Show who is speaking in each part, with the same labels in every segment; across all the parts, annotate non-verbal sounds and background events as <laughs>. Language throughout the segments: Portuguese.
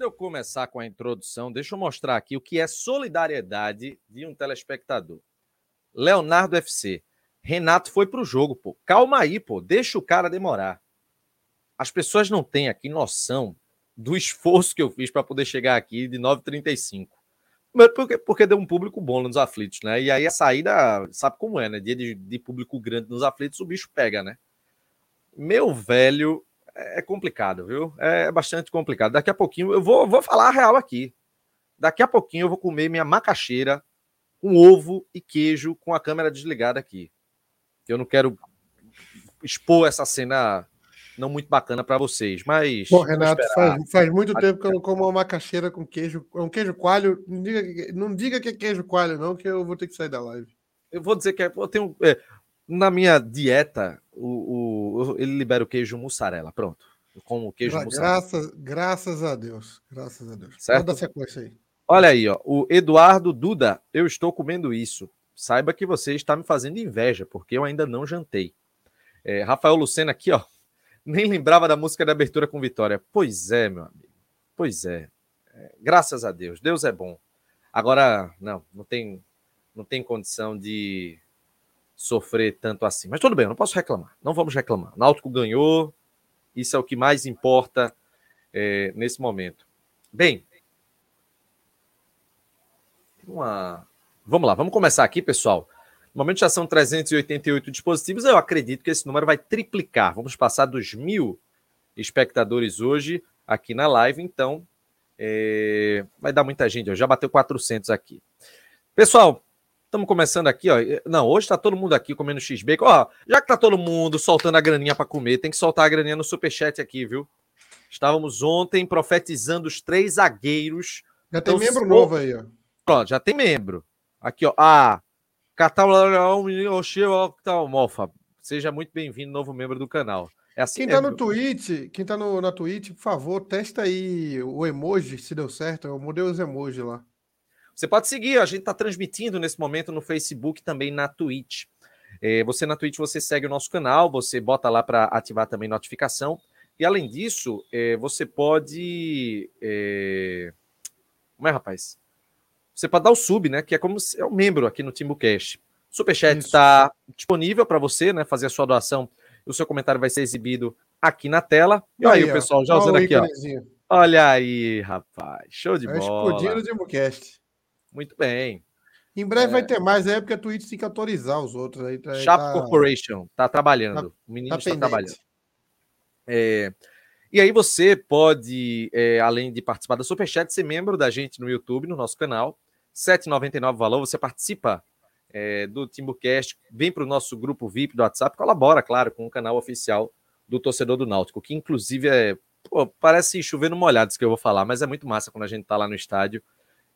Speaker 1: De eu começar com a introdução, deixa eu mostrar aqui o que é solidariedade de um telespectador. Leonardo FC. Renato foi pro jogo, pô. Calma aí, pô. Deixa o cara demorar. As pessoas não têm aqui noção do esforço que eu fiz para poder chegar aqui de 9h35. Porque, porque deu um público bom nos aflitos, né? E aí a saída, sabe como é, né? Dia de, de público grande nos aflitos, o bicho pega, né? Meu velho, é complicado, viu? É bastante complicado. Daqui a pouquinho eu vou, vou falar a real aqui. Daqui a pouquinho eu vou comer minha macaxeira com ovo e queijo com a câmera desligada aqui. Eu não quero expor essa cena não muito bacana para vocês, mas.
Speaker 2: Bom, Renato, faz, faz, muito tempo que eu não como uma macaxeira com queijo, um queijo coalho. Não diga, não diga que é queijo coalho, não, que eu vou ter que sair da live.
Speaker 1: Eu vou dizer que é, eu tenho. É, na minha dieta, o, o, ele libera o queijo mussarela. Pronto. Eu como queijo
Speaker 2: Gra
Speaker 1: mussarela.
Speaker 2: Graças, graças a Deus. Graças a Deus.
Speaker 1: Certo? Manda sequência aí. Olha aí, ó. O Eduardo Duda, eu estou comendo isso. Saiba que você está me fazendo inveja, porque eu ainda não jantei. É, Rafael Lucena aqui, ó. <laughs> Nem lembrava da música de abertura com Vitória. Pois é, meu amigo. Pois é. é. Graças a Deus. Deus é bom. Agora, não, não tem, não tem condição de sofrer tanto assim. Mas tudo bem, eu não posso reclamar. Não vamos reclamar. Náutico ganhou. Isso é o que mais importa é, nesse momento. Bem, uma... vamos lá, vamos começar aqui, pessoal. No momento já são 388 dispositivos. Eu acredito que esse número vai triplicar. Vamos passar dos mil espectadores hoje aqui na live. Então, é... vai dar muita gente. Já bateu 400 aqui. Pessoal, Estamos começando aqui, ó. Não, hoje está todo mundo aqui comendo x-bacon. Ó, já que tá todo mundo soltando a graninha para comer, tem que soltar a graninha no superchat aqui, viu? Estávamos ontem profetizando os três zagueiros.
Speaker 2: Já tem então, membro novo aí, ó.
Speaker 1: Pronto, já tem membro. Aqui, ó. Ah, Mofa. Seja muito bem-vindo, novo membro do canal.
Speaker 2: É assim quem tá no Twitch, quem tá no, na Twitch, por favor, testa aí o emoji, se deu certo. Eu mudei os emojis lá.
Speaker 1: Você pode seguir, a gente está transmitindo nesse momento no Facebook também na Twitch. É, você na Twitch você segue o nosso canal, você bota lá para ativar também notificação. E além disso, é, você pode. É... Como é, rapaz? Você pode dar o sub, né? Que é como se é um membro aqui no Timbucast. Superchat está disponível para você, né? Fazer a sua doação. O seu comentário vai ser exibido aqui na tela. E aí, aí o pessoal já usando aqui, ó. Olha aí, rapaz. Show de é bola. Explodindo o
Speaker 2: Timbucast.
Speaker 1: Muito bem.
Speaker 2: Em breve é... vai ter mais, é porque a Twitch tem que autorizar os outros. Aí,
Speaker 1: tá, Shop tá... Corporation está trabalhando. Tá, o menino tá está trabalhando. É... E aí você pode, é, além de participar da Superchat, ser membro da gente no YouTube, no nosso canal. R$ 7,99 valor, você participa é, do Timbucast, vem para o nosso grupo VIP do WhatsApp, colabora, claro, com o canal oficial do Torcedor do Náutico, que inclusive é, pô, parece chover no molhado isso que eu vou falar, mas é muito massa quando a gente está lá no estádio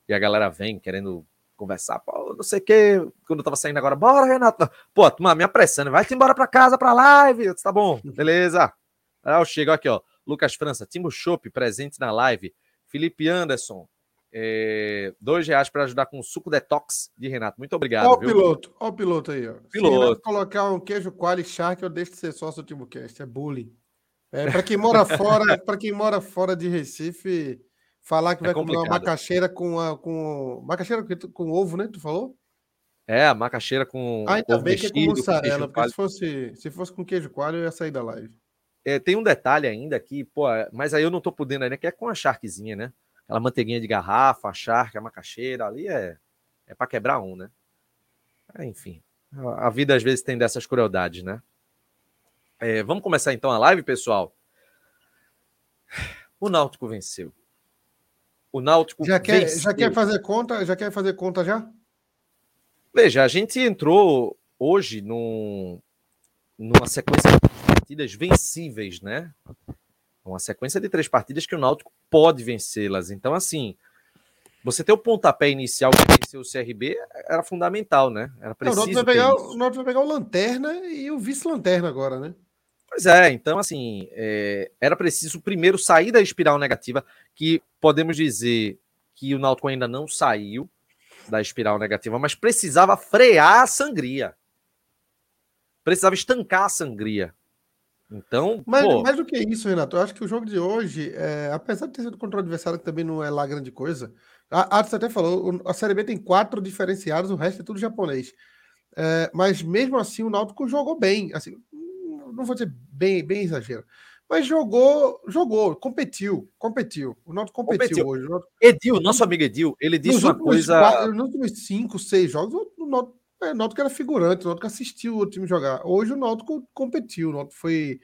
Speaker 1: e a galera vem querendo conversar, pô, não sei o que, quando eu tava saindo agora, bora, Renato. Pô, tu me apressando, vai-te embora pra casa, pra live. Disse, tá bom, <laughs> beleza. Aí eu chego aqui, ó. Lucas França, Timo Chopp, presente na live. Felipe Anderson, é, dois reais para ajudar com o suco detox de Renato. Muito obrigado. Ó
Speaker 2: o piloto, ó o piloto aí, ó. Piloto. Se colocar um queijo quali shark, eu deixo de ser sócio do Timocast. É bullying. É, para quem mora <laughs> fora, para quem mora fora de Recife, Falar que é vai complicado. comer uma macaxeira com, a, com. Macaxeira com ovo, né? Tu falou?
Speaker 1: É, a macaxeira com.
Speaker 2: Ah, ainda bem que é com mussarela, porque se fosse, se fosse com queijo coalho, eu ia sair da live.
Speaker 1: É, tem um detalhe ainda aqui, pô, mas aí eu não tô podendo ainda, que é com a charquezinha, né? Aquela manteiguinha de garrafa, a charque, a macaxeira, ali é, é para quebrar um, né? É, enfim, a vida às vezes tem dessas crueldades, né? É, vamos começar então a live, pessoal. O Náutico venceu. O Náutico
Speaker 2: já quer, já quer fazer conta? Já quer fazer conta já?
Speaker 1: Veja, a gente entrou hoje num, numa sequência de partidas vencíveis, né? Uma sequência de três partidas que o Náutico pode vencê-las. Então, assim, você ter o pontapé inicial que venceu o CRB era fundamental, né? Era preciso.
Speaker 2: Não, o, Náutico vai pegar, o Náutico vai pegar o Lanterna e o vice-lanterna agora, né?
Speaker 1: Pois é, então assim, é, era preciso primeiro sair da espiral negativa, que podemos dizer que o Náutico ainda não saiu da espiral negativa, mas precisava frear a sangria. Precisava estancar a sangria. Então,
Speaker 2: mas pô... mais do que isso, Renato, eu acho que o jogo de hoje, é, apesar de ter sido contra o adversário que também não é lá grande coisa, a Atos até falou, a Série B tem quatro diferenciados, o resto é tudo japonês. É, mas mesmo assim o Náutico jogou bem, assim, não vou dizer bem, bem exagero, mas jogou, jogou, competiu, competiu. O Náutico competiu, competiu. hoje. Náutico...
Speaker 1: Edil, nosso amigo Edil, ele disse nos uma coisa.
Speaker 2: Quatro, nos últimos cinco, seis jogos, o Náutico, é, o Náutico era figurante, o Náutico assistiu o time jogar. Hoje o Náutico competiu, o Náutico foi.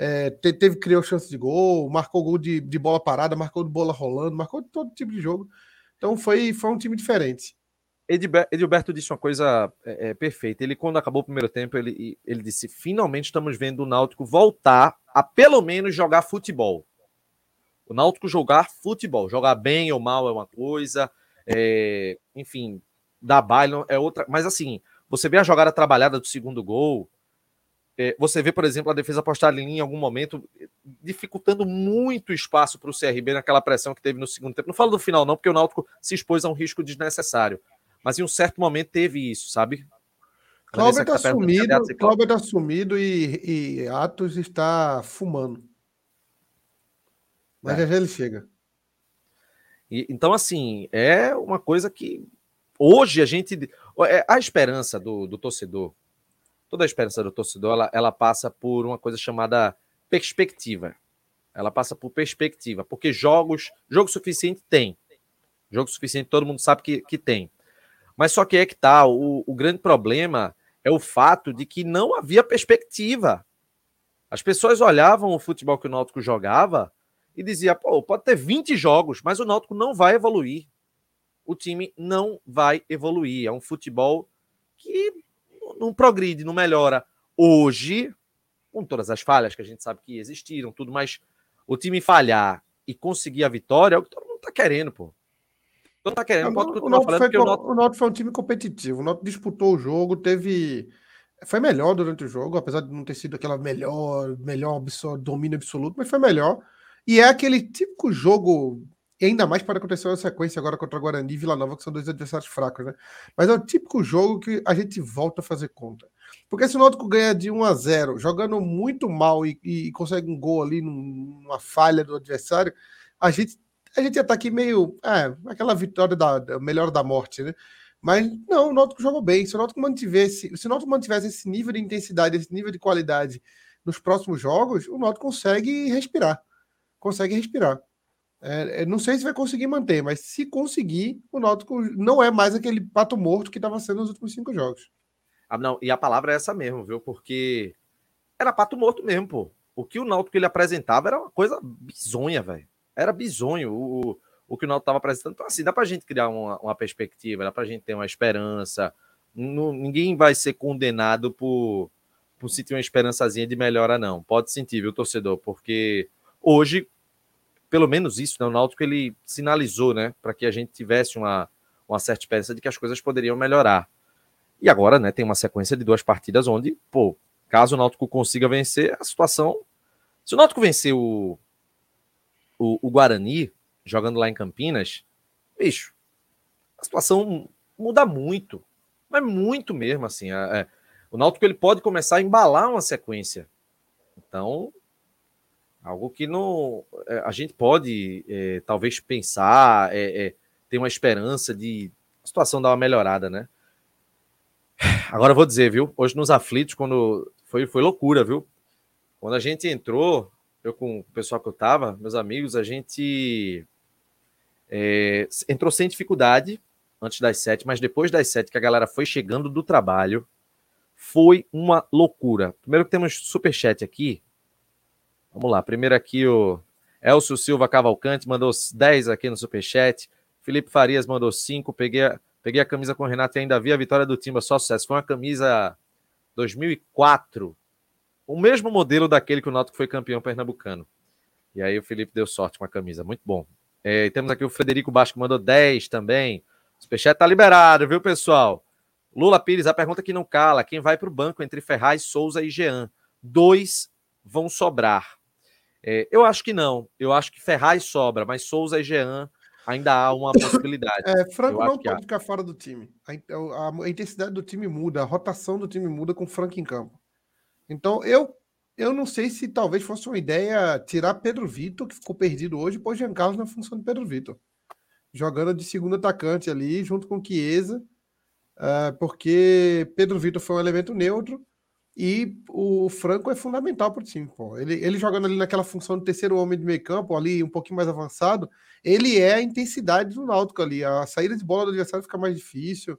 Speaker 2: É, teve, criou chance de gol, marcou gol de, de bola parada, marcou de bola rolando, marcou todo tipo de jogo. Então foi, foi um time diferente.
Speaker 1: Edilberto disse uma coisa é, é, perfeita. Ele, quando acabou o primeiro tempo, ele, ele disse: finalmente estamos vendo o Náutico voltar a pelo menos jogar futebol. O Náutico jogar futebol. Jogar bem ou mal é uma coisa, é, enfim, dar baile é outra. Mas assim, você vê a jogada trabalhada do segundo gol. É, você vê, por exemplo, a defesa postada em algum momento dificultando muito espaço para o CRB naquela pressão que teve no segundo tempo. Não falo do final, não, porque o Náutico se expôs a um risco desnecessário mas em um certo momento teve isso, sabe?
Speaker 2: Cláudio está sumido, Cláudio está sumido e, e Atos está fumando. Mas é. já, já ele chega.
Speaker 1: E, então, assim, é uma coisa que hoje a gente. É, a esperança do, do torcedor, toda a esperança do torcedor, ela, ela passa por uma coisa chamada perspectiva. Ela passa por perspectiva, porque jogos, jogo suficiente tem. Jogo suficiente todo mundo sabe que, que tem. Mas só que é que tá, o, o grande problema é o fato de que não havia perspectiva. As pessoas olhavam o futebol que o Náutico jogava e dizia, pô, pode ter 20 jogos, mas o Náutico não vai evoluir. O time não vai evoluir. É um futebol que não progride, não melhora. Hoje, com todas as falhas que a gente sabe que existiram, tudo, mas o time falhar e conseguir a vitória é o que todo mundo tá querendo, pô.
Speaker 2: Não tá querendo, pode continuar falando foi, que o Náutico... o Náutico foi um time competitivo. O Náutico disputou o jogo, teve foi melhor durante o jogo, apesar de não ter sido aquela melhor, melhor absoluto, domínio absoluto, mas foi melhor. E é aquele típico jogo, ainda mais para acontecer uma sequência agora contra Guarani e Vila Nova, que são dois adversários fracos, né? Mas é o típico jogo que a gente volta a fazer conta. Porque se o Náutico ganha de 1 a 0, jogando muito mal e, e consegue um gol ali numa falha do adversário, a gente a gente ia estar tá aqui meio. É, aquela vitória da, da melhor da morte, né? Mas não, o Náutico jogou bem. Se o Náutico mantivesse, se o Náutico mantivesse esse nível de intensidade, esse nível de qualidade nos próximos jogos, o Náutico consegue respirar. Consegue respirar. É, é não sei se vai conseguir manter, mas se conseguir, o Náutico não é mais aquele pato morto que estava sendo nos últimos cinco jogos.
Speaker 1: Ah, não, e a palavra é essa mesmo, viu? Porque era pato morto mesmo, pô. O que o Náutico ele apresentava era uma coisa bizonha, velho era bizonho o, o que o Náutico estava apresentando. Então, assim, dá para a gente criar uma, uma perspectiva, dá para a gente ter uma esperança. Não, ninguém vai ser condenado por, por sentir uma esperançazinha de melhora, não. Pode sentir, viu, torcedor? Porque hoje, pelo menos isso, né, o Náutico ele sinalizou, né, para que a gente tivesse uma, uma certa esperança de que as coisas poderiam melhorar. E agora, né, tem uma sequência de duas partidas onde, pô, caso o Náutico consiga vencer, a situação. Se o Náutico vencer o, o, o Guarani, jogando lá em Campinas, bicho, a situação muda muito. Mas muito mesmo, assim. É, o Náutico ele pode começar a embalar uma sequência. Então, algo que não é, a gente pode é, talvez pensar, é, é, ter uma esperança de a situação dar uma melhorada, né? Agora eu vou dizer, viu? Hoje nos aflitos, quando foi, foi loucura, viu? Quando a gente entrou, eu com o pessoal que eu tava, meus amigos, a gente é, entrou sem dificuldade antes das sete, mas depois das sete que a galera foi chegando do trabalho, foi uma loucura. Primeiro que temos superchat aqui. Vamos lá, primeiro aqui o Elcio Silva Cavalcante mandou 10 aqui no superchat. Felipe Farias mandou 5. Peguei, a, peguei a camisa com o Renato e ainda vi a vitória do Timba, só sucesso. Foi uma camisa 2004 o mesmo modelo daquele que o Náutico foi campeão pernambucano. E aí o Felipe deu sorte com a camisa, muito bom. É, temos aqui o Frederico Basco que mandou 10 também. O Superchat tá liberado, viu, pessoal? Lula Pires, a pergunta que não cala: quem vai para o banco entre Ferraz, Souza e Jean? Dois vão sobrar. É, eu acho que não. Eu acho que Ferraz sobra, mas Souza e Jean ainda há uma <coughs> possibilidade.
Speaker 2: É, Franco não pode ficar fora do time. A, a, a, intensidade do time muda, a rotação do time muda com Franco em campo. Então, eu, eu não sei se talvez fosse uma ideia tirar Pedro Vitor, que ficou perdido hoje, pôr Jean Carlos na função de Pedro Vitor. Jogando de segundo atacante ali, junto com Chiesa, uh, porque Pedro Vitor foi um elemento neutro e o Franco é fundamental para o time. Pô. Ele, ele jogando ali naquela função de terceiro homem de meio campo, ali um pouquinho mais avançado, ele é a intensidade do Náutico ali. A saída de bola do adversário fica mais difícil.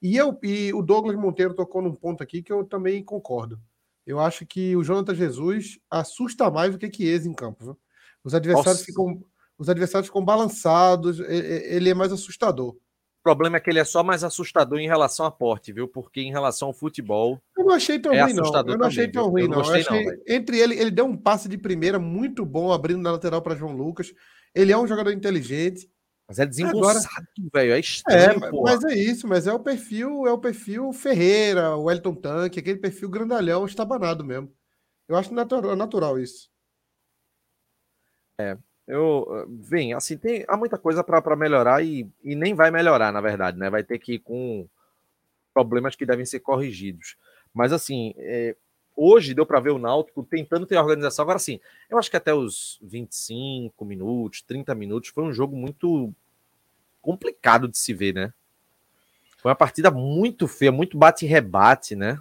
Speaker 2: E, eu, e o Douglas Monteiro tocou num ponto aqui que eu também concordo. Eu acho que o Jonathan Jesus assusta mais do que Chiesa em campo. Viu? Os adversários ficam os adversários ficam balançados, ele é mais assustador.
Speaker 1: O problema é que ele é só mais assustador em relação a porte, viu? Porque em relação ao futebol.
Speaker 2: Eu não achei tão é ruim, não. Eu não achei tão ruim, não. Gostei, não entre ele, ele deu um passe de primeira muito bom, abrindo na lateral para João Lucas. Ele é um jogador inteligente.
Speaker 1: Mas é desembolsado, velho. É estranho,
Speaker 2: é, Mas é isso, mas é o perfil, é o perfil Ferreira, o Elton Tanque, aquele perfil grandalhão, estabanado mesmo. Eu acho natural, natural isso.
Speaker 1: É, eu, vem, assim, tem, há muita coisa para melhorar e, e nem vai melhorar, na verdade, né? Vai ter que ir com problemas que devem ser corrigidos. Mas, assim, é, hoje deu para ver o Náutico tentando ter organização. Agora sim, eu acho que até os 25 minutos, 30 minutos, foi um jogo muito complicado de se ver, né? Foi uma partida muito feia, muito bate-rebate, né?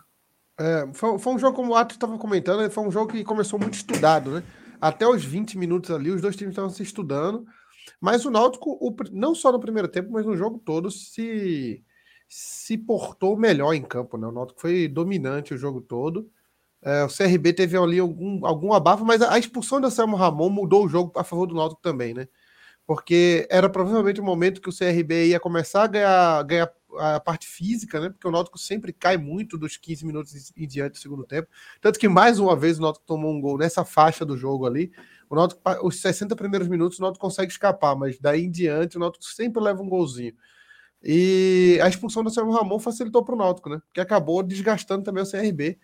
Speaker 2: É, foi, foi, um jogo, como o Atos estava comentando, foi um jogo que começou muito estudado, né? Até os 20 minutos ali, os dois times estavam se estudando. Mas o Náutico, o, não só no primeiro tempo, mas no jogo todo, se, se portou melhor em campo, né? O Náutico foi dominante o jogo todo. É, o CRB teve ali algum, algum abafo, mas a, a expulsão do Samuel Ramon mudou o jogo a favor do Náutico também, né? Porque era provavelmente o momento que o CRB ia começar a ganhar, ganhar a parte física, né? Porque o Náutico sempre cai muito dos 15 minutos em diante do segundo tempo. Tanto que mais uma vez o Náutico tomou um gol nessa faixa do jogo ali. O Náutico, os 60 primeiros minutos o Náutico consegue escapar, mas daí em diante o Náutico sempre leva um golzinho. E a expulsão do Samuel Ramon facilitou para o Náutico, né? Que acabou desgastando também o CRB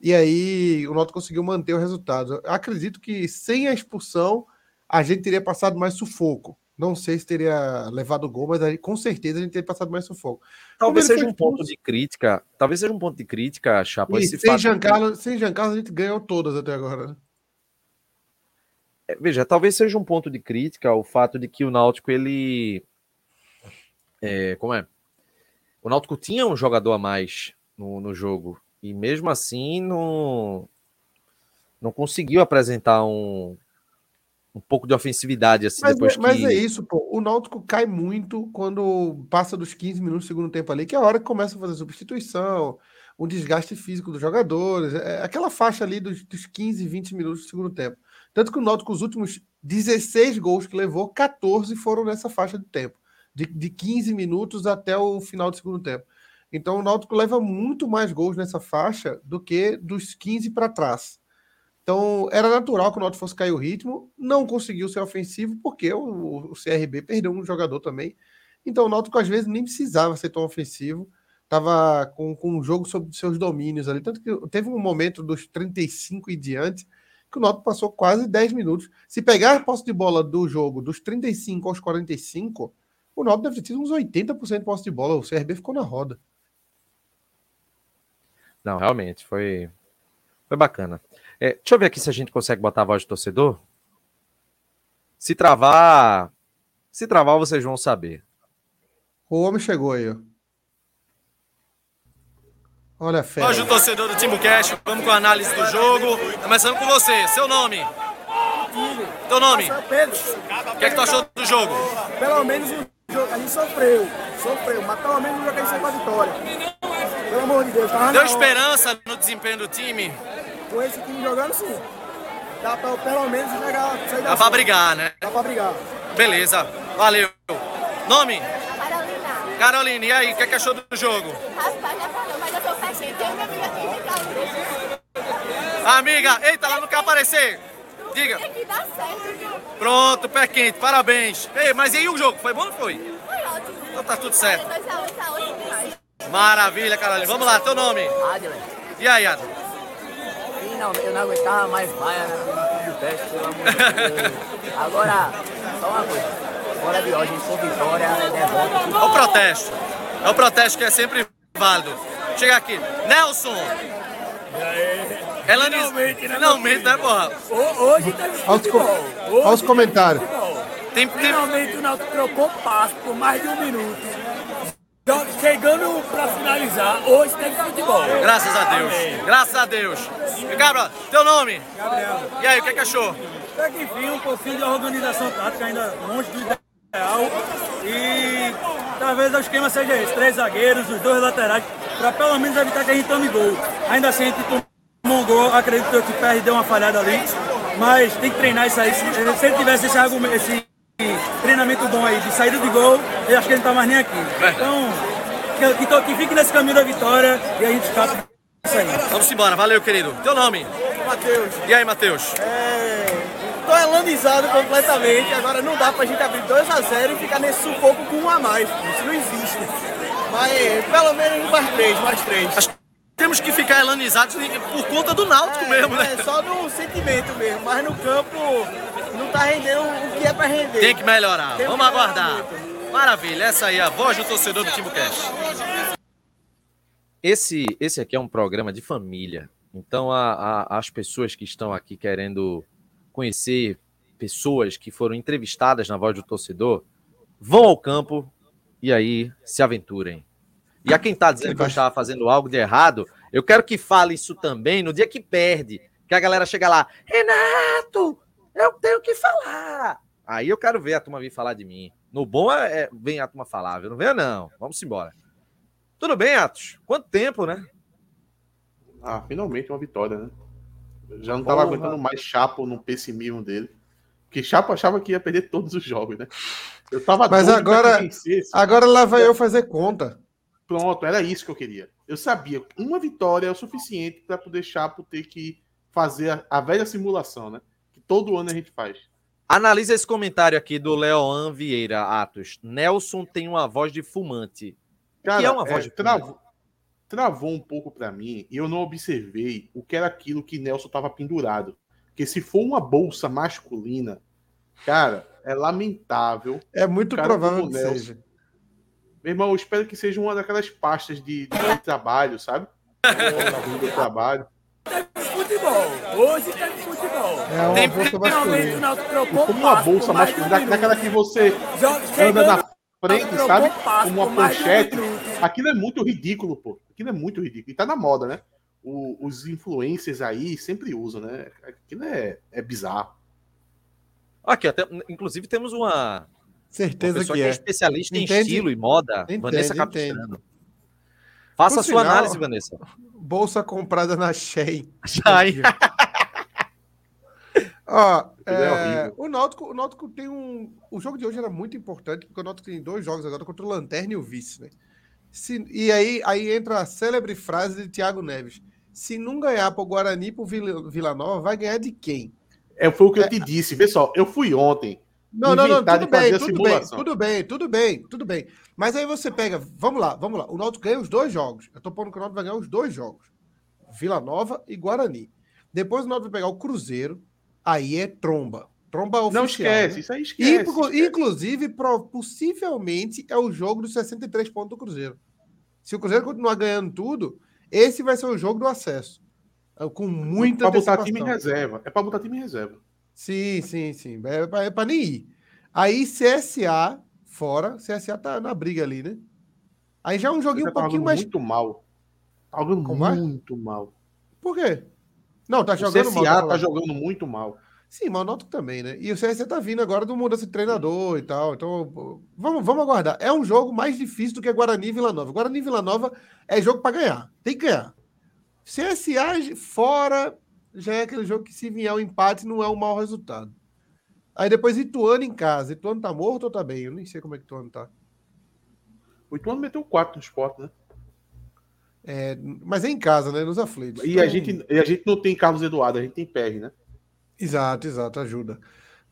Speaker 2: e aí o Náutico conseguiu manter o resultado. acredito que sem a expulsão a gente teria passado mais sufoco. Não sei se teria levado o gol, mas aí, com certeza a gente teria passado mais sufoco.
Speaker 1: Talvez seja um ponto de crítica. Talvez seja um ponto de crítica, Chapa.
Speaker 2: sem, fato... Jean Carlos, sem Jean Carlos a gente ganhou todas até agora. Né?
Speaker 1: É, veja, talvez seja um ponto de crítica o fato de que o Náutico ele é, como é? O Náutico tinha um jogador a mais no, no jogo e mesmo assim não, não conseguiu apresentar um, um pouco de ofensividade assim
Speaker 2: mas,
Speaker 1: depois é,
Speaker 2: mas que... é isso, pô. O Náutico cai muito quando passa dos 15 minutos do segundo tempo ali, que é a hora que começa a fazer substituição, o desgaste físico dos jogadores, é aquela faixa ali dos, dos 15, 20 minutos do segundo tempo. Tanto que o Náutico, os últimos 16 gols que levou, 14 foram nessa faixa de tempo, de, de 15 minutos até o final do segundo tempo. Então o Náutico leva muito mais gols nessa faixa do que dos 15 para trás. Então era natural que o Náutico fosse cair o ritmo, não conseguiu ser ofensivo porque o, o CRB perdeu um jogador também. Então o Náutico às vezes nem precisava ser tão ofensivo, estava com, com um jogo sobre seus domínios ali. Tanto que teve um momento dos 35 e diante que o Náutico passou quase 10 minutos. Se pegar a posse de bola do jogo dos 35 aos 45, o Náutico deve ter tido uns 80% de posse de bola. O CRB ficou na roda.
Speaker 1: Não, realmente, foi, foi bacana. É, deixa eu ver aqui se a gente consegue botar a voz do torcedor. Se travar. Se travar, vocês vão saber.
Speaker 2: O homem chegou aí, ó. Olha a fé.
Speaker 1: Hoje o torcedor do Timbu Cash, vamos com a análise do jogo. Começando com você, seu nome. Teu nome? Pedro. O que é que tu achou do jogo?
Speaker 3: Pelo menos o jogo a gente sofreu. Sofreu, mas pelo menos o jogo a gente saiu com a vitória. Pelo amor de Deus.
Speaker 1: Tá Deu esperança no desempenho do time?
Speaker 3: Com esse time jogando, sim. Dá pra pelo menos chegar.
Speaker 1: Dá pra brigar, né?
Speaker 3: Dá pra brigar.
Speaker 1: Beleza, valeu. Nome?
Speaker 4: Carolina.
Speaker 1: Carolina, e aí, o que, é que achou do jogo?
Speaker 4: Rapaz, já falou, mas eu sou paciente. Tem minha amiga aqui,
Speaker 1: Amiga, eita, ela não quer aparecer. Diga.
Speaker 4: Tem que dar certo.
Speaker 1: Pronto, pé quente, parabéns. Ei, mas e aí o jogo? Foi bom ou foi?
Speaker 4: Foi ótimo.
Speaker 1: Então tá tudo certo.
Speaker 4: 2 a 1 tá ótimo demais.
Speaker 1: Maravilha, Carolina. Vamos lá, teu nome?
Speaker 5: Adler.
Speaker 1: E aí, Adler?
Speaker 5: Finalmente, eu não aguentava mais vaia no teste, pelo amor de Deus. Agora, só uma coisa. Fora de hoje, for vitória, é derrota.
Speaker 1: É o protesto. É o protesto que é sempre válido. Chega aqui. Nelson.
Speaker 6: E aí?
Speaker 1: Ela finalmente, né, finalmente, né, porra?
Speaker 5: Hoje tá
Speaker 2: Olha os comentários.
Speaker 5: Tem, Finalmente o Náutico trocou passo por mais de um minuto. Chegando para finalizar, hoje tem futebol.
Speaker 1: Graças a Deus. Amém. Graças a Deus. Ricardo, teu nome?
Speaker 6: Gabriel.
Speaker 1: E aí, o que, é que achou?
Speaker 6: Até que enfim, um pouquinho de organização tática ainda longe do ideal. E talvez o esquema seja esse: três zagueiros, os dois laterais, para pelo menos evitar que a gente tome gol. Ainda assim, a gente tomou um gol, acredito que o Pérez deu uma falhada ali. Mas tem que treinar isso aí. Se, se ele tivesse esse argumento, esse treinamento bom aí de saída de gol, eu acho que ele não tá mais nem aqui. Então, que, que, que fique nesse caminho da vitória e a gente escapa isso aí.
Speaker 1: Vamos embora, valeu, querido. Teu nome?
Speaker 7: Matheus.
Speaker 1: E aí, Matheus?
Speaker 7: É. Tô elanizado completamente. Agora não dá pra gente abrir 2x0 e ficar nesse sufoco com um a mais. Isso não existe. Mas pelo menos mais três, mais três.
Speaker 1: Temos que ficar elanizados por conta do Náutico
Speaker 7: é,
Speaker 1: mesmo, né?
Speaker 7: É, só no sentimento mesmo. Mas no campo não tá rendendo o que é pra render.
Speaker 1: Tem que melhorar. Tem Vamos que aguardar. Maravilha, essa aí é a voz do torcedor do Timbu Cash. Esse, esse aqui é um programa de família. Então, a, a, as pessoas que estão aqui querendo conhecer pessoas que foram entrevistadas na voz do torcedor, vão ao campo e aí se aventurem. E a quem está dizendo que eu estava fazendo algo de errado, eu quero que fale isso também no dia que perde. Que a galera chega lá, Renato, eu tenho que falar. Aí eu quero ver a turma vir falar de mim. No bom é, é vem a turma falar, viu? Não venha, não. Vamos embora. Tudo bem, Atos? Quanto tempo, né?
Speaker 8: Ah, finalmente uma vitória, né? já não estava aguentando mais Chapo no pessimismo dele. Porque Chapo achava que ia perder todos os jogos, né?
Speaker 2: Eu tava Mas agora, agora lá vai eu fazer conta.
Speaker 8: Pronto, era isso que eu queria. Eu sabia, uma vitória é o suficiente para poder Chapo ter que fazer a, a velha simulação, né? Todo ano a gente faz.
Speaker 1: Analisa esse comentário aqui do Leoan Vieira, Atos. Nelson tem uma voz de fumante.
Speaker 8: Cara, que é uma voz é, de travou, travou um pouco para mim e eu não observei o que era aquilo que Nelson estava pendurado. Porque se for uma bolsa masculina, cara, é lamentável.
Speaker 2: É muito provável que Nelson. seja.
Speaker 8: Meu irmão, eu espero que seja uma daquelas pastas de, de trabalho, sabe? <laughs> do trabalho.
Speaker 5: Futebol. Hoje tá de futebol.
Speaker 2: É uma Tem bolsa masculina.
Speaker 8: Como uma bolsa masculina, daquela que você anda na frente, sabe? Como uma pochete. Aquilo é muito ridículo, pô. Aquilo é muito ridículo. E tá na moda, né? O, os influencers aí sempre usam, né? Aquilo é, é bizarro.
Speaker 1: Aqui, até, inclusive temos uma.
Speaker 2: Certeza uma que, que é. é.
Speaker 1: especialista entende? em estilo e moda, entende, Vanessa Capistrano. Faça Por a sua final, análise, Vanessa.
Speaker 2: Bolsa comprada na Shein. Shein. Ó, <laughs> é, é o, Náutico, o Náutico tem um. O jogo de hoje era muito importante, porque o Náutico tem dois jogos agora contra o Lanterna e o Vice, né? Se, e aí, aí entra a célebre frase de Thiago Neves: se não ganhar para o Guarani e para o Vila, Vila Nova, vai ganhar de quem?
Speaker 8: É, foi o que é, eu te disse. Pessoal, eu fui ontem.
Speaker 2: Não, não, não, tudo bem, tudo bem, tudo bem, tudo bem, tudo bem. Mas aí você pega, vamos lá, vamos lá. O Náutico ganha os dois jogos. Eu tô pondo que o Náutico vai ganhar os dois jogos. Vila Nova e Guarani. Depois o Náutico vai pegar o Cruzeiro, aí é tromba. Tromba oficial.
Speaker 8: Não esquece, né? isso aí esquece. esquece.
Speaker 2: Inclusive, possivelmente é o jogo dos 63 pontos do Cruzeiro. Se o Cruzeiro continuar ganhando tudo, esse vai ser o jogo do acesso. É, com muita
Speaker 8: É para botar time em reserva. É para botar time em reserva.
Speaker 2: Sim, sim, sim. É para é nem ir. Aí CSA fora, CSA tá na briga ali, né? Aí já é um joguinho um tá pouquinho mais.
Speaker 8: muito mal. Tá jogando Como muito é? mal.
Speaker 2: Por quê? Não, tá
Speaker 8: jogando o CSA mal. Tá, tá jogando muito mal.
Speaker 2: Sim, mas o Náutico também, né? E o CSA tá vindo agora do mudança de treinador e tal. Então, vamos, vamos aguardar. É um jogo mais difícil do que Guarani e Vila Nova. Guarani e Vila Nova é jogo para ganhar. Tem que ganhar. CSA fora já é aquele jogo que se vier o um empate não é um mau resultado. Aí depois Ituano em casa. Ituano tá morto ou tá bem? Eu nem sei como é que Ituano tá.
Speaker 8: O Ituano meteu 4 no esporte, né?
Speaker 2: É, mas é em casa, né? Nos aflitos.
Speaker 8: E, então... a gente, e a gente não tem Carlos Eduardo, a gente tem PR, né?
Speaker 2: Exato, exato, ajuda.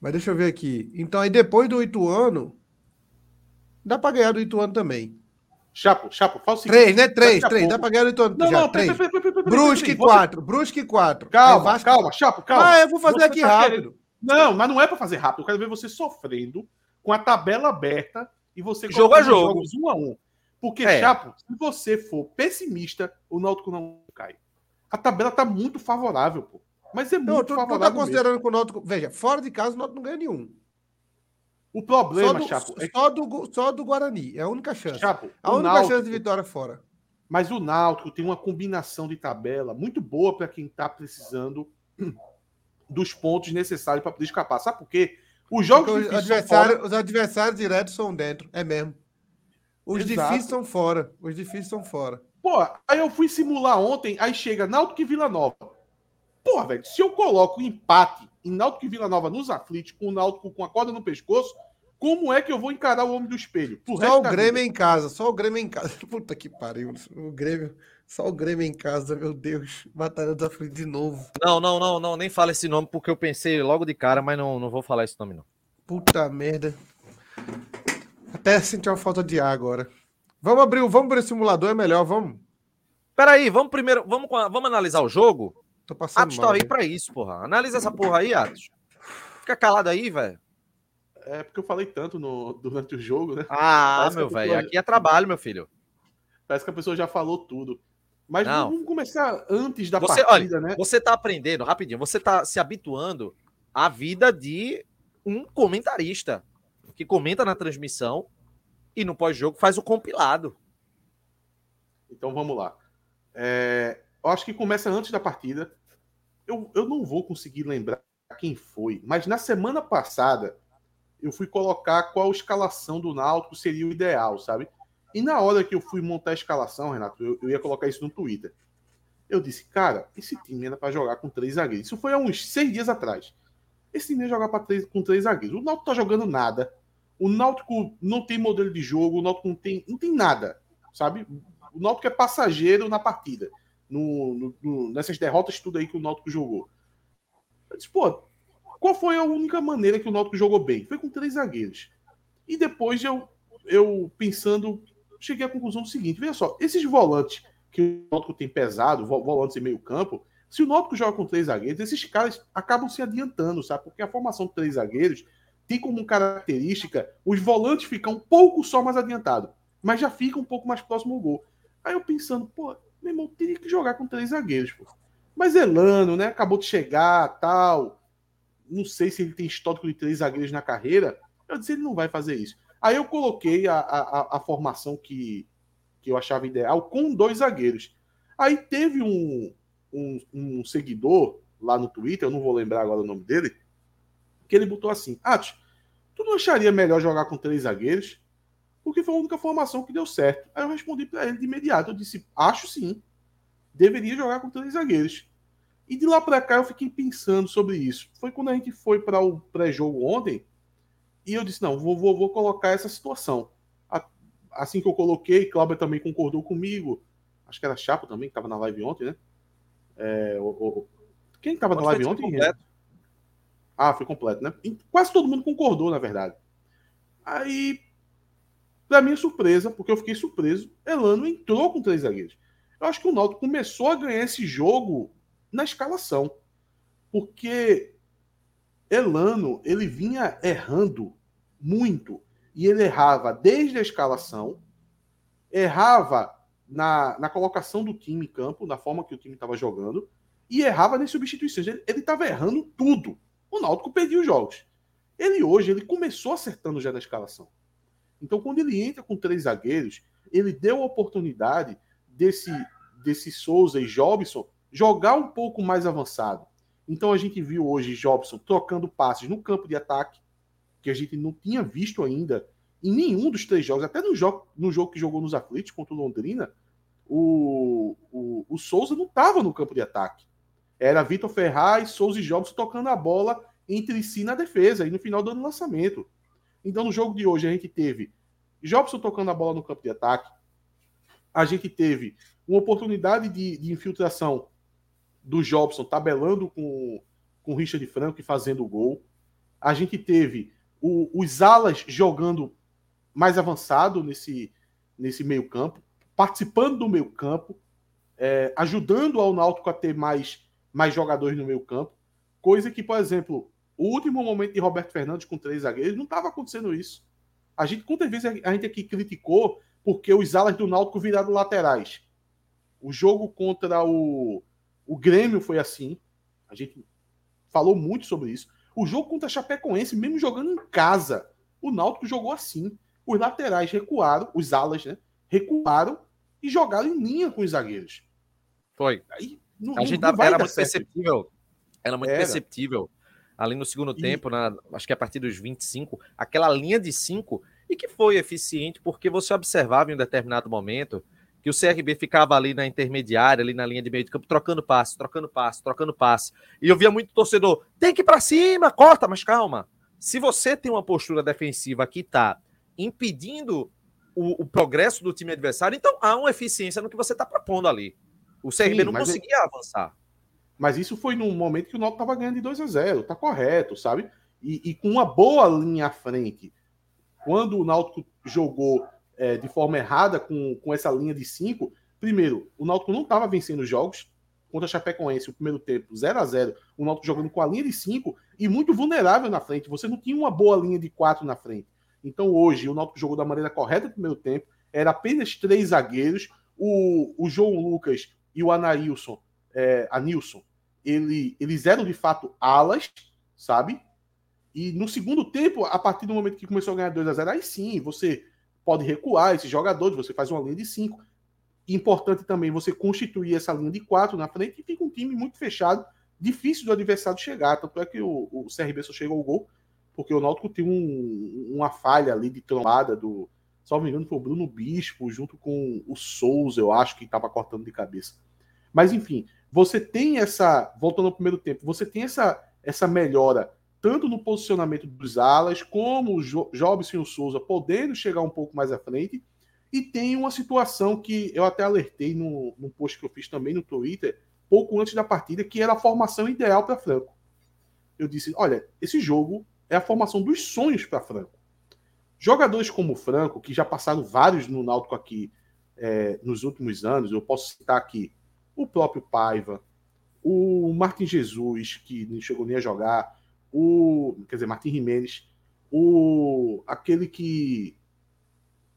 Speaker 2: Mas deixa eu ver aqui. Então, aí depois do Ituano, dá para ganhar do Ituano também.
Speaker 8: Chapo, Chapo, fala o
Speaker 2: seguinte. Três, né? Três, três. Dá pra ganhar do Ituano. Não, já, não, três. Brusque, quatro. Brusque, quatro.
Speaker 8: Calma, Vasco... calma, Chapo, calma.
Speaker 2: Ah, eu vou fazer você aqui tá rápido. Querendo...
Speaker 8: Não, mas não é para fazer rápido. Eu quero ver você sofrendo com a tabela aberta e você
Speaker 1: jogo a jogo.
Speaker 8: um a um. Porque, é. Chapo, se você for pessimista, o Náutico não cai. A tabela tá muito favorável, pô. Mas é muito não, tu, favorável. Tu
Speaker 2: tá considerando mesmo. que o Náutico. Veja, fora de casa o Náutico não ganha nenhum.
Speaker 8: O problema, só do,
Speaker 2: Chapo. É só, do, só do Guarani. É a única chance. Chapo, a única Náutico, chance de vitória fora.
Speaker 8: Mas o Náutico tem uma combinação de tabela muito boa para quem está precisando dos pontos necessários para poder escapar. Sabe por quê?
Speaker 2: Os jogos os adversários, fora... os adversários diretos são dentro, é mesmo. Os Exato. difíceis são fora. Os difíceis são fora.
Speaker 8: Pô, aí eu fui simular ontem, aí chega Náutico e Vila Nova. Pô, velho, se eu coloco empate em Náutico e Vila Nova nos aflitos, com o Náutico com a corda no pescoço, como é que eu vou encarar o homem do espelho?
Speaker 2: só o Grêmio vida. em casa, só o Grêmio em casa. <laughs> Puta que pariu. O Grêmio, só o Grêmio em casa, meu Deus. Batalha dos aflitos de novo.
Speaker 1: Não, não, não, não, nem fala esse nome porque eu pensei logo de cara, mas não, não vou falar esse nome não.
Speaker 2: Puta merda. Até senti uma falta de ar agora. Vamos abrir, vamos abrir o simulador, é melhor, vamos.
Speaker 1: Peraí, vamos primeiro, vamos, vamos analisar o jogo? Tô passando Atos tá aí pra isso, porra. Analisa essa porra aí, Atos. Fica calado aí, velho.
Speaker 8: É porque eu falei tanto no, durante o jogo, né?
Speaker 1: Ah, Parece meu velho, aqui é trabalho, meu filho.
Speaker 8: Parece que a pessoa já falou tudo. Mas não. vamos começar antes da
Speaker 1: você, partida, olha, né? Você tá aprendendo, rapidinho, você tá se habituando à vida de um comentarista que comenta na transmissão e no pós-jogo faz o compilado.
Speaker 8: Então vamos lá. É, eu acho que começa antes da partida. Eu, eu não vou conseguir lembrar quem foi, mas na semana passada eu fui colocar qual escalação do Náutico seria o ideal, sabe? E na hora que eu fui montar a escalação, Renato, eu, eu ia colocar isso no Twitter. Eu disse, cara, esse time era para jogar com três zagueiros. Isso foi há uns seis dias atrás. Esse time ia jogar três, com três zagueiros. O Náutico tá jogando nada. O Náutico não tem modelo de jogo, o Náutico não tem, não tem nada, sabe? O Náutico é passageiro na partida no, no, no, nessas derrotas tudo aí que o Náutico jogou. Eu disse, pô, qual foi a única maneira que o Náutico jogou bem? Foi com três zagueiros. E depois eu, eu pensando, cheguei à conclusão do seguinte: veja só, esses volantes que o Náutico tem pesado, volantes em meio campo, se o Náutico joga com três zagueiros, esses caras acabam se adiantando, sabe? Porque a formação de três zagueiros tem como característica os volantes ficam um pouco só mais adiantados, mas já ficam um pouco mais próximo ao gol. Aí eu pensando, pô, meu irmão, teria que jogar com três zagueiros, pô. Mas Elano, né? Acabou de chegar, tal. Não sei se ele tem histórico de três zagueiros na carreira. Eu disse, ele não vai fazer isso. Aí eu coloquei a, a, a formação que, que eu achava ideal com dois zagueiros. Aí teve um, um, um, seguidor lá no Twitter, eu não vou lembrar agora o nome dele, que ele botou assim: Atos, tu não acharia melhor jogar com três zagueiros? porque foi a única formação que deu certo. Aí eu respondi para ele de imediato, eu disse, acho sim, deveria jogar com três zagueiros. E de lá para cá eu fiquei pensando sobre isso. Foi quando a gente foi para o pré-jogo ontem, e eu disse, não, vou, vou, vou colocar essa situação. Assim que eu coloquei, Cláudia também concordou comigo, acho que era Chapo também, que estava na live ontem, né? É, o, o... Quem estava na live ontem? Completo. Ah, foi completo, né? quase todo mundo concordou, na verdade. Aí para minha surpresa, porque eu fiquei surpreso, Elano entrou com três zagueiros. Eu acho que o Náutico começou a ganhar esse jogo na escalação. Porque Elano, ele vinha errando muito. E ele errava desde a escalação, errava na, na colocação do time em campo, na forma que o time estava jogando, e errava nas substituições. Ele estava errando tudo. O Náutico perdia os jogos. Ele hoje, ele começou acertando já na escalação. Então, quando ele entra com três zagueiros, ele deu a oportunidade desse, desse Souza e Jobson jogar um pouco mais avançado. Então, a gente viu hoje Jobson trocando passes no campo de ataque, que a gente não tinha visto ainda em nenhum dos três jogos, até no jogo, no jogo que jogou nos aflitos contra o Londrina, o, o, o Souza não estava no campo de ataque. Era Vitor Ferraz, Souza e Jobson tocando a bola entre si na defesa e no final dando lançamento. Então, no jogo de hoje, a gente teve Jobson tocando a bola no campo de ataque. A gente teve uma oportunidade de, de infiltração do Jobson tabelando com, com o Richard Franco e fazendo o gol. A gente teve o, os alas jogando mais avançado nesse, nesse meio campo, participando do meio campo, é, ajudando ao Náutico a ter mais, mais jogadores no meio campo. Coisa que, por exemplo, o último momento de Roberto Fernandes com três zagueiros não estava acontecendo isso. A gente, quantas vezes a gente aqui criticou porque os alas do Náutico viraram laterais? O jogo contra o, O Grêmio foi assim. A gente falou muito sobre isso. O jogo contra a Chapecoense, mesmo jogando em casa, o Náutico jogou assim. Os laterais recuaram, os alas, né? Recuaram e jogaram em linha com os zagueiros.
Speaker 1: Foi. Aí, não, a gente não era muito certo. perceptível. Era muito era. perceptível. Ali no segundo e... tempo, na, acho que a partir dos 25, aquela linha de 5, e que foi eficiente porque você observava em um determinado momento que o CRB ficava ali na intermediária, ali na linha de meio de campo, trocando passe, trocando passe, trocando passe. E eu via muito torcedor, tem que ir para cima, corta, mas calma. Se você tem uma postura defensiva que está impedindo o, o, progresso do time adversário, então há uma eficiência no que você está propondo ali. O CRB Sim, não conseguia é... avançar.
Speaker 8: Mas isso foi num momento que o Náutico estava ganhando de 2 a 0 tá correto, sabe? E, e, com uma boa linha à frente. Quando o Náutico jogou é, de forma errada com, com essa linha de 5, primeiro, o Náutico não estava vencendo jogos contra a Chapecoense, o primeiro tempo 0 a 0 o Náutico jogando com a linha de 5 e muito vulnerável na frente. Você não tinha uma boa linha de 4 na frente. Então hoje o Náutico jogou da maneira correta no primeiro tempo, era apenas três zagueiros, o, o João Lucas e o Anailson, é, Anilson, ele, eles eram de fato alas, sabe? E no segundo tempo, a partir do momento que começou a ganhar 2 a 0 aí sim, você pode recuar esses jogadores, você faz uma linha de cinco. Importante também você constituir essa linha de quatro na frente e fica um time muito fechado, difícil do adversário chegar. Tanto é que o, o CRB só chegou ao gol, porque o Náutico tem um, uma falha ali de trombada do. Me engano, foi o Bruno Bispo, junto com o Souza, eu acho que estava cortando de cabeça. Mas enfim, você tem essa. Voltando ao primeiro tempo, você tem essa, essa melhora tanto no posicionamento dos alas, como o jo Jobson e o Souza podendo chegar um pouco mais à frente. E tem uma situação que eu até alertei no, no post que eu fiz também no Twitter, pouco antes da partida, que era a formação ideal para Franco. Eu disse: olha, esse jogo é a formação dos sonhos para Franco. Jogadores como Franco, que já passaram vários no Náutico aqui é, nos últimos anos, eu posso citar aqui o próprio Paiva, o Martin Jesus, que não chegou nem a jogar, o. Quer dizer, Martin Jimenez, o, aquele que.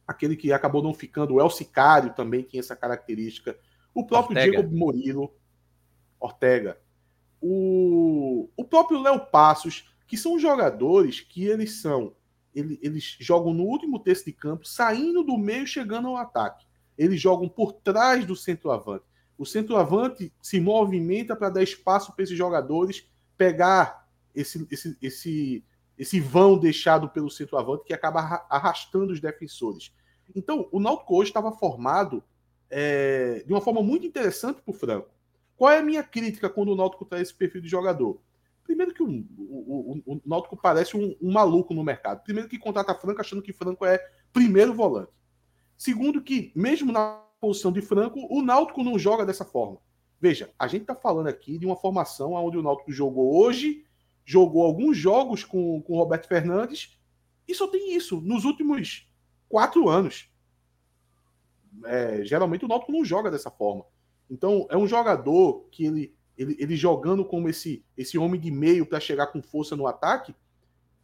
Speaker 8: Aquele que acabou não ficando, o El Sicário também tinha essa característica. O próprio Ortega. Diego Murilo, Ortega. O, o próprio Léo Passos, que são jogadores que eles são. Eles, eles jogam no último terço de campo, saindo do meio chegando ao ataque. Eles jogam por trás do centroavante. O centroavante se movimenta para dar espaço para esses jogadores pegar esse, esse, esse, esse vão deixado pelo centroavante que acaba arrastando os defensores. Então, o Náutico hoje estava formado é, de uma forma muito interessante para o Franco. Qual é a minha crítica quando o Náutico traz esse perfil de jogador? Primeiro que o, o, o, o Náutico parece um, um, maluco no mercado. Primeiro que contrata Franco achando que Franco é primeiro volante. Segundo que, mesmo na posição de Franco, o Náutico não joga dessa forma. Veja, a gente está falando aqui de uma formação onde o Náutico jogou hoje jogou alguns jogos com, com o Roberto Fernandes e só tem isso nos últimos quatro anos. É, geralmente o Náutico não joga dessa forma. Então é um jogador que ele, ele, ele jogando como esse, esse homem de meio para chegar com força no ataque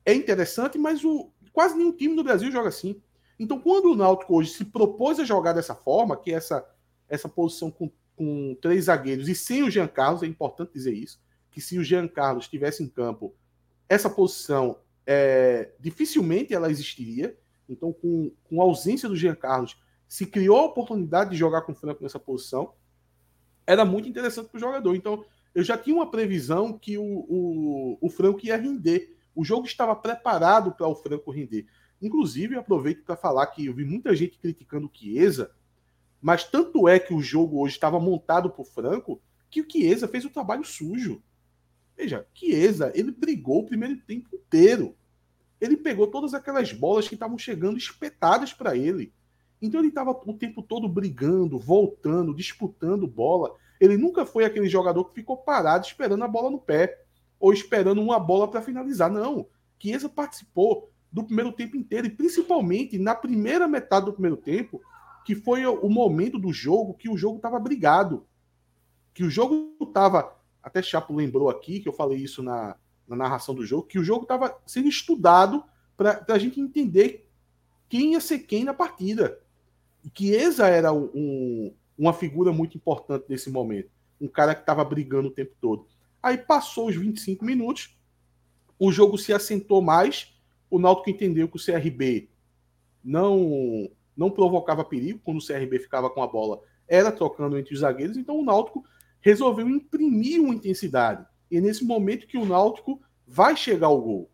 Speaker 8: é interessante, mas o, quase nenhum time no Brasil joga assim. Então quando o Náutico hoje se propôs a jogar dessa forma, que é essa, essa posição com, com três zagueiros e sem o Jean Carlos, é importante dizer isso, que se o Jean Carlos estivesse em campo, essa posição é, dificilmente ela existiria. Então, com, com a ausência do Jean Carlos, se criou a oportunidade de jogar com o Franco nessa posição. Era muito interessante para o jogador. Então, eu já tinha uma previsão que o, o, o Franco ia render. O jogo estava preparado para o Franco render. Inclusive, aproveito para falar que eu vi muita gente criticando o Chiesa, mas tanto é que o jogo hoje estava montado para o Franco que o Chiesa fez o trabalho sujo. Veja, Chiesa, ele brigou o primeiro tempo inteiro. Ele pegou todas aquelas bolas que estavam chegando espetadas para ele. Então ele estava o tempo todo brigando, voltando, disputando bola. Ele nunca foi aquele jogador que ficou parado esperando a bola no pé ou esperando uma bola para finalizar. Não. Chiesa participou do primeiro tempo inteiro e principalmente na primeira metade do primeiro tempo, que foi o momento do jogo que o jogo estava brigado, que o jogo estava até Chapo lembrou aqui, que eu falei isso na, na narração do jogo, que o jogo estava sendo estudado para a gente entender quem ia ser quem na partida. E que Eza era um, uma figura muito importante nesse momento. um cara que estava brigando o tempo todo. Aí passou os 25 minutos, o jogo se assentou mais, o Náutico entendeu que o CRB não não provocava perigo quando o CRB ficava com a bola, era trocando entre os zagueiros, então o Náutico resolveu imprimir uma intensidade. E é nesse momento que o Náutico vai chegar ao gol.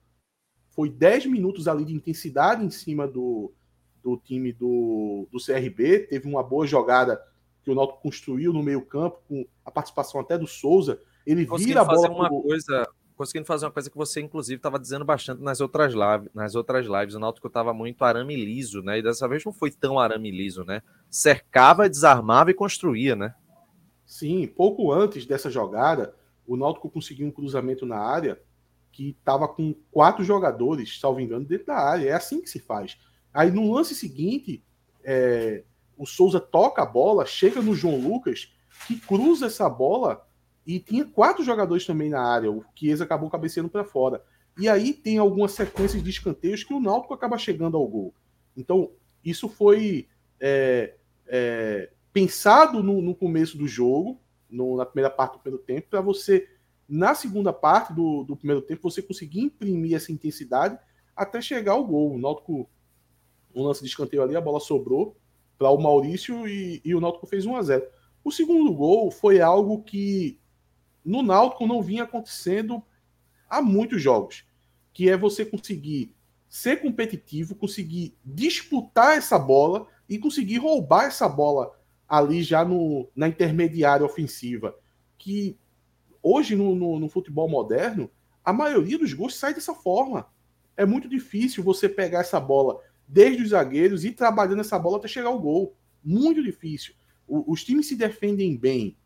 Speaker 8: Foi 10 minutos ali de intensidade em cima do, do time do, do CRB. Teve uma boa jogada que o Náutico construiu no meio-campo, com a participação até do Souza. Ele vira a bola.
Speaker 1: Fazer uma pro... coisa, conseguindo fazer uma coisa que você, inclusive, estava dizendo bastante nas outras, live, nas outras lives. O Náutico estava muito arame liso, né? E dessa vez não foi tão arame liso, né? Cercava, desarmava e construía, né?
Speaker 8: Sim, pouco antes dessa jogada, o Náutico conseguiu um cruzamento na área que estava com quatro jogadores, salvo engano, dentro da área. É assim que se faz. Aí no lance seguinte, é, o Souza toca a bola, chega no João Lucas, que cruza essa bola e tinha quatro jogadores também na área. O Chiesa acabou cabeceando para fora. E aí tem algumas sequências de escanteios que o Náutico acaba chegando ao gol. Então, isso foi é, é, pensado no, no, começo do jogo, no, na primeira parte do primeiro tempo, para você na segunda parte do, do primeiro tempo, você conseguir imprimir essa intensidade até chegar ao gol. O Náutico, um lance de escanteio ali, a bola sobrou para o Maurício e, e, o Náutico fez 1 a 0 O segundo gol foi algo que no Náutico não vinha acontecendo há muitos jogos, que é você conseguir ser competitivo, conseguir disputar essa bola e conseguir roubar essa bola ali já no, na intermediária ofensiva, que hoje no, no, no, futebol moderno, a maioria dos gols sai dessa forma. É muito difícil você pegar essa bola desde os zagueiros e ir trabalhando essa bola até chegar ao gol. Muito difícil. O, os times se defendem bem.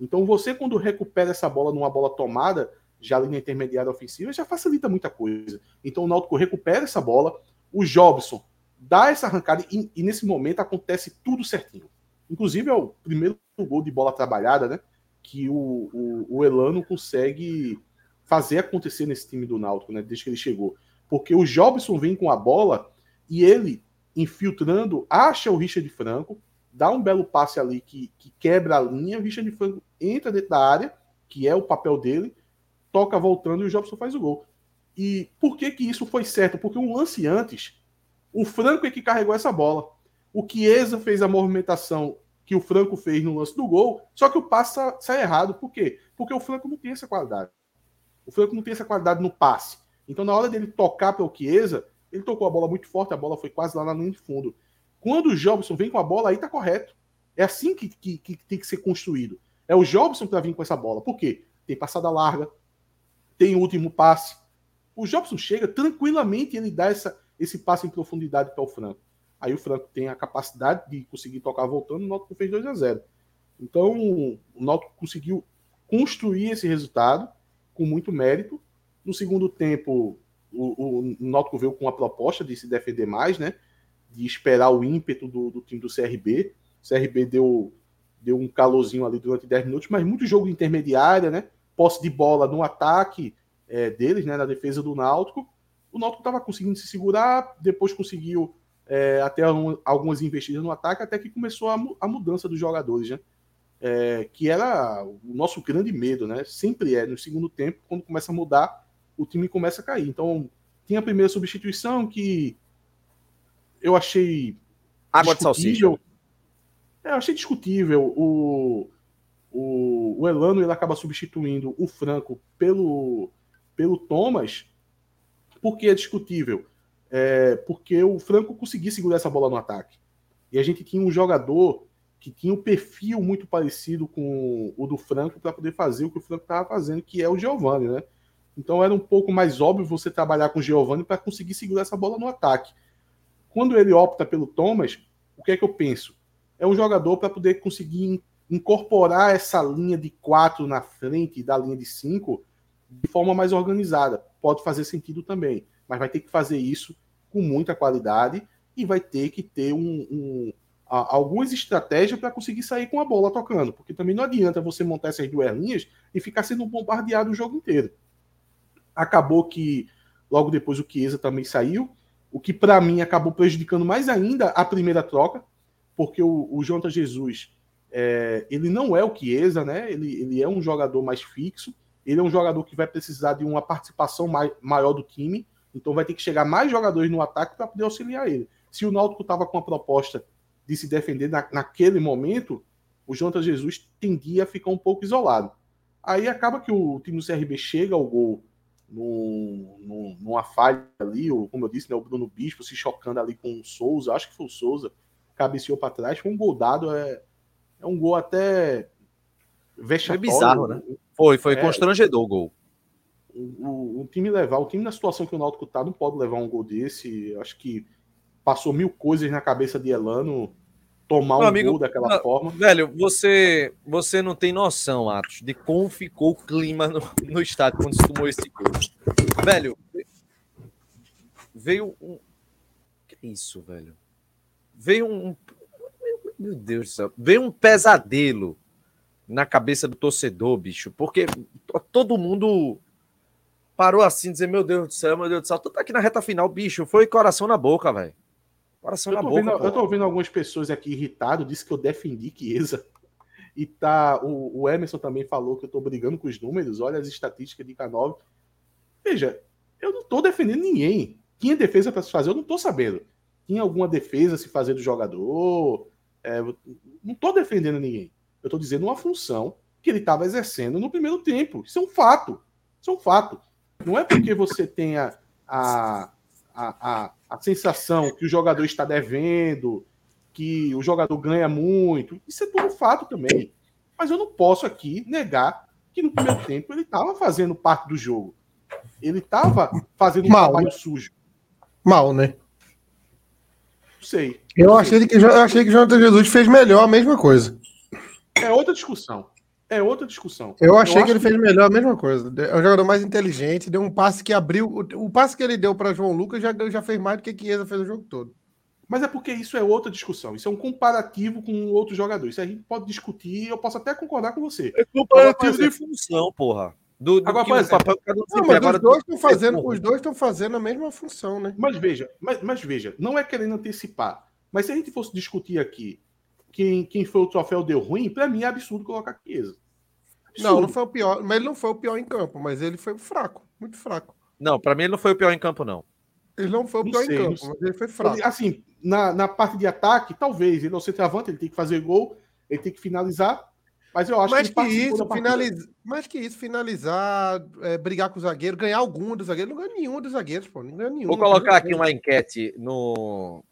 Speaker 8: Então você, quando recupera essa bola numa bola tomada, já ali na intermediária ofensiva, já facilita muita coisa. Então o Náutico recupera essa bola, o Jobson dá essa arrancada e, e nesse momento acontece tudo certinho. Inclusive é o primeiro gol de bola trabalhada, né? que o, o, o, Elano consegue fazer acontecer nesse time do Náutico, né? Desde que ele chegou. Porque o Jobson vem com a bola e ele, infiltrando, acha o Richard Franco, dá um belo passe ali que, que quebra a linha, o Richard Franco entra dentro da área, que é o papel dele, toca voltando e o Jobson faz o gol. E por que que isso foi certo? Porque um lance antes, o Franco é que carregou essa bola. O Chiesa fez a movimentação que o Franco fez no lance do gol, só que o passe sai errado. Por quê? Porque o Franco não tem essa qualidade. O Franco não tem essa qualidade no passe. Então, na hora dele tocar para o Chiesa, ele tocou a bola muito forte, a bola foi quase lá na linha de fundo. Quando o Jobson vem com a bola, aí tá correto. É assim que, que, que tem que ser construído. É o Jobson para vir com essa bola. Por quê? Tem passada larga, tem último passe. O Jobson chega tranquilamente e ele dá essa, esse passe em profundidade para o Franco. Aí o Franco tem a capacidade de conseguir tocar voltando, o Náutico fez 2 a 0 Então, o Náutico conseguiu construir esse resultado com muito mérito. No segundo tempo, o, o Náutico veio com a proposta de se defender mais, né? De esperar o ímpeto do, do time do CRB. O CRB deu, deu um calorzinho ali durante 10 minutos, mas muito jogo de intermediária, né? Posse de bola no ataque é, deles, né? Na defesa do Náutico. O Náutico estava conseguindo se segurar, depois conseguiu é, até um, algumas investidas no ataque, até que começou a, a mudança dos jogadores, né? É, que era o nosso grande medo, né? Sempre é, no segundo tempo, quando começa a mudar, o time começa a cair. Então, tinha a primeira substituição que eu achei.
Speaker 1: Água de salsicha.
Speaker 8: É, eu achei discutível. O, o, o Elano ele acaba substituindo o Franco pelo, pelo Thomas, porque é discutível é, porque o Franco conseguia segurar essa bola no ataque. E a gente tinha um jogador que tinha um perfil muito parecido com o do Franco para poder fazer o que o Franco estava fazendo, que é o Giovani, né? Então era um pouco mais óbvio você trabalhar com o Giovani para conseguir segurar essa bola no ataque. Quando ele opta pelo Thomas, o que é que eu penso? É um jogador para poder conseguir incorporar essa linha de quatro na frente da linha de cinco de forma mais organizada. Pode fazer sentido também mas vai ter que fazer isso com muita qualidade e vai ter que ter um, um a, algumas estratégias para conseguir sair com a bola tocando, porque também não adianta você montar essas duas linhas e ficar sendo bombardeado o jogo inteiro. Acabou que logo depois o Chiesa também saiu, o que para mim acabou prejudicando mais ainda a primeira troca, porque o, o Jonathan Jesus é, ele não é o Chiesa, né? Ele, ele é um jogador mais fixo. Ele é um jogador que vai precisar de uma participação mai, maior do time. Então vai ter que chegar mais jogadores no ataque para poder auxiliar ele. Se o Náutico estava com a proposta de se defender na, naquele momento, o Jonathan Jesus tendia a ficar um pouco isolado. Aí acaba que o time do CRB chega ao gol no, no, numa falha ali, ou como eu disse, né, o Bruno Bispo se chocando ali com o Souza, acho que foi o Souza, cabeceou para trás, foi um gol dado, é, é um gol até
Speaker 1: vexatório. Foi bizarro, né? Foi, foi é, constrangedor o gol.
Speaker 8: O, o, time levar, o time na situação que o Náutico tá, não pode levar um gol desse, acho que passou mil coisas na cabeça de Elano, tomar um amigo, gol daquela não, forma.
Speaker 1: Velho, você você não tem noção, Atos, de como ficou o clima no, no estádio quando se tomou esse gol. Velho, veio um. Que isso, velho? Veio um. Meu Deus do céu. Veio um pesadelo na cabeça do torcedor, bicho, porque todo mundo parou assim, dizer: Meu Deus do céu, meu Deus do céu, tu tá aqui na reta final, bicho. Foi coração na boca, velho.
Speaker 8: Coração na boca. Vendo, eu tô ouvindo algumas pessoas aqui irritado, disse que eu defendi Chiesa. E tá, o, o, Emerson também falou que eu tô brigando com os números. Olha as estatísticas de K9. Veja, eu não tô defendendo ninguém. Tinha defesa para se fazer, eu não tô sabendo. Tinha alguma defesa se fazer do jogador. É, não tô defendendo ninguém. Eu tô dizendo uma função que ele estava exercendo no primeiro tempo. Isso é um fato. Isso é um fato. Não é porque você tenha a, a, a, a sensação que o jogador está devendo, que o jogador ganha muito. Isso é tudo fato também. Mas eu não posso aqui negar que no primeiro tempo ele estava fazendo parte do jogo. Ele estava fazendo um Mal. trabalho sujo.
Speaker 2: Mal, né?
Speaker 8: Não sei.
Speaker 2: Eu achei que eu achei que Jonathan Jesus fez melhor a mesma coisa.
Speaker 8: É outra discussão. É outra discussão.
Speaker 2: Eu achei eu que ele fez melhor a mesma coisa. É um jogador mais inteligente, deu um passe que abriu. O, passe que ele deu para João Lucas já, já fez mais do que Chiesa fez o jogo todo.
Speaker 8: Mas é porque isso é outra discussão. Isso é um comparativo com outro jogador. Isso a gente pode discutir. Eu posso até concordar com você.
Speaker 1: É comparativo de função, porra.
Speaker 2: Do, do Agora, exemplo, papel cada um não, mas agora os dois estão fazendo, os dois estão fazendo a mesma função, né?
Speaker 8: Mas veja, mas, mas veja, não é querendo antecipar. Mas se a gente fosse discutir aqui quem, quem foi o troféu deu ruim, para mim é absurdo colocar Chiesa.
Speaker 2: Não, não foi o pior, mas ele não foi o pior em campo, mas ele foi fraco, muito fraco.
Speaker 1: Não, para mim ele não foi o pior em campo, não.
Speaker 2: Ele não foi o pior sei, em campo, mas ele foi fraco.
Speaker 8: Assim, na, na parte de ataque, talvez, ele não se centroavante, ele tem que fazer gol, ele tem que finalizar, mas eu acho
Speaker 2: mais que, que isso, finaliza... mais que isso, finalizar, é, brigar com o zagueiro, ganhar algum dos zagueiros, não ganha nenhum dos zagueiros, pô, não ganha nenhum.
Speaker 1: Vou colocar aqui uma enquete no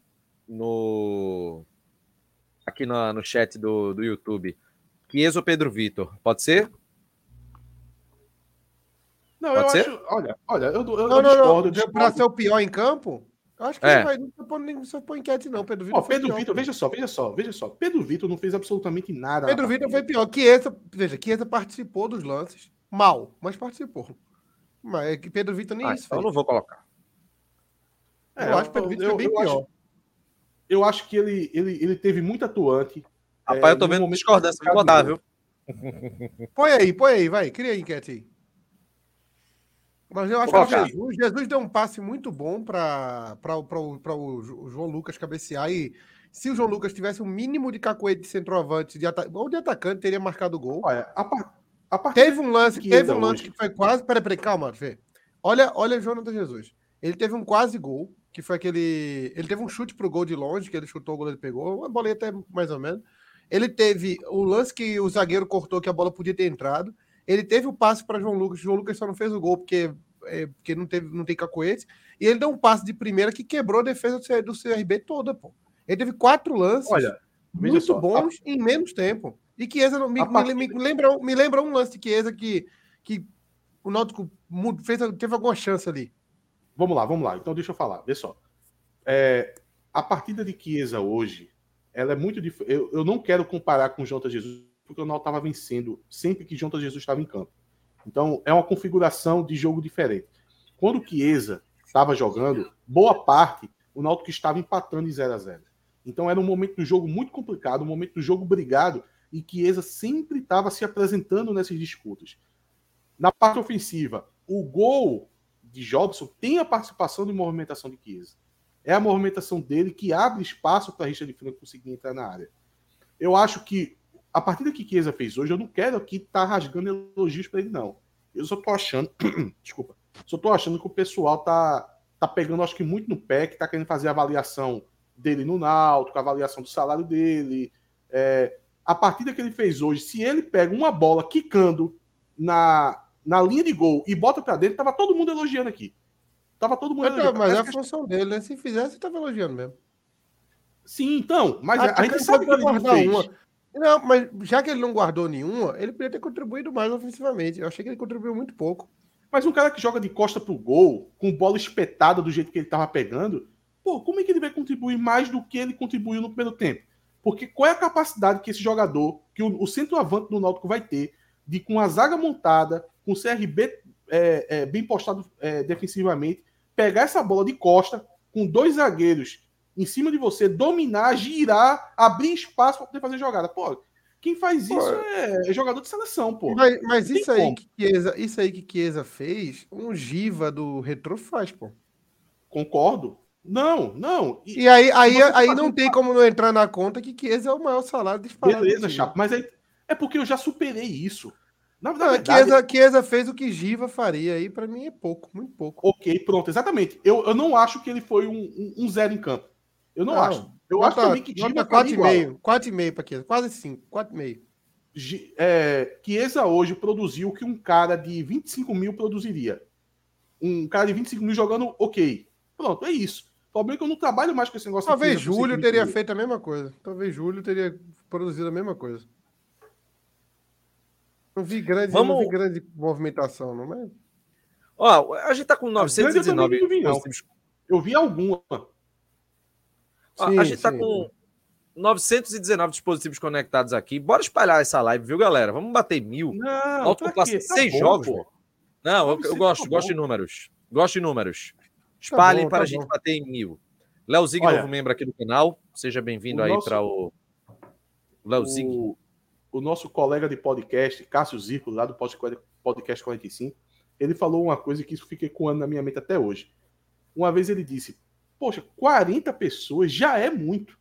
Speaker 1: no aqui no, no chat do, do YouTube. Chiesa ou Pedro Vitor? Pode ser?
Speaker 8: Não, Pode eu ser? acho. Olha, olha, eu, eu,
Speaker 2: não, eu não, discordo. discordo. Para ser o pior em campo? Eu acho que é. não vai não pôr, pôr enquete, não. Pedro Vitor.
Speaker 8: Ó, Pedro Vitor, veja só, veja só, veja só. Pedro Vitor não fez absolutamente nada.
Speaker 2: Pedro Vitor foi pior. Chiesa, veja, Chiesa participou dos lances. Mal, mas participou. Mas é que Pedro Vitor nem ah, isso.
Speaker 1: Então eu não vou colocar.
Speaker 8: É, eu acho que Pedro Vitor foi bem pior. Acho, eu acho que ele, ele, ele teve muito atuante.
Speaker 1: Rapaz, é, eu tô vendo discordância, vou botar, viu?
Speaker 2: põe aí, põe aí, vai, cria a enquete aí. Mas eu acho que Jesus, Jesus deu um passe muito bom para o João Lucas cabecear e se o João Lucas tivesse um mínimo de cacoete de centroavante de ou de atacante, teria marcado o gol.
Speaker 8: Olha, a,
Speaker 2: a teve um lance, que teve um lance hoje. que foi quase. Peraí, peraí, calma, Fê. Olha, olha Jonathan Jesus. Ele teve um quase gol que foi aquele. Ele teve um chute pro gol de longe, que ele chutou, o goleiro pegou, uma bolinha até mais ou menos. Ele teve o lance que o zagueiro cortou, que a bola podia ter entrado. Ele teve o passe para João Lucas. João Lucas só não fez o gol porque, é, porque não, teve, não tem cacoete. E ele deu um passe de primeira que quebrou a defesa do CRB toda, pô. Ele teve quatro lances
Speaker 8: Olha,
Speaker 2: muito só, bons a... em menos tempo. E Chiesa me, me, me, me, lembra, me lembra um lance de Chiesa que, que o Náutico fez, teve alguma chance ali.
Speaker 8: Vamos lá, vamos lá. Então deixa eu falar. Vê só. É, a partida de Chiesa hoje, ela é muito diferente. Eu, eu, não quero comparar com o Jonathan Jesus, porque o Náutico estava vencendo sempre que Jonathan Jesus estava em campo. Então é uma configuração de jogo diferente. Quando o Chiesa estava jogando, boa parte o Náutico estava empatando em 0 a 0 Então era um momento do jogo muito complicado, um momento do jogo brigado, e Chiesa sempre estava se apresentando nessas disputas. Na parte ofensiva, o gol de Jobson tem a participação de movimentação de Chiesa. É a movimentação dele que abre espaço para a Richard Franco conseguir entrar na área. Eu acho que a partida que Chiesa fez hoje, eu não quero aqui estar tá rasgando elogios para ele, não. Eu só tô achando. <clears throat> desculpa. Só tô achando que o pessoal tá, tá pegando, acho que muito no pé, que tá querendo fazer a avaliação dele no Náutico, a avaliação do salário dele. É, a partida que ele fez hoje, se ele pega uma bola quicando na, na linha de gol e bota para dentro, tava todo mundo elogiando aqui. Tava todo mundo
Speaker 2: elogiando. Mas é a função dele, né? Se fizesse, tava elogiando mesmo.
Speaker 8: Sim, então, mas a, a gente sabe que ele não
Speaker 2: fez. Uma. Não, mas já que ele não guardou nenhuma, ele poderia ter contribuído mais ofensivamente. Eu achei que ele contribuiu muito pouco.
Speaker 8: Mas um cara que joga de costa pro gol, com bola espetada do jeito que ele tava pegando, pô, como é que ele vai contribuir mais do que ele contribuiu no primeiro tempo? Porque qual é a capacidade que esse jogador, que o, o centroavante do Náutico vai ter, de com a zaga montada, com o CRB é, é, bem postado é, defensivamente, pegar essa bola de costa, com dois zagueiros em cima de você, dominar, girar, abrir espaço para poder fazer jogada. Pô, quem faz isso pô, é, é, jogador de seleção, pô.
Speaker 2: Mas, mas isso, aí que Chiesa, isso aí que Chiesa fez, um Giva do Retro faz, pô.
Speaker 8: Concordo. Não, não.
Speaker 2: E, e aí, aí, aí não tem como não entrar na conta que Chiesa é o maior salário
Speaker 8: disparado. Beleza, Chapo, mas aí, é porque eu já superei isso.
Speaker 2: Na, na não, verdade, Chiesa, Chiesa fez o que Giva faria aí, para mim é pouco, muito pouco.
Speaker 8: Ok, pronto, exatamente. Eu, eu não acho que ele foi um, um, um zero em campo. Eu não, não acho. Eu nota, acho também que
Speaker 2: Giba 4,5. 4,5 para Chiesa. Quase 5. 4,5.
Speaker 8: É, Chiesa hoje produziu o que um cara de 25 mil produziria. Um cara de 25 mil jogando ok. Pronto, é isso. O problema é que eu não trabalho mais com esse negócio.
Speaker 2: Talvez Júlio teria mil. feito a mesma coisa. Talvez Júlio teria produzido a mesma coisa. Não vi grande, Vamos... não vi grande movimentação, não é?
Speaker 1: Ó, a gente tá com 919.
Speaker 8: Eu, vi, eu vi alguma.
Speaker 1: Sim, a gente está com 919 dispositivos conectados aqui. Bora espalhar essa live, viu, galera? Vamos bater mil.
Speaker 8: Não,
Speaker 1: tá tá seis bom, jogos. Pô. Não, eu, eu gosto, tá gosto de números. Gosto de números. Tá Espalhem tá para a gente bom. bater em mil. Léo Zig, Olha, novo membro aqui do canal. Seja bem-vindo aí para o.
Speaker 8: Léo Zig. O, o nosso colega de podcast, Cássio Zirco, lá do Podcast 45, ele falou uma coisa que isso fica ecoando na minha mente até hoje. Uma vez ele disse: Poxa, 40 pessoas já é muito.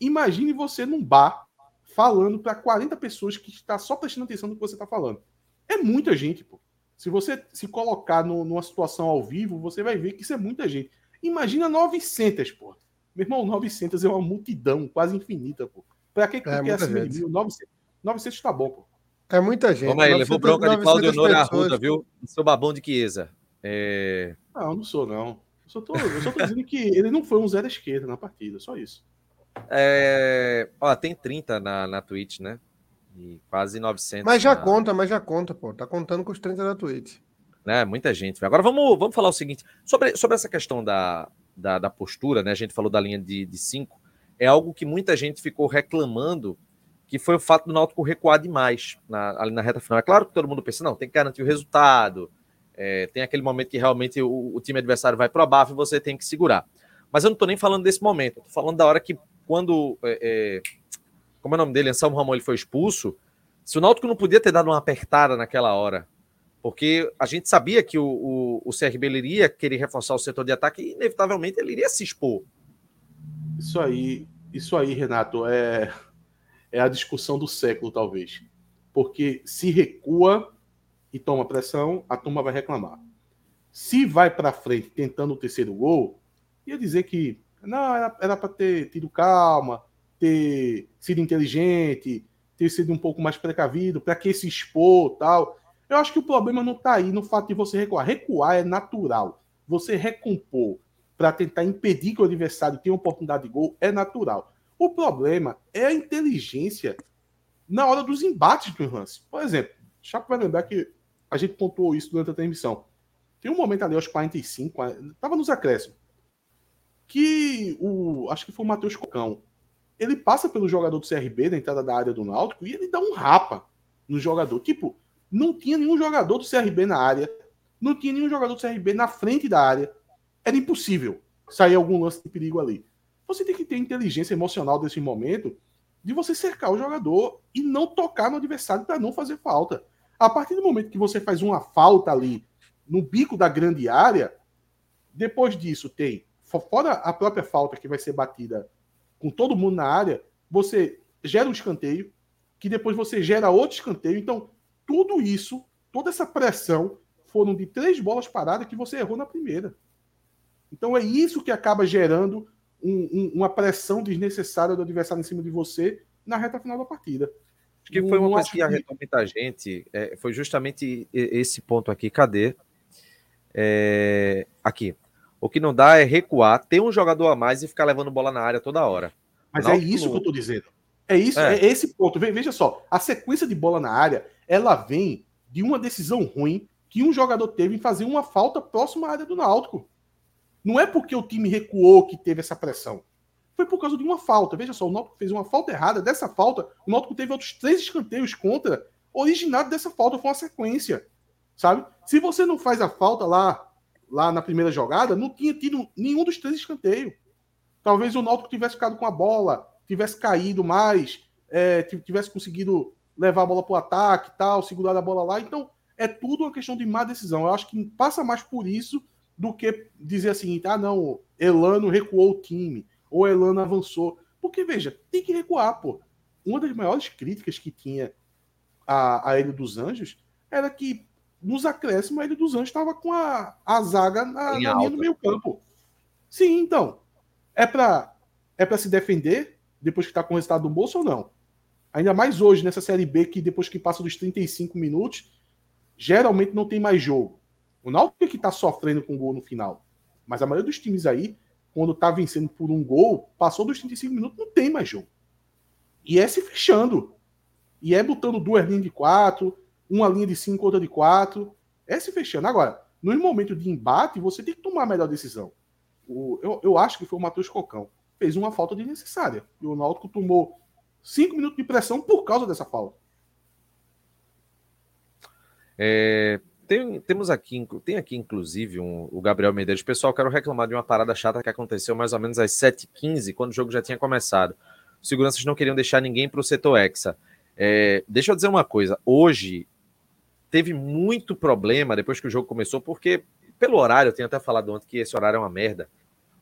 Speaker 8: Imagine você num bar falando para 40 pessoas que está só prestando atenção no que você está falando. É muita gente, pô. Se você se colocar no, numa situação ao vivo, você vai ver que isso é muita gente. Imagina 900, pô. Meu irmão, 900 é uma multidão quase infinita, pô. Para que, que é, quer acima de mil? 900, 900 tá bom, pô.
Speaker 2: É muita gente.
Speaker 1: Vamos aí, levou bronca de Claudio Honor Arruda, viu? Sou babão de Chiesa. É...
Speaker 8: Não, não sou, não. Eu só tô, eu só tô dizendo que ele não foi um zero esquerda na partida, só isso.
Speaker 1: É... Ó, tem 30 na, na Twitch, né? E quase 900.
Speaker 2: Mas já
Speaker 1: na...
Speaker 2: conta, mas já conta, pô. Tá contando com os 30 da Twitch.
Speaker 1: É, muita gente. Agora vamos, vamos falar o seguinte: sobre, sobre essa questão da, da, da postura, né? A gente falou da linha de 5. É algo que muita gente ficou reclamando, que foi o fato do Náutico recuar demais na, ali na reta final. É claro que todo mundo pensa, não, tem que garantir o resultado, é, tem aquele momento que realmente o, o time adversário vai pro bafo e você tem que segurar. Mas eu não estou nem falando desse momento, estou falando da hora que quando. É, é, como é o nome dele? Anselmo Ramon ele foi expulso. Se o Náutico não podia ter dado uma apertada naquela hora, porque a gente sabia que o, o, o CRB iria querer reforçar o setor de ataque e, inevitavelmente, ele iria se expor.
Speaker 8: Isso aí, isso aí, Renato, é, é a discussão do século, talvez. Porque se recua, e toma pressão, a turma vai reclamar. Se vai para frente tentando o terceiro gol, ia dizer que não, era para ter tido calma, ter sido inteligente, ter sido um pouco mais precavido, para que se expor tal. Eu acho que o problema não está aí no fato de você recuar. Recuar é natural. Você recompor para tentar impedir que o adversário tenha oportunidade de gol é natural. O problema é a inteligência na hora dos embates do lance. Por exemplo, Chapo vai lembrar que a gente pontuou isso durante a transmissão. Tem um momento ali aos 45, estava nos acréscimos, que o, acho que foi o Matheus Cocão, ele passa pelo jogador do CRB na entrada da área do Náutico e ele dá um rapa no jogador. Tipo, não tinha nenhum jogador do CRB na área, não tinha nenhum jogador do CRB na frente da área. Era impossível sair algum lance de perigo ali. Você tem que ter inteligência emocional desse momento de você cercar o jogador e não tocar no adversário para não fazer falta. A partir do momento que você faz uma falta ali no bico da grande área, depois disso tem, fora a própria falta que vai ser batida com todo mundo na área, você gera um escanteio, que depois você gera outro escanteio. Então, tudo isso, toda essa pressão, foram de três bolas paradas que você errou na primeira. Então é isso que acaba gerando um, um, uma pressão desnecessária do adversário em cima de você na reta final da partida.
Speaker 1: Acho que foi uma coisa que arretou muita gente, é, foi justamente esse ponto aqui. Cadê? É, aqui. O que não dá é recuar, ter um jogador a mais e ficar levando bola na área toda hora.
Speaker 8: Mas é isso que eu tô dizendo. É isso, é, é esse ponto. Veja só, a sequência de bola na área, ela vem de uma decisão ruim que um jogador teve em fazer uma falta próxima à área do Náutico. Não é porque o time recuou que teve essa pressão. Foi por causa de uma falta. Veja só, o Náutico fez uma falta errada. Dessa falta, o Náutico teve outros três escanteios contra. Originado dessa falta foi uma sequência, sabe? Se você não faz a falta lá, lá na primeira jogada, não tinha tido nenhum dos três escanteios. Talvez o Náutico tivesse ficado com a bola, tivesse caído mais, é, tivesse conseguido levar a bola para o ataque tal, segurar a bola lá. Então, é tudo uma questão de má decisão. Eu acho que passa mais por isso do que dizer assim, ah, não, Elano recuou o time, ou Elano avançou. Porque, veja, tem que recuar, pô. Uma das maiores críticas que tinha a, a Ilha dos Anjos era que nos acréscimos a Ilha dos Anjos estava com a, a zaga na, na linha do meio campo. Sim, então. É para é pra se defender depois que está com o resultado do bolso ou não? Ainda mais hoje, nessa Série B, que depois que passa dos 35 minutos, geralmente não tem mais jogo. O Náutico é que está sofrendo com gol no final. Mas a maioria dos times aí, quando está vencendo por um gol, passou dos 35 minutos, não tem mais jogo. E é se fechando. E é botando duas linhas de quatro, uma linha de cinco, outra de quatro. É se fechando. Agora, no momento de embate, você tem que tomar a melhor decisão. O, eu, eu acho que foi o Matheus Cocão. Fez uma falta desnecessária. E o Náutico tomou cinco minutos de pressão por causa dessa falta.
Speaker 1: É, tem, temos aqui, tem aqui inclusive um, o Gabriel Medeiros. Pessoal, quero reclamar de uma parada chata que aconteceu mais ou menos às 7h15, quando o jogo já tinha começado. Os seguranças não queriam deixar ninguém para o setor Hexa. É, deixa eu dizer uma coisa. Hoje teve muito problema depois que o jogo começou, porque pelo horário, eu tenho até falado ontem que esse horário é uma merda.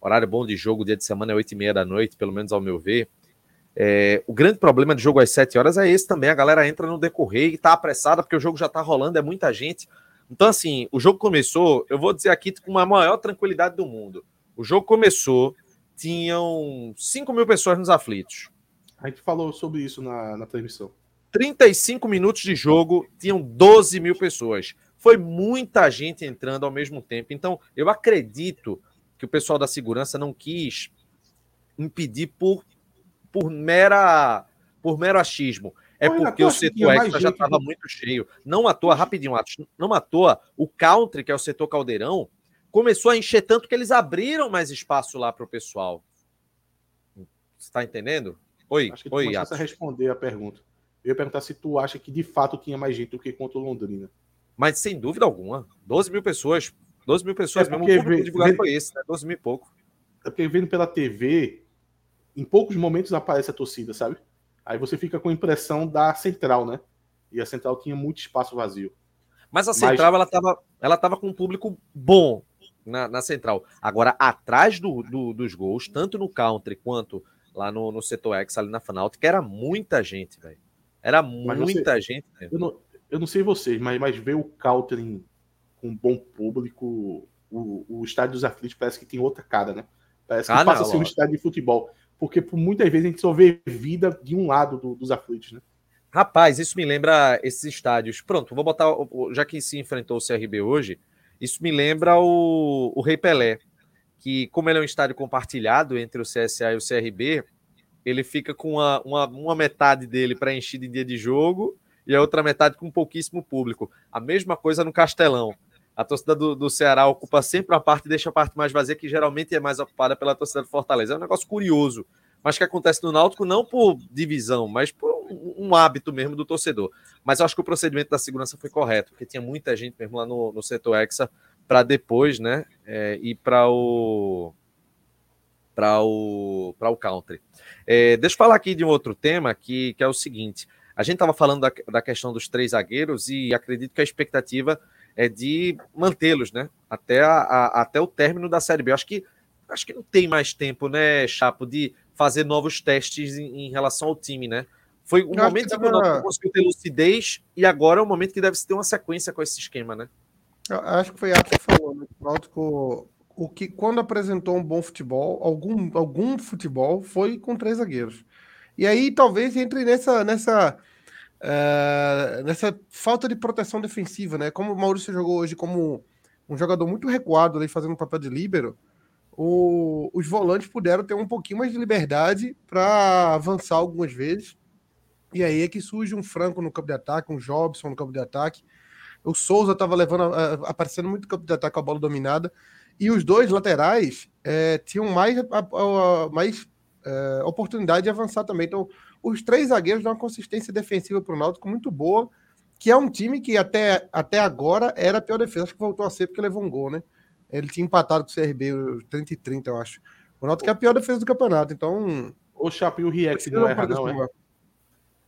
Speaker 1: Horário bom de jogo, dia de semana é 8 e meia da noite, pelo menos ao meu ver. É, o grande problema de jogo às 7 horas é esse também. A galera entra no decorrer e tá apressada porque o jogo já tá rolando, é muita gente. Então, assim, o jogo começou, eu vou dizer aqui com a maior tranquilidade do mundo. O jogo começou, tinham 5 mil pessoas nos aflitos.
Speaker 8: A gente falou sobre isso na, na transmissão.
Speaker 1: 35 minutos de jogo, tinham 12 mil pessoas. Foi muita gente entrando ao mesmo tempo. Então, eu acredito que o pessoal da segurança não quis impedir por por mera por mero achismo. É porque o setor extra já estava muito cheio. Não à toa, rapidinho, Atos, não à toa, o country, que é o setor caldeirão, começou a encher tanto que eles abriram mais espaço lá para o pessoal. Você está entendendo? Oi,
Speaker 8: Acho que
Speaker 1: oi,
Speaker 8: Atos. responder a pergunta. Eu ia perguntar se tu acha que de fato tinha mais gente do que contra o Londrina.
Speaker 1: Mas sem dúvida alguma. 12 mil pessoas. 12 mil pessoas é mesmo. O público divulgado foi esse, né? 12 mil e pouco.
Speaker 8: É porque vendo pela TV, em poucos momentos aparece a torcida, sabe? Aí você fica com a impressão da central, né? E a central tinha muito espaço vazio.
Speaker 1: Mas a central, Mas... ela estava ela tava com um público bom na, na central. Agora, atrás do, do, dos gols, tanto no country quanto lá no, no setor X, ali na Fanáutica, era muita gente, velho. Era muita você, gente.
Speaker 8: Eu não, eu não sei vocês, mas, mas ver o country com um bom público, o, o estádio dos aflitos parece que tem outra cara, né? Parece que ah, passa a ser um estádio de futebol porque por muitas vezes a gente só vê vida de um lado do, dos aflitos, né?
Speaker 1: Rapaz, isso me lembra esses estádios. Pronto, vou botar, já que se enfrentou o CRB hoje, isso me lembra o, o Rei Pelé, que como ele é um estádio compartilhado entre o CSA e o CRB, ele fica com uma, uma, uma metade dele preenchida em dia de jogo e a outra metade com pouquíssimo público. A mesma coisa no Castelão. A torcida do, do Ceará ocupa sempre a parte e deixa a parte mais vazia, que geralmente é mais ocupada pela torcida do Fortaleza. É um negócio curioso, mas que acontece no Náutico não por divisão, mas por um, um hábito mesmo do torcedor. Mas eu acho que o procedimento da segurança foi correto, porque tinha muita gente mesmo lá no, no setor Hexa para depois, né, é, ir para o para o para o country. É, deixa eu falar aqui de um outro tema que, que é o seguinte: a gente estava falando da, da questão dos três zagueiros e acredito que a expectativa é de mantê-los, né? Até, a, a, até o término da Série B. acho que, acho que não tem mais tempo, né, Chapo, de fazer novos testes em, em relação ao time, né? Foi um momento que, que o Náutico conseguiu ter lucidez e agora é o momento que deve se ter uma sequência com esse esquema, né?
Speaker 2: Eu acho que foi a que falou, né? O Náutico, o que quando apresentou um bom futebol, algum, algum futebol, foi com três zagueiros. E aí talvez entre nessa nessa uh, nessa falta de proteção defensiva, né? Como o Maurício jogou hoje como um jogador muito recuado ali fazendo um papel de líbero, o, os volantes puderam ter um pouquinho mais de liberdade para avançar algumas vezes. E aí é que surge um Franco no campo de ataque, um Jobson no campo de ataque. O Souza estava levando, aparecendo muito no campo de ataque com a bola dominada. E os dois laterais é, tinham mais, mais é, oportunidade de avançar também. Então, os três zagueiros dão uma consistência defensiva para o Náutico muito boa, que é um time que até, até agora era a pior defesa. Acho que voltou a ser porque levou um gol, né? Ele tinha empatado com o CRB 30 e 30, eu acho. O Náutico é a pior defesa do campeonato, então...
Speaker 8: O Chapo e o Rieck não erra, não, é?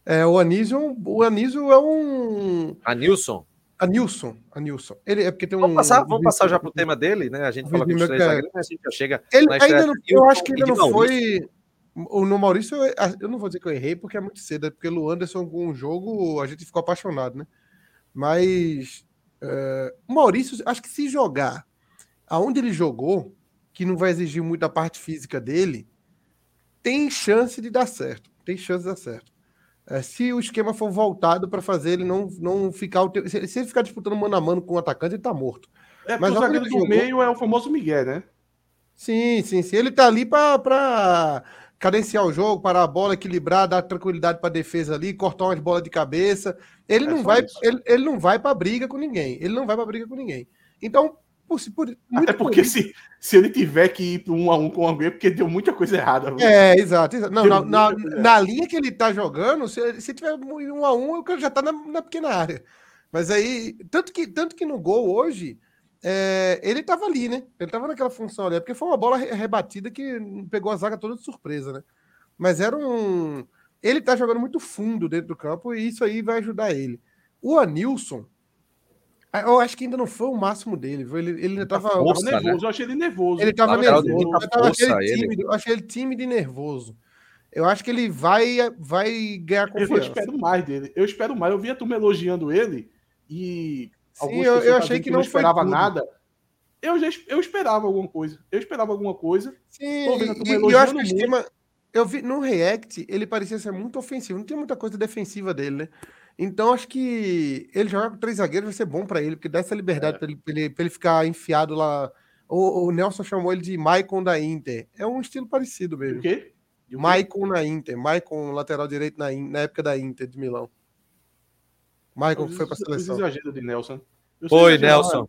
Speaker 2: É, o Anísio, o Anísio é um.
Speaker 1: Anilson.
Speaker 2: Anilson, Anilson. Ele é porque tem um.
Speaker 1: Vamos passar, vamos passar já pro tema dele, né? A gente fala com os três zagueiros, mas a gente já chega.
Speaker 2: Ele ainda não, eu acho que ainda não foi. No Maurício, eu não vou dizer que eu errei, porque é muito cedo, é porque o Anderson, com o jogo, a gente ficou apaixonado, né? Mas uh, o Maurício, acho que se jogar aonde ele jogou, que não vai exigir muito da parte física dele, tem chance de dar certo. Tem chance de dar certo. É, se o esquema for voltado para fazer ele não, não ficar. Se, se ele ficar disputando mano a mano com o atacante, ele tá morto.
Speaker 8: É, Mas o zagueiro do jogou... meio é o famoso Miguel, né?
Speaker 2: Sim, sim, sim. Ele tá ali para cadenciar o jogo, parar a bola, equilibrar, dar tranquilidade para defesa ali, cortar umas bolas de cabeça. Ele é não vai, ele, ele não vai para briga com ninguém. Ele não vai para briga com ninguém. Então,
Speaker 8: por, por, Até porque por se, se ele tiver que ir para um a um com alguém, é porque deu muita coisa errada.
Speaker 2: É, exato. exato. Não, na, na, na, linha que ele tá jogando, se, se tiver um a um, o cara já tá na, na, pequena área. Mas aí, tanto que, tanto que no gol hoje, é, ele tava ali, né? Ele tava naquela função ali, é porque foi uma bola rebatida que pegou a zaga toda de surpresa, né? Mas era um. Ele tá jogando muito fundo dentro do campo e isso aí vai ajudar ele. O Anilson, eu acho que ainda não foi o máximo dele. Ele, ele ainda tava
Speaker 8: força, nervoso. Né? Eu achei ele nervoso.
Speaker 2: Ele tava nervoso. Eu, tava tímido, eu achei ele tímido e nervoso. Eu acho que ele vai, vai ganhar confiança.
Speaker 8: Eu espero mais dele. Eu espero mais. Eu vi a turma elogiando ele e
Speaker 2: Sim, eu, eu achei que, que não, não
Speaker 8: esperava nada. Eu, já, eu esperava alguma coisa. Eu esperava alguma coisa.
Speaker 2: Sim, e, eu acho que o esquema. Eu vi no React, ele parecia ser muito ofensivo. Não tem muita coisa defensiva dele, né? Então, acho que ele jogar com três zagueiros vai ser bom para ele, porque dá essa liberdade é. para ele, ele, ele, ficar enfiado lá. O, o, Nelson chamou ele de Maicon da Inter. É um estilo parecido mesmo. O quê? Maicon na Inter. Maicon, lateral direito na, na época da Inter de Milão. Que foi para a seleção.
Speaker 8: exagero de Nelson.
Speaker 1: Foi, Nelson.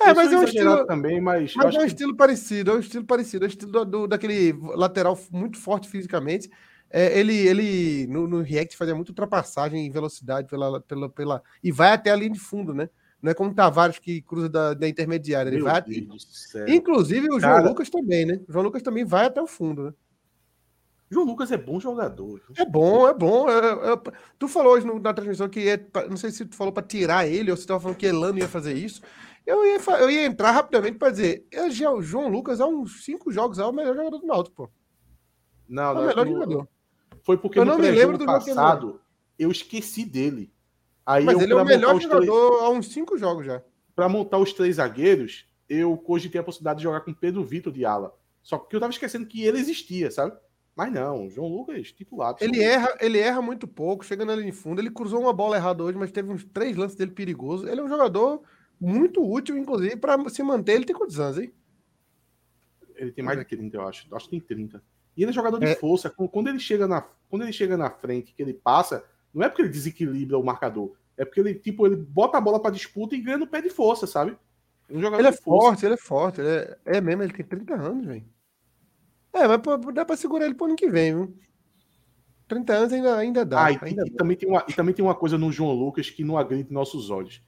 Speaker 2: É, mas é um estilo
Speaker 8: também, mas,
Speaker 2: mas é um estilo parecido, é um estilo parecido, é um estilo do, do, daquele lateral muito forte fisicamente é, ele, ele no, no, React fazia muita ultrapassagem em velocidade pela, pela, pela. E vai até a linha de fundo, né? Não é como o Tavares que cruza da, da intermediária. Ele vai até... Inclusive o João Cara... Lucas também, né? O João Lucas também vai até o fundo, né?
Speaker 8: João Lucas é bom jogador.
Speaker 2: É bom, é bom. É, é... Tu falou hoje na transmissão que é, não sei se tu falou para tirar ele ou se tu estava falando que Elano ia fazer isso. Eu ia, eu ia entrar rapidamente para dizer: o João Lucas há uns cinco jogos é o melhor jogador do Náutico, pô.
Speaker 8: Não, é o melhor jogador. Foi porque eu
Speaker 2: não me lembro do
Speaker 8: passado eu esqueci dele. Aí
Speaker 2: Mas
Speaker 8: eu,
Speaker 2: ele é o melhor jogador três... há uns cinco jogos já.
Speaker 8: Para montar os três zagueiros, eu cogitei a possibilidade de jogar com Pedro Vitor de ala. Só que eu tava esquecendo que ele existia, sabe? Mas não, João Lucas, titular.
Speaker 2: Ele erra, ele erra muito pouco, chegando ali em fundo. Ele cruzou uma bola errada hoje, mas teve uns três lances dele perigosos. Ele é um jogador muito útil, inclusive, para se manter. Ele tem quantos anos, hein?
Speaker 8: Ele tem mais de 30, eu acho. Acho que tem 30. E ele é jogador de é. força. Quando ele chega na, quando ele chega na frente, que ele passa, não é porque ele desequilibra o marcador. É porque ele, tipo, ele bota a bola para disputa e ganha no pé de força, sabe?
Speaker 2: Um ele é forte, ele é forte. Ele é, é mesmo, ele tem 30 anos, velho. É, mas pô, dá para segurar ele pro ano que vem, viu? 30 anos ainda, ainda dá.
Speaker 8: Ah, e,
Speaker 2: ainda
Speaker 8: e, dá. Também tem uma, e também tem uma coisa no João Lucas que não agride nossos olhos.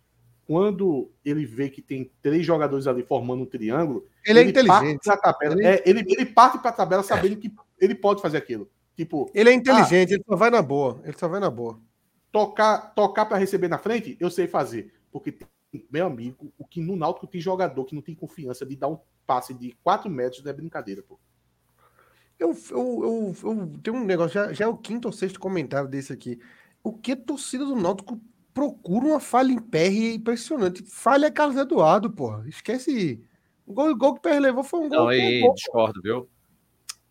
Speaker 8: Quando ele vê que tem três jogadores ali formando um triângulo,
Speaker 2: ele, é ele é inteligente.
Speaker 8: Parte tabela, ele... É, ele, ele parte para a tabela sabendo que ele pode fazer aquilo. Tipo,
Speaker 2: ele é inteligente, ah, ele só vai na boa. Ele só vai na boa.
Speaker 8: Tocar, tocar para receber na frente, eu sei fazer. Porque, meu amigo, o que no Náutico tem jogador que não tem confiança de dar um passe de 4 metros não é brincadeira, pô.
Speaker 2: Eu, eu, eu, eu tenho um negócio, já, já é o quinto ou sexto comentário desse aqui. O que a torcida do Náutico procura uma falha em PR impressionante. Falha é Carlos Eduardo, porra. Esquece. O gol, o gol que o PR levou foi um gol.
Speaker 1: Não, aí, discordo, viu?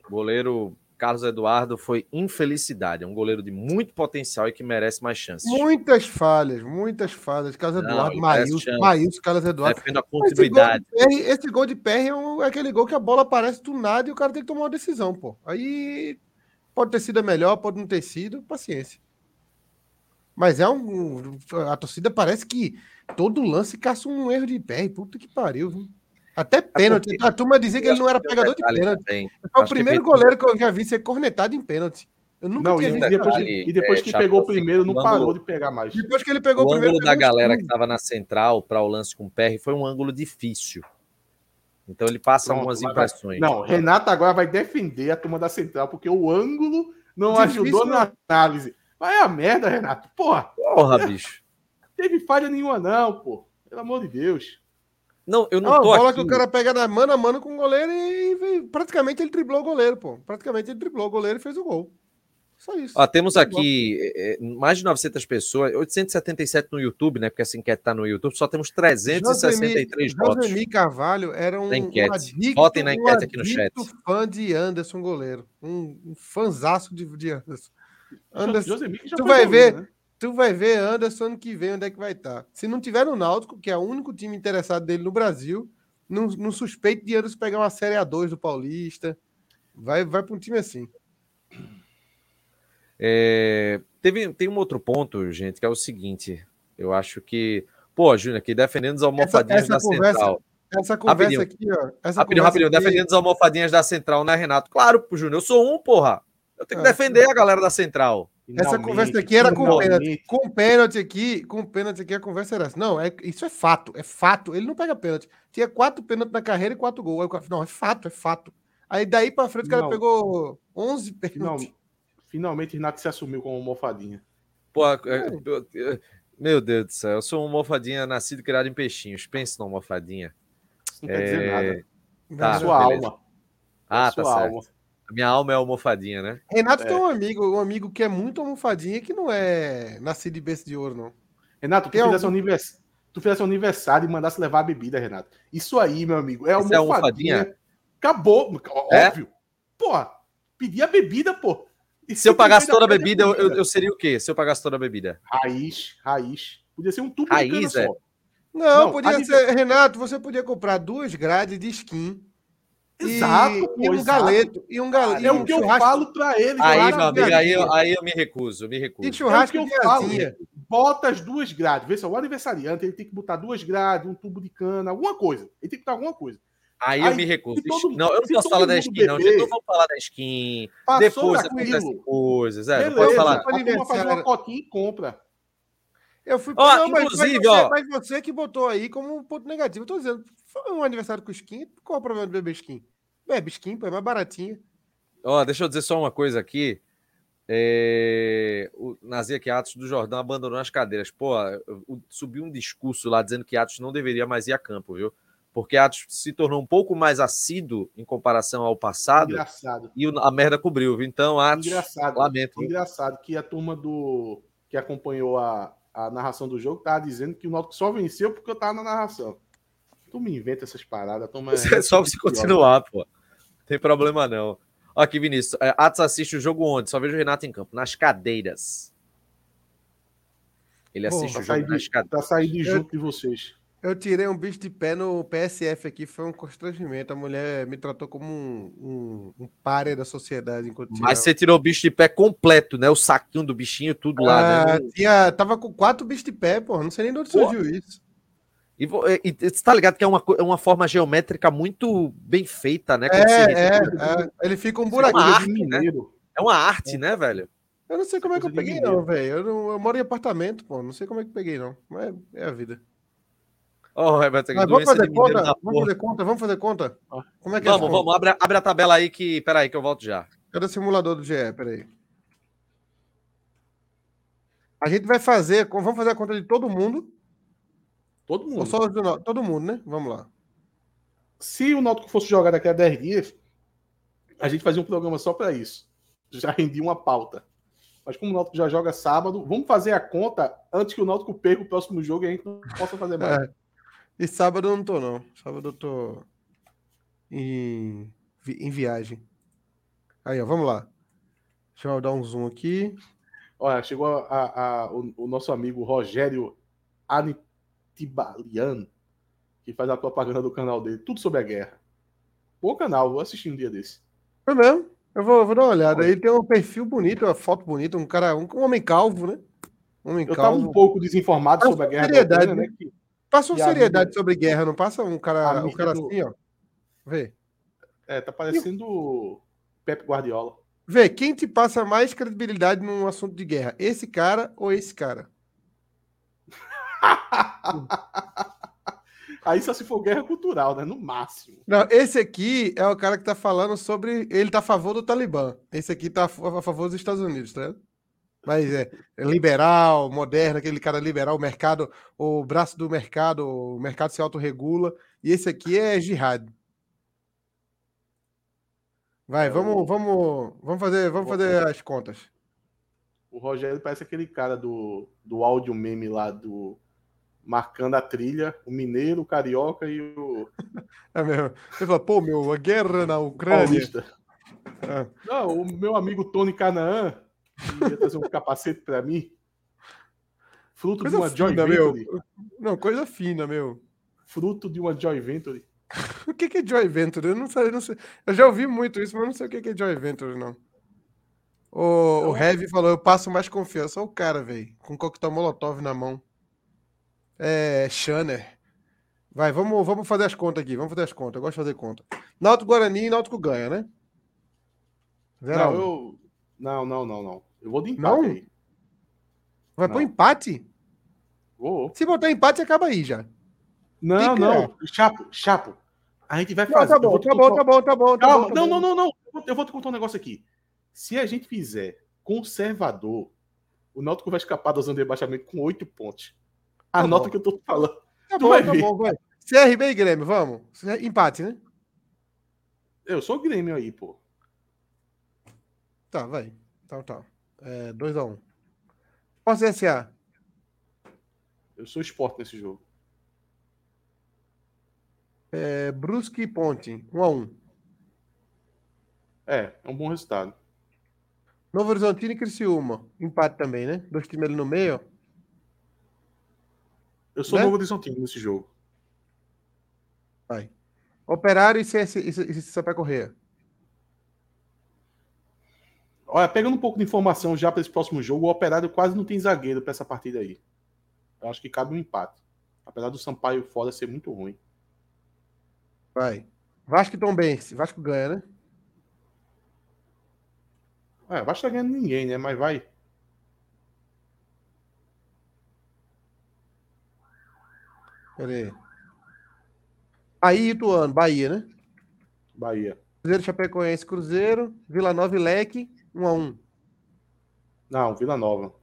Speaker 1: Goleiro Carlos Eduardo foi infelicidade. É um goleiro de muito potencial e que merece mais chances.
Speaker 2: Muitas falhas, muitas falhas. Carlos Não, Eduardo, Maílson, Maílson, Carlos Eduardo.
Speaker 1: Defendo a continuidade.
Speaker 2: Esse gol, de PR é, um, é, aquele gol que a bola aparece do nada e o cara tem que tomar uma decisão, pô. Aí pode ter sido melhor, pode não ter sido, paciência. Mas é um. A torcida parece que todo lance caça um erro de PR. Puta que pariu, viu? Até pênalti. A turma dizia que ele não era pegador de pênalti. Foi o primeiro que goleiro que eu já vi ser cornetado em pênalti.
Speaker 8: Eu nunca não, tinha e, depois, e depois é, que pegou o primeiro, não parou de pegar mais.
Speaker 2: Depois que ele pegou
Speaker 1: o,
Speaker 2: o primeiro.
Speaker 1: ângulo da galera que estava na central para o lance com o PR foi um ângulo difícil. Então ele passa Pronto, algumas impressões.
Speaker 8: Não, Renato agora vai defender a turma da central, porque o ângulo não difícil, ajudou na né? análise. Vai a merda, Renato. Porra.
Speaker 1: Porra, bicho.
Speaker 8: Teve falha nenhuma, não, pô. Pelo amor de Deus.
Speaker 2: Não, eu não, não tô bola aqui. que o cara pega na mano a mano com o goleiro e, e, praticamente ele driblou o goleiro, pô. Praticamente ele driblou o goleiro e fez o gol. Só isso.
Speaker 1: Ó, temos aqui é, mais de 900 pessoas, 877 no YouTube, né? Porque essa enquete tá no YouTube, só temos 363 Josemi, votos.
Speaker 2: Josemi Carvalho era um,
Speaker 1: enquete. um adicto, Votem na enquete um aqui no chat.
Speaker 2: fã de Anderson goleiro. Um, um fanzaço de, de Anderson. Anderson, tu vai ver, né? Tu vai ver Anderson ano que vem onde é que vai estar. Tá. Se não tiver no Náutico, que é o único time interessado dele no Brasil, não, não suspeito de Anderson pegar uma Série A2 do Paulista. Vai, vai para um time assim.
Speaker 1: É, teve, tem um outro ponto, gente, que é o seguinte. Eu acho que. Pô, Júnior, aqui defendendo as almofadinhas essa, essa da conversa, Central.
Speaker 2: Essa conversa rapidinho. aqui, ó. Essa
Speaker 1: rapidinho, rapidinho. Aqui... Defendendo as almofadinhas da Central, né, Renato? Claro, Júnior, eu sou um, porra. Eu tenho que é. defender a galera da Central.
Speaker 2: Essa conversa aqui era com pênalti. Com pênalti aqui, com pênalti aqui, a conversa era essa. Não, é, isso é fato, é fato. Ele não pega pênalti. Tinha quatro pênaltis na carreira e quatro gols. Aí, não, é fato, é fato. Aí daí pra frente o cara pegou 11 pênaltis.
Speaker 8: Finalmente Renato se assumiu como almofadinha.
Speaker 1: Pô, é, é. meu Deus do céu, eu sou uma almofadinha nascido e criado em peixinhos. Pense na almofadinha.
Speaker 8: Não quer dizer nada.
Speaker 1: Tá,
Speaker 8: sua beleza. alma.
Speaker 1: Ah, tá certo. Alma. Minha alma é almofadinha, né?
Speaker 2: Renato
Speaker 1: é.
Speaker 2: tem um amigo, um amigo que é muito almofadinha que não é nascido de berço de ouro, não.
Speaker 8: Renato, tu fizesse, algum... tu fizesse um aniversário e mandasse levar a bebida, Renato. Isso aí, meu amigo, é almofadinha. É almofadinha. Acabou, é? óbvio. Pô, pedir a bebida, pô.
Speaker 1: E se eu pagasse toda a bebida, eu, eu, eu, seria o quê? Se eu pagasse toda a bebida?
Speaker 8: Raiz, raiz. Podia ser um tubo
Speaker 1: raiz, de é?
Speaker 2: Só. Não, não podia ser, Renato, você podia comprar duas grades de skin
Speaker 8: Exato, e,
Speaker 2: pô, e um exato. galeto. E um galeto.
Speaker 8: É o que eu falo para ele.
Speaker 1: Aí, meu amigo, aí eu, aí eu me recuso, me recuso.
Speaker 8: E churrasco é o que eu falo. Bota as duas grades. Vê se é o aniversariante, ele tem que botar duas grades, um tubo de cana, alguma coisa. Ele tem que botar alguma coisa.
Speaker 1: Aí, aí eu me recuso. Todo, não, eu não posso falar da skin, beber, não. Eu não vou falar da skin. Depois acontecem coisas. É, Beleza, não pode falar.
Speaker 8: Faz uma cotinha e compra.
Speaker 2: Eu fui. Ó, não, inclusive, mas, ó. Mas você que botou aí como um ponto negativo. Eu tô dizendo, foi um aniversário com skin. Qual é o problema de beber skin? Bebe skin, pô, é mais baratinho.
Speaker 1: Ó, deixa eu dizer só uma coisa aqui. É... O Nazia Atos do Jordão abandonou as cadeiras. Pô, subiu um discurso lá dizendo que Atos não deveria mais ir a campo, viu? Porque Atos se tornou um pouco mais assíduo em comparação ao passado.
Speaker 8: Engraçado.
Speaker 1: E a merda cobriu, viu? Então, Atos,
Speaker 8: Engraçado.
Speaker 1: lamento.
Speaker 8: Engraçado que a turma do que acompanhou a, a narração do jogo tá dizendo que o Náutico só venceu porque eu tava na narração. Tu me inventa essas paradas. Toma...
Speaker 1: É só você continuar, pô. Não tem problema não. Aqui, Vinícius. É, Atos assiste o jogo onde? Só vejo o Renato em campo. Nas cadeiras. Ele assiste Pô, o jogo
Speaker 8: nas cadeiras. Tá saindo junto de vocês.
Speaker 2: Eu tirei um bicho de pé no PSF aqui, foi um constrangimento. A mulher me tratou como um, um, um páreo da sociedade.
Speaker 1: Enquanto Mas você tirou o bicho de pé completo, né? O saquinho do bichinho, tudo lá, né?
Speaker 2: ah, né? Tinha, tava com quatro bichos de pé, pô. Não sei nem de onde surgiu isso.
Speaker 1: E, e, e você tá ligado que é uma, é uma forma geométrica muito bem feita, né?
Speaker 2: É, é, é, Ele fica um buraquinho. É uma
Speaker 1: arte, né? É uma arte, é. né, velho?
Speaker 2: Eu não sei como é que eu peguei, não, velho. Eu, eu, moro em apartamento, pô. Não sei como é que eu peguei, não. Mas é a vida.
Speaker 1: Oh, Roberto,
Speaker 2: Mas vamos fazer conta? Vamos fazer conta? Vamos fazer conta?
Speaker 1: Como é que vamos, é vamos, abre, abre a tabela aí que. Peraí, que eu volto já.
Speaker 2: Cadê o simulador do GE? Peraí. A gente vai fazer. Vamos fazer a conta de todo mundo.
Speaker 8: Todo mundo.
Speaker 2: Só todo mundo, né? Vamos lá.
Speaker 8: Se o Náutico fosse jogar daqui a 10 dias, A gente fazia um programa só para isso. Já rendia uma pauta. Mas como o Náutico já joga sábado, vamos fazer a conta antes que o Náutico perca o próximo jogo e a gente não possa fazer mais. É.
Speaker 2: E sábado eu não tô, não. Sábado eu tô em, em viagem. Aí, ó, vamos lá. Deixa eu dar um zoom aqui.
Speaker 8: Olha, chegou a, a, a, o, o, nosso amigo Rogério Anitibalian, que faz a propaganda do canal dele, tudo sobre a guerra. Bom canal, vou assistir um dia desse.
Speaker 2: É mesmo? Eu vou, vou dar uma olhada. Aí tem um perfil bonito, uma foto bonita, um cara, um, um homem calvo, né?
Speaker 8: Um homem eu calvo. tava um pouco desinformado sobre a guerra.
Speaker 2: Seriedade, Ucrânia, né? Que, passa uma seriedade sobre guerra, não passa um cara, um cara do... assim, ó. Vê.
Speaker 8: É, tá parecendo o Pep Guardiola.
Speaker 2: Vê, quem te passa mais credibilidade num assunto de guerra? Esse cara ou esse cara? <laughs>
Speaker 8: Aí só se for guerra cultural, né? No máximo.
Speaker 2: Não, esse aqui é o cara que tá falando sobre. Ele tá a favor do Talibã. Esse aqui tá a favor dos Estados Unidos, tá vendo? Mas é, é liberal, moderno, aquele cara liberal, o mercado, o braço do mercado, o mercado se autorregula. E esse aqui é jihad. Vai, é vamos, vamos, vamos fazer, vamos fazer as contas.
Speaker 8: O Rogério parece aquele cara do, do áudio meme lá do marcando a trilha, o mineiro, o carioca e o. <laughs>
Speaker 2: É mesmo. Você fala, pô, meu, a guerra na Ucrânia.
Speaker 8: É. Não, o meu amigo Tony Canaan ia trazer um capacete para mim. Fruto coisa de uma fina, Joy
Speaker 2: Venture. Meu. Não, coisa fina, meu.
Speaker 8: Fruto de uma Joy Venture. <laughs>
Speaker 2: o que, que é Joy Venture? Eu não sei, não sei. Eu já ouvi muito isso, mas não sei o que, que é Joy Venture, não. O, então... o Heavy falou: eu passo mais confiança. Olha o cara, velho, com coquetel Molotov na mão. É. Shanner. Vai, vamos, vamos fazer as contas aqui. Vamos fazer as contas. Eu gosto de fazer conta. Náutico Guarani e Náutico ganha, né?
Speaker 8: Zero não, eu... não, não, não, não. Eu vou de empate não? aí.
Speaker 2: Vai pôr empate?
Speaker 8: Vou.
Speaker 2: Se botar empate, acaba aí já.
Speaker 8: Não, não. É? Chapo, Chapo. A gente vai fazer.
Speaker 2: Não, tá, bom, tá, bom, tá bom, tá bom,
Speaker 8: tá Calma, bom. Tá não, bom. não, não, não. Eu vou te contar um negócio aqui. Se a gente fizer conservador, o Náutico vai escapar da zona de rebaixamento com oito pontos. Anota tá o que eu tô falando.
Speaker 2: Tá tu bom, vai tá ver. bom, vai. CRB e Grêmio, vamos. Empate, né?
Speaker 8: Eu sou o Grêmio aí, pô.
Speaker 2: Tá, vai. Então tá. 2x1. Um. Posso SA?
Speaker 8: Eu sou esporte nesse jogo.
Speaker 2: É, Brusque e Ponte, 1 a 1
Speaker 8: É, é um bom resultado.
Speaker 2: Novo Horizontino e Criciúma, empate também, né? Dois times ali no meio.
Speaker 8: Eu sou né? Novo Horizontino nesse jogo.
Speaker 2: Vai. Operário e, CS, e, e Sampaio Correia.
Speaker 8: Olha, pegando um pouco de informação já para esse próximo jogo, o Operário quase não tem zagueiro para essa partida aí. Eu acho que cabe um empate. Apesar do Sampaio fora ser muito ruim.
Speaker 2: Vai. Vasco e Tom Benz. Vasco ganha, né?
Speaker 8: É, Vasco tá ganhando ninguém, né? Mas vai.
Speaker 2: Pera aí. E Ituano. Bahia, né?
Speaker 8: Bahia.
Speaker 2: Cruzeiro Chapecoense, Cruzeiro. Vila Nova e Leque. 1 um a 1 um.
Speaker 8: Não, Vila Nova.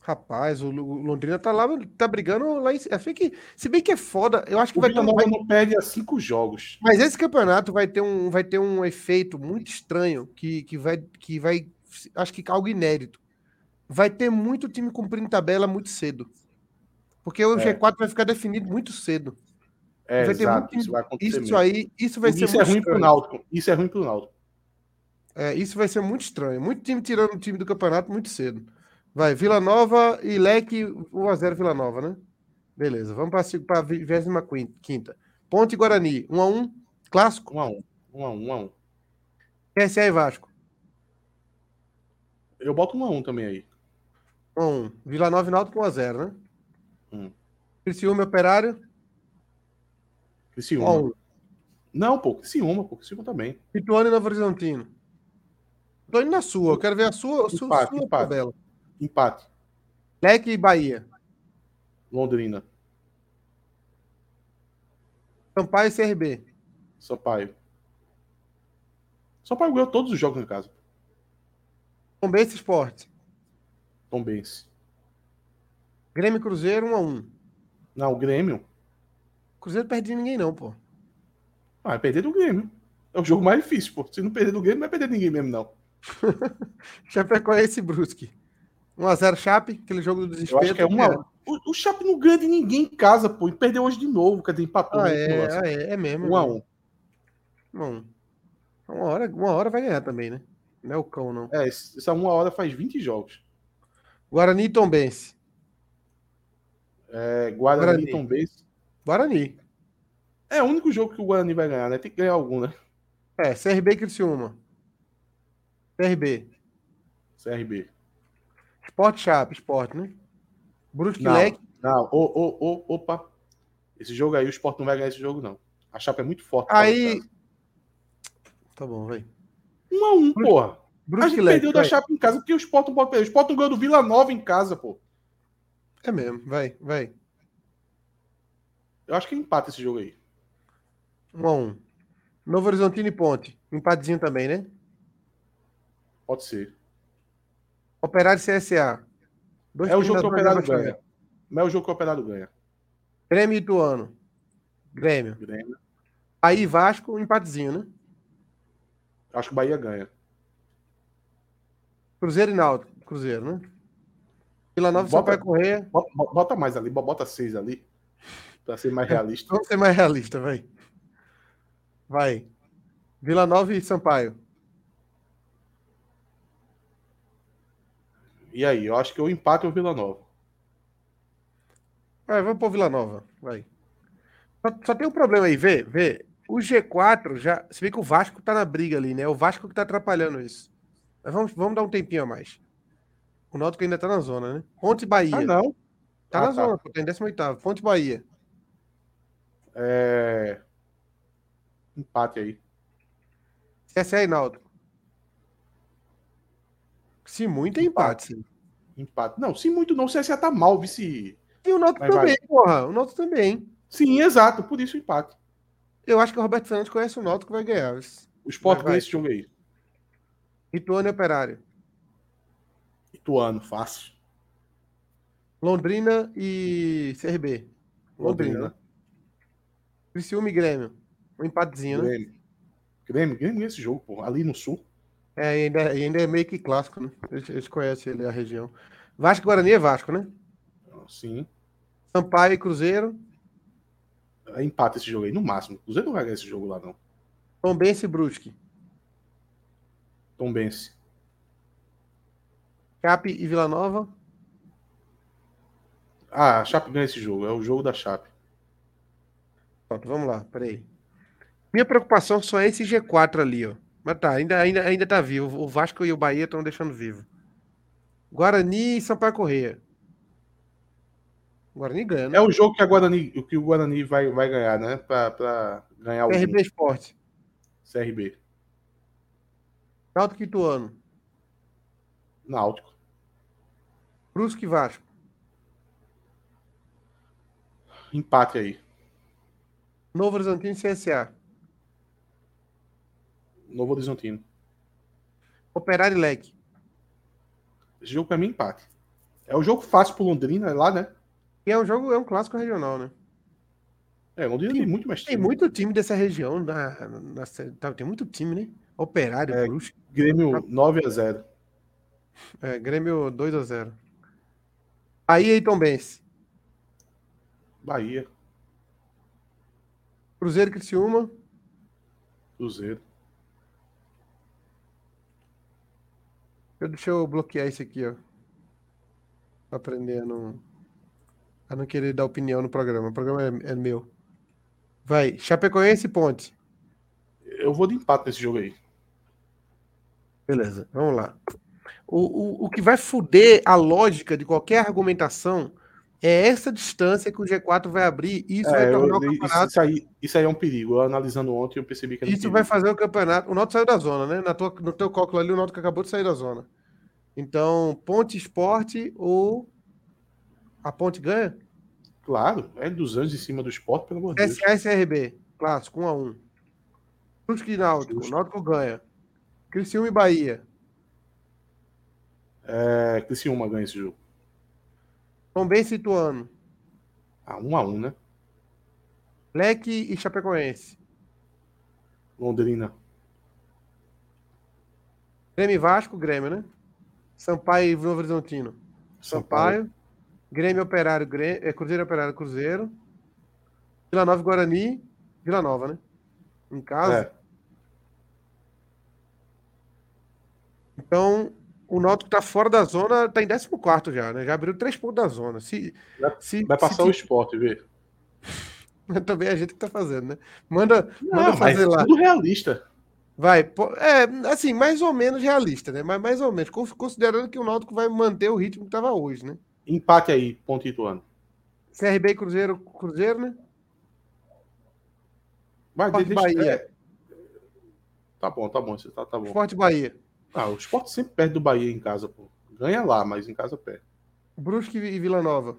Speaker 2: Rapaz, o Londrina tá lá, tá brigando lá em que Se bem que é foda, eu acho que
Speaker 8: o
Speaker 2: vai
Speaker 8: ter. Nova vai... não perde a cinco jogos.
Speaker 2: Mas esse campeonato vai ter um, vai ter um efeito muito estranho que, que, vai, que vai. Acho que algo inédito. Vai ter muito time cumprindo tabela muito cedo. Porque o é. G4 vai ficar definido muito cedo.
Speaker 8: É,
Speaker 2: vai
Speaker 8: exato,
Speaker 2: muito... isso vai acontecer. Isso aí, isso vai ser
Speaker 8: isso é ruim pro Náutico. Isso é ruim pro Náutico.
Speaker 2: É, isso vai ser muito estranho. Muito time tirando o time do campeonato muito cedo. Vai, Vila Nova e Leque, 1x0 Vila Nova, né? Beleza, vamos para a 25. Ponte Guarani, 1x1, clássico?
Speaker 8: 1x1, 1x1, 1x1.
Speaker 2: PSA e Vasco.
Speaker 8: Eu boto 1x1 também aí.
Speaker 2: 1x1. Vila Nova e Náutico 1x0, né?
Speaker 8: Hum.
Speaker 2: Criciúma Operário.
Speaker 8: Criciúma. 1x1. Não, pô, Criciúma, pô, Criciúma também.
Speaker 2: Ituano e Novo Horizontino. Tô indo na sua, eu quero ver a sua, a sua,
Speaker 8: empate, sua empate. tabela. Empate.
Speaker 2: Leque e Bahia.
Speaker 8: Londrina.
Speaker 2: Sampaio e CRB.
Speaker 8: Sampaio. Sampaio ganhou todos os jogos em casa.
Speaker 2: Tombense Esporte.
Speaker 8: Tombense.
Speaker 2: Grêmio Cruzeiro 1 a 1
Speaker 8: Não, o Grêmio.
Speaker 2: Cruzeiro perde ninguém não, pô.
Speaker 8: Ah, vai perder do Grêmio. É o jogo mais difícil, pô. Se não perder do game, não vai perder ninguém mesmo, não. <laughs>
Speaker 2: Chapecoense e Brusque. 1x0 Chape, aquele jogo do desespero.
Speaker 8: Eu acho que é 1x1. O, o Chape não ganha de ninguém em casa, pô. E perdeu hoje de novo, cadê empatou.
Speaker 2: Ah, é, ah, é, é mesmo.
Speaker 8: 1x1.
Speaker 2: Bom, uma hora, uma hora vai ganhar também, né? Não é o cão, não.
Speaker 8: É, essa uma hora faz 20 jogos.
Speaker 2: Guarani e Tombense.
Speaker 8: É, Guarani, Guarani e Tombense.
Speaker 2: Guarani.
Speaker 8: É o único jogo que o Guarani vai ganhar, né? Tem que ganhar algum, né?
Speaker 2: É, CRB e Criciúma. CRB.
Speaker 8: CRB.
Speaker 2: Sport Chape, Sport, né?
Speaker 8: Brusque não, Leque. Não, ô, ô, ô, opa. Esse jogo aí, o Sport não vai ganhar esse jogo, não. A Chape é muito forte.
Speaker 2: Aí. Tá bom, vai.
Speaker 8: Um a um, Brusque, porra. Brusque a gente Leque, perdeu vai. da Chape em casa porque o Sport não pode perder. O Sport não ganhou do Vila Nova em casa, pô.
Speaker 2: É mesmo, vai, vai.
Speaker 8: Eu acho que empata esse jogo aí.
Speaker 2: Um a um. Novo Horizontino e Ponte. Empatezinho também, né?
Speaker 8: Pode ser.
Speaker 2: Operário CSA.
Speaker 8: Dois é o jogo que o Operário ganha. Não é o jogo que o Operário ganha.
Speaker 2: Grêmio e Ituano. Grêmio.
Speaker 8: Grêmio.
Speaker 2: Aí Vasco, um empatezinho, né?
Speaker 8: Acho que o Bahia ganha.
Speaker 2: Cruzeiro e Náutico. Cruzeiro, né? Vila Nova
Speaker 8: bota,
Speaker 2: Sampaio Correia.
Speaker 8: Bota, bota, mais ali, bota seis ali. Pra ser mais realista.
Speaker 2: Vamos ser mais realista, vai. Vai. Vila Nova e Sampaio.
Speaker 8: E aí, eu acho que o empate é o Vila Nova.
Speaker 2: Vai, vamos pro Vila Nova. Vai. Só, só, tem um problema aí, vê, vê. O G4 já. Se vê que o Vasco tá na briga ali, né? O Vasco que tá atrapalhando isso. Mas vamos, vamos dar um tempinho a mais. O Náutico ainda tá na zona, né? Ponte Bahia. Ah,
Speaker 8: não.
Speaker 2: Tá ah, na tá. zona, pô, tá em 18. Ponte Bahia.
Speaker 8: É. Empate aí.
Speaker 2: CSA e Náutico. Se muito é empate.
Speaker 8: empate. Empate. Não, se muito não, o CSA tá mal, vice.
Speaker 2: E o Náutico também, vai. porra. O Náutico também.
Speaker 8: Sim, exato. Por isso o empate.
Speaker 2: Eu acho que o Roberto Fernandes conhece o Náutico que vai ganhar.
Speaker 8: O Sport ganha esse jogo aí.
Speaker 2: Ituano e Operário.
Speaker 8: Ituano, fácil.
Speaker 2: Londrina e CRB. Londrina. Londrina. Criciúma e Grêmio. Um empatezinho,
Speaker 8: né? Grêmio. Grêmio, Grêmio esse jogo, pô. Ali no sul.
Speaker 2: É, ainda, ainda é meio que clássico, né? Eles, eles conhecem ele, a região. Vasco Guarani é Vasco, né?
Speaker 8: Sim.
Speaker 2: Sampaio e Cruzeiro.
Speaker 8: É empate esse jogo aí, no máximo. Cruzeiro não vai ganhar esse jogo lá, não.
Speaker 2: Tombense e Brusque.
Speaker 8: Tombense.
Speaker 2: Chape e Vila Nova.
Speaker 8: Ah, a Chape ganha esse jogo. É o jogo da Chape.
Speaker 2: Pronto, vamos lá, peraí. Minha preocupação só é esse G4 ali, ó. Mas tá, ainda, ainda, ainda tá vivo. O Vasco e o Bahia estão deixando vivo. Guarani e Sampaio Correia. Guarani ganha, né?
Speaker 8: É o jogo que, a Guarani, que o Guarani vai, vai ganhar, né? Pra, pra ganhar o.
Speaker 2: CRB Esporte.
Speaker 8: CRB.
Speaker 2: Náutico Ituano.
Speaker 8: Náutico.
Speaker 2: Brusque e Vasco.
Speaker 8: Empate aí.
Speaker 2: Novo Horizontino e CSA.
Speaker 8: Novo Horizontino.
Speaker 2: Operário e Leque.
Speaker 8: Esse jogo para mim empate. É um jogo fácil pro Londrina, é lá, né?
Speaker 2: E é um jogo, é um clássico regional, né?
Speaker 8: É, Londrina tem, tem muito mais
Speaker 2: time. Tem muito time dessa região, na, na, na tem muito time, né? Operário,
Speaker 8: é, Brusque. Grêmio 9 a 0
Speaker 2: É, Grêmio 2 a 0 Bahia e Tombense.
Speaker 8: Bahia.
Speaker 2: Cruzeiro e Criciúma.
Speaker 8: Cruzeiro.
Speaker 2: Deixa eu bloquear isso aqui, ó. Pra aprender a não, a não querer dar opinião no programa. O programa é, é meu. Vai, Chapecoense e Ponte.
Speaker 8: Eu vou de empate nesse jogo aí.
Speaker 2: Beleza, vamos lá. O, o, o que vai fuder a lógica de qualquer argumentação é essa distância que o G4 vai abrir e isso é, vai tornar eu, o campeonato.
Speaker 8: Isso aí, isso aí é um perigo. Eu analisando ontem, eu percebi que
Speaker 2: é Isso vai fazer o campeonato. O Náutico saiu da zona, né? Na tua, no teu cálculo ali, o Náutico acabou de sair da zona. Então, Ponte Esporte ou a Ponte ganha?
Speaker 8: Claro, é dos anos em cima do esporte, pelo amor de Deus.
Speaker 2: SRB, clássico, 1x1. Brusque e Náutico, Justo. Náutico ganha. Criciúma e Bahia.
Speaker 8: É, Criciúma ganha esse jogo.
Speaker 2: Bem situando.
Speaker 8: Ah, 1 a 1 né?
Speaker 2: Leque e Chapecoense.
Speaker 8: Londrina.
Speaker 2: Grêmio Vasco, Grêmio, né? Sampaio e Novo Horizontino. Sampaio. Sampaio. Grêmio Operário, Grêmio, é, Cruzeiro Operário, Cruzeiro. Vila Nova Guarani, Vila Nova, né? Em casa. É. Então, o Náutico tá fora da zona, tá em 14 já, né? Já abriu três pontos da zona. Se,
Speaker 8: vai, se, vai passar se, o esporte, vê. <laughs>
Speaker 2: Também é a gente que tá fazendo, né? Manda, Não, manda fazer lá.
Speaker 8: Tudo realista.
Speaker 2: Vai, é, assim, mais ou menos realista, né? Mas mais ou menos, considerando que o Náutico vai manter o ritmo que tava hoje, né?
Speaker 8: Empate aí, ponto Ituano.
Speaker 2: CRB Cruzeiro, Cruzeiro, né?
Speaker 8: Mas Forte Bahia. É... Tá bom, tá bom, tá, tá bom.
Speaker 2: Forte Bahia.
Speaker 8: Ah, o esporte sempre perde do Bahia em casa, pô. Ganha lá, mas em casa perde.
Speaker 2: Brusque e Vila Nova.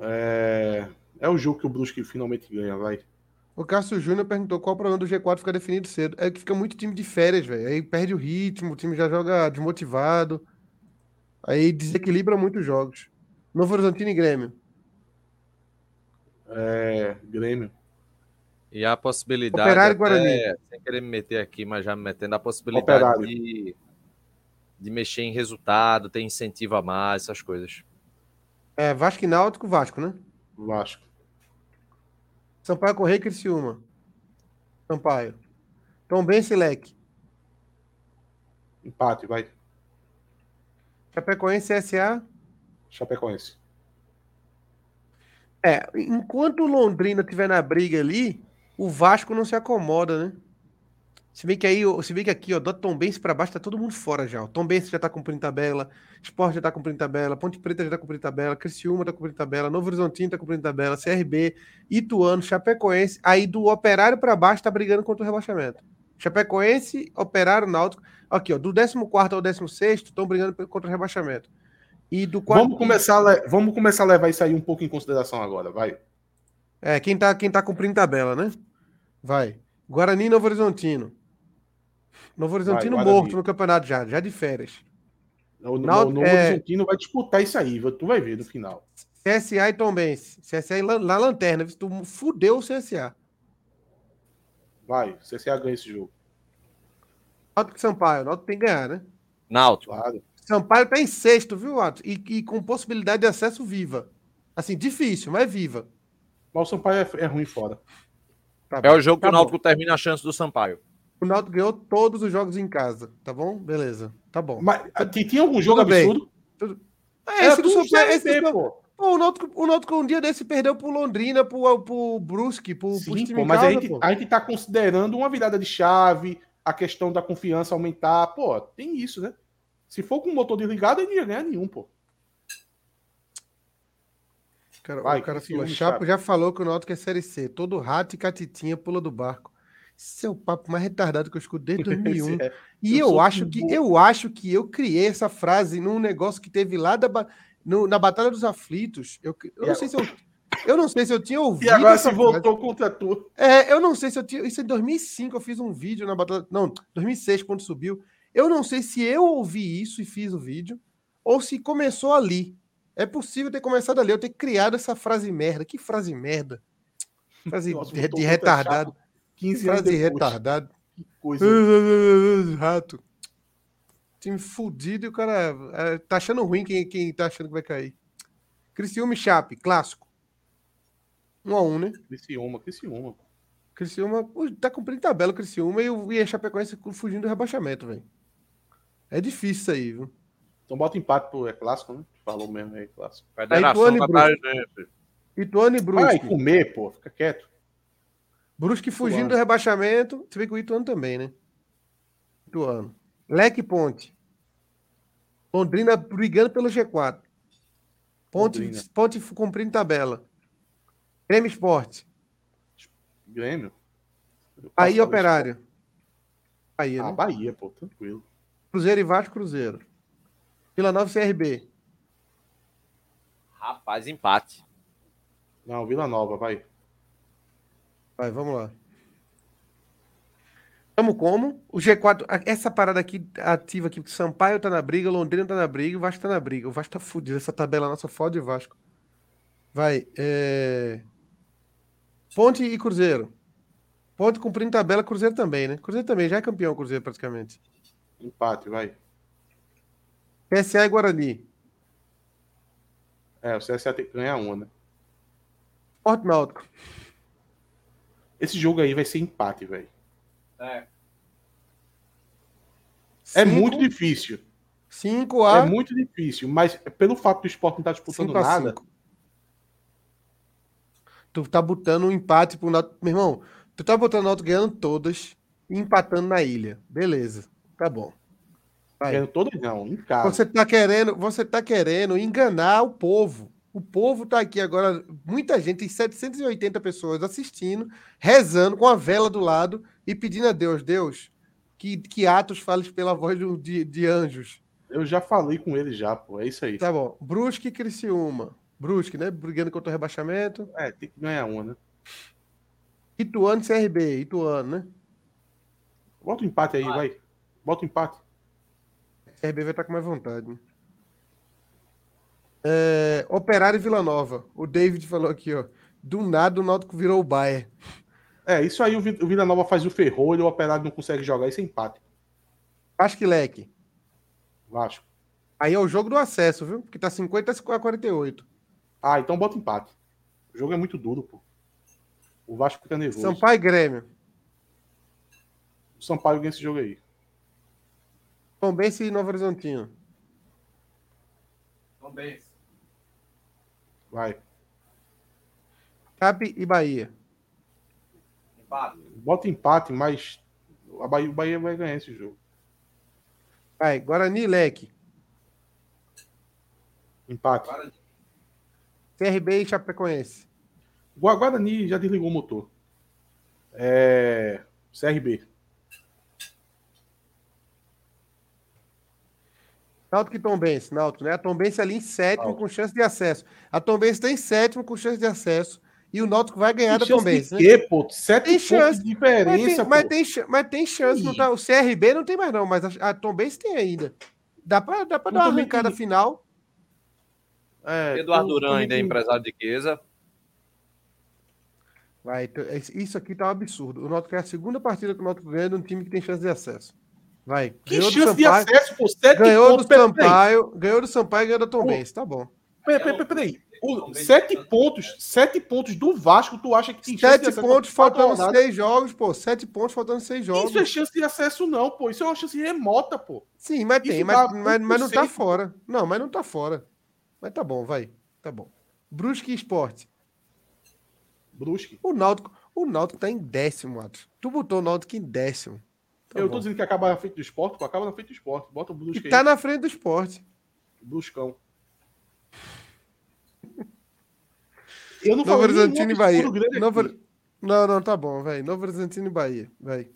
Speaker 8: É, é o jogo que o Brusque finalmente ganha, vai.
Speaker 2: O Cássio Júnior perguntou qual o problema do G4 ficar definido cedo. É que fica muito time de férias, velho. Aí perde o ritmo, o time já joga desmotivado. Aí desequilibra muitos jogos. Novo Horizontino e Grêmio.
Speaker 8: É, Grêmio.
Speaker 1: E a possibilidade,
Speaker 2: Operário Guarani.
Speaker 1: sem querer me meter aqui, mas já me metendo, a possibilidade de, de mexer em resultado, ter incentivo a mais, essas coisas.
Speaker 2: É, Vasco e Náutico, Vasco, né?
Speaker 8: Vasco.
Speaker 2: Sampaio Correia e Criciúma. Sampaio. Tom Ben Leque.
Speaker 8: Empate, vai.
Speaker 2: Chapecoense CSA.
Speaker 8: Chapecoense.
Speaker 2: É, enquanto o Londrina estiver na briga ali, o Vasco não se acomoda, né? Se bem que aí, se bem que aqui, ó, do Tom Benz para baixo tá todo mundo fora já. O Tom Benz já tá cumprindo tabela, Sport já tá cumprindo tabela, Ponte Preta já tá cumprindo tabela, Criciúma tá cumprindo tabela, Novo Horizontino tá cumprindo tabela, CRB, Ituano, Chapecoense, aí do Operário para baixo tá brigando contra o rebaixamento. Chapecoense, Operário, Náutico, aqui, ó, do 14 ao 16 estão brigando contra o rebaixamento.
Speaker 8: E do quarto... vamos começar a, vamos começar a levar isso aí um pouco em consideração agora, vai.
Speaker 2: É, quem tá, quem tá cumprindo tabela, né? Vai. Guarani Novo Horizontino. Novo Horizontino vai, morto no campeonato já, já de férias.
Speaker 8: O Novo é... Horizontino vai disputar isso aí, tu vai ver no final.
Speaker 2: CSA e Tombense. CSA na lanterna, tu fudeu o CSA.
Speaker 8: Vai, CSA ganha esse jogo.
Speaker 2: Náutico e Sampaio, Náutico tem que ganhar, né?
Speaker 1: Náutico.
Speaker 2: Claro. Sampaio tá em sexto, viu, Atos? E, e, com possibilidade de acesso viva. Assim, difícil, mas viva.
Speaker 8: Mas o Sampaio é, é ruim fora.
Speaker 1: Tá é o jogo tá que o Náutico bom. termina a chance do Sampaio.
Speaker 2: O Náutico ganhou todos os jogos em casa, tá bom? Beleza, tá bom.
Speaker 8: Mas tinha algum jogo Tudo absurdo?
Speaker 2: Tudo... É, esse do Sampaio, esse do... pô. Pô, o Náutico, o Náutico um dia desse perdeu pro Londrina, pro, pro Brusque, pro,
Speaker 8: Sim, pro pô, mas casa, a, gente, pô. a gente tá considerando uma virada de chave, a questão da confiança aumentar. Pô, tem isso, né? Se for com o motor desligado, ele não ia ganhar nenhum, pô.
Speaker 2: Cara, Vai, o cara falou, Chapo já falou que o Náutico é Série C. Todo rato e catitinha pula do barco. Esse é o papo mais retardado que eu escuto desde <laughs> 2001. é. E eu, eu acho que bom. eu acho que eu criei essa frase num negócio que teve lá da, no, na Batalha dos Aflitos. Eu, eu não sei se eu eu não sei se eu tinha <laughs> ouvido.
Speaker 8: E agora se voltou contra tu.
Speaker 2: É, eu não sei se eu tinha. Isso em 2005 eu fiz um vídeo na batalha. Não, 2006 quando subiu. Eu não sei se eu ouvi isso e fiz o vídeo ou se começou ali. É possível ter começado ali. Eu ter criado essa frase merda. Que frase merda? Frase Nossa, de, de retardado. 15 anos de retardado. Que coisa. Rato. Time fudido e o cara é, tá achando ruim quem, quem tá achando que vai cair. Criciúma e Chape, clássico. Um a um, né?
Speaker 8: Criciúma, Criciúma.
Speaker 2: Criciúma tá cumprindo tabela Criciúma e, o, e a Chapecoense fugindo do rebaixamento, velho. É difícil isso aí, viu?
Speaker 8: Então bota empate pro é clássico, né? Falou mesmo aí, clássico.
Speaker 1: Federação
Speaker 2: Brusque. Ituano e Brusque. Vai
Speaker 8: comer, pô. Fica quieto.
Speaker 2: Brusque fugindo Ituano. do rebaixamento. Você vê que o Ituano também, né? Ituano. Leque Ponte. Londrina brigando pelo G4. Ponte, Ponte cumprindo tabela. Grêmio Esporte.
Speaker 8: Grêmio?
Speaker 2: Aí Operário.
Speaker 8: Bahia, ah, né? Bahia, pô, tranquilo.
Speaker 2: Cruzeiro e Vasco, Cruzeiro. Vila Nova CRB.
Speaker 1: Rapaz, empate.
Speaker 8: Não, Vila Nova, vai.
Speaker 2: Vai, vamos lá. Estamos como? O G4, essa parada aqui ativa aqui, Sampaio tá na briga, Londrina tá na briga, o Vasco tá na briga. O Vasco tá fudido, essa tabela nossa fode o Vasco. Vai, é... Ponte e Cruzeiro. Ponto cumprindo tabela, Cruzeiro também, né? Cruzeiro também, já é campeão Cruzeiro praticamente.
Speaker 8: Empate, vai.
Speaker 2: PSA e Guarani.
Speaker 8: É, o CSA tem que ganhar uma, né?
Speaker 2: Porto Náutico.
Speaker 8: Esse jogo aí vai ser empate, velho.
Speaker 1: É.
Speaker 8: É muito difícil.
Speaker 2: 5 a.
Speaker 8: É muito difícil, mas pelo fato do esporte não estar tá disputando nada. Cinco.
Speaker 2: Tu tá botando um empate pro Náutico. Meu irmão, tu tá botando o Náutico ganhando todas e empatando na ilha. Beleza. Tá bom.
Speaker 8: Ganhando todas não, em casa.
Speaker 2: Você tá querendo, você tá querendo enganar o povo. O povo tá aqui agora, muita gente, tem 780 pessoas assistindo, rezando com a vela do lado e pedindo a Deus, Deus, que, que Atos fales pela voz de, de anjos.
Speaker 8: Eu já falei com ele já, pô. É isso aí.
Speaker 2: Tá bom. Brusque e Criciúma. Brusque, né? Brigando contra o rebaixamento.
Speaker 8: É, tem que ganhar uma, né?
Speaker 2: Ituano e CRB. Ituano, né?
Speaker 8: Bota o um empate aí, vai. vai. Bota o um empate.
Speaker 2: CRB vai estar com mais vontade. É, Operário e Vila Nova. O David falou aqui, ó. Do nada o Náutico virou o Bayer.
Speaker 8: É, isso aí o Vila Nova faz o ferrolho, o Operário não consegue jogar, isso é empate.
Speaker 2: Acho que leque.
Speaker 8: Vasco.
Speaker 2: Aí é o jogo do acesso, viu? Que tá 50 a 48.
Speaker 8: Ah, então bota empate. O jogo é muito duro, pô. O Vasco fica nervoso.
Speaker 2: Sampaio e Grêmio.
Speaker 8: O Sampaio ganha esse jogo aí.
Speaker 2: Tombense e Novo Horizontino.
Speaker 1: Tombense.
Speaker 8: Vai.
Speaker 2: Cap e Bahia.
Speaker 8: Empate. Bota empate, mas a Bahia, o Bahia vai ganhar esse jogo.
Speaker 2: Vai, Guarani Leque.
Speaker 8: Empate.
Speaker 2: CRB e Chapecoense.
Speaker 8: Guarani já desligou o motor. É... CRB.
Speaker 2: Náutico e Tombense, Náutico, né? A Tombense ali em sétimo Náutico. com chance de acesso. A Tombense está em sétimo com chance de acesso. E o Náutico vai ganhar tem da Tombense.
Speaker 8: Né? Pô? Sete tem chance. de diferença,
Speaker 2: mas tem, mas tem, mas tem chance. Não tá, o CRB não tem mais, não, mas a, a Tombense tem ainda. Dá para dá pra dar uma arrancada tem... final.
Speaker 1: É, Eduardo Duran ainda é empresário de Queza.
Speaker 2: Vai, isso aqui tá um absurdo. O Náutico é a segunda partida que o Náutico ganha de um time que tem chance de acesso. Vai.
Speaker 8: Que ganhou chance de acesso,
Speaker 2: pô? Sete ganhou pontos, do Sampaio, ganhou do Sampaio e ganhou da Tombense, tá bom.
Speaker 8: Peraí, peraí, peraí. O, sete pontos, sete pontos do Vasco, tu acha que tem
Speaker 2: chance sete pontos faltando seis jogos, pô. Sete pontos faltando seis jogos.
Speaker 8: Isso é chance de acesso, não, pô. Isso é uma chance remota, pô.
Speaker 2: Sim, mas Isso tem, mas, mas, mas, não tá fora. Não, mas não tá fora. Mas tá bom, vai. Tá bom. Brusque Esporte.
Speaker 8: Brusque.
Speaker 2: O Náutico, o Náutico tá em décimo, Atos. Tu botou o Náutico em décimo.
Speaker 8: Tá eu bom. tô dizendo que acaba na frente do esporte, pô. Acaba na frente do esporte. Bota o Brusque
Speaker 2: e tá na frente do esporte.
Speaker 8: Bruscão. <laughs>
Speaker 2: Eu não Novo Horizontino e Bahia. Novo... Não, não, tá bom, velho. Novo Horizontino e Bahia, velho.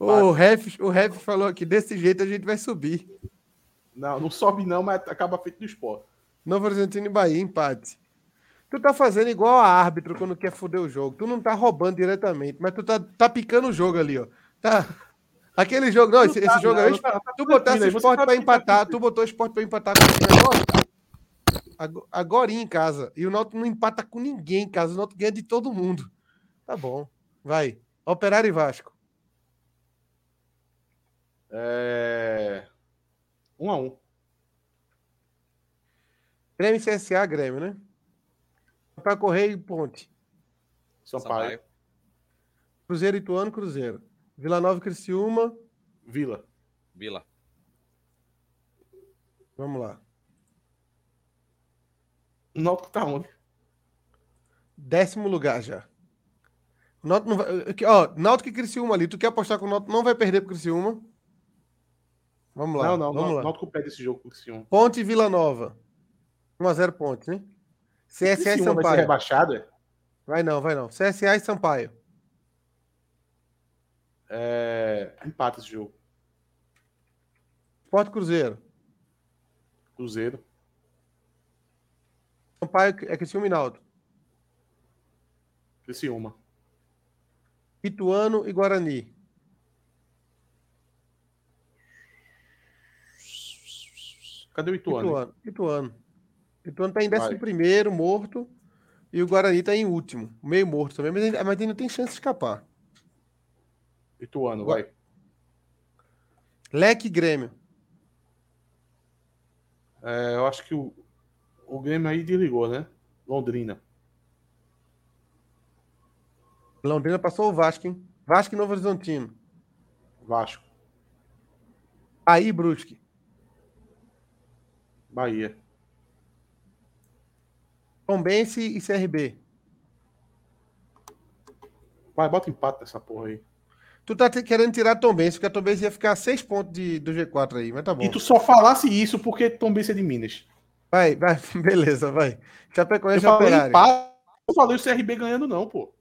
Speaker 2: O Ref, o Ref falou que desse jeito a gente vai subir.
Speaker 8: Não, não sobe não, mas acaba feito do esporte.
Speaker 2: Novo Horizontino e Bahia, empate. Tu tá fazendo igual a árbitro quando quer foder o jogo. Tu não tá roubando diretamente, mas tu tá, tá picando o jogo ali, ó. Tá. Aquele jogo, não, esse, esse jogo não, aí, tu botasse o esporte pra empatar, tu botou o esporte pra empatar com o negócio, agora em casa. E o Náutico não empata com ninguém em casa. O Náutico ganha de todo mundo. Tá bom. Vai. Operário e Vasco.
Speaker 8: É... Um a um.
Speaker 2: Grêmio CSA, Grêmio, né? Para Correio e Ponte.
Speaker 8: Sampaio.
Speaker 2: Cruzeiro Ituano, Cruzeiro. Vila Nova Criciúma.
Speaker 8: Vila.
Speaker 1: Vila.
Speaker 2: Vamos lá.
Speaker 8: Náutico tá onde?
Speaker 2: Décimo lugar já. Náutico não vai... Ó, Náutico e Criciúma ali. Tu quer apostar que o Náutico não vai perder pro Criciúma? Vamos lá.
Speaker 8: Não, não.
Speaker 2: Vamos
Speaker 8: não,
Speaker 2: lá.
Speaker 8: Náutico perde esse jogo pro Criciúma.
Speaker 2: Ponte e Vila Nova. 1x0 Ponte, né? CSA e Sampaio. Vai ser
Speaker 8: rebaixado, é?
Speaker 2: Vai não, vai não. CSA e Sampaio.
Speaker 8: É... Empate esse jogo.
Speaker 2: Porto Cruzeiro.
Speaker 8: Cruzeiro.
Speaker 2: Sampaio é Criciúma e Naldo.
Speaker 8: Criciúma.
Speaker 2: Ituano e Guarani.
Speaker 8: Cadê o Ituano?
Speaker 2: Ituano. Ituano, Ituano tá em 11 primeiro, morto. E o Guarani tá em último, meio morto também, mas ainda, mas ainda tem chance de escapar.
Speaker 8: Ituano, vai.
Speaker 2: Leque Grêmio.
Speaker 8: É, eu acho que o, o Grêmio aí desligou, né? Londrina.
Speaker 2: Londrina passou o Vasco, hein? Vasco e Novo Horizontino.
Speaker 8: Vasco.
Speaker 2: Aí, Brusque.
Speaker 8: Bahia.
Speaker 2: Tombense e CRB.
Speaker 8: Vai, bota empate nessa porra aí.
Speaker 2: Tu tá querendo tirar Tombense, porque a Tombense ia ficar seis pontos de, do G4 aí, mas tá bom.
Speaker 8: E tu só falasse isso porque Tombense é de Minas.
Speaker 2: Vai, vai, <laughs> beleza, vai.
Speaker 8: Chapecoense eu falei operário. Empate, eu falei o CRB ganhando não, pô.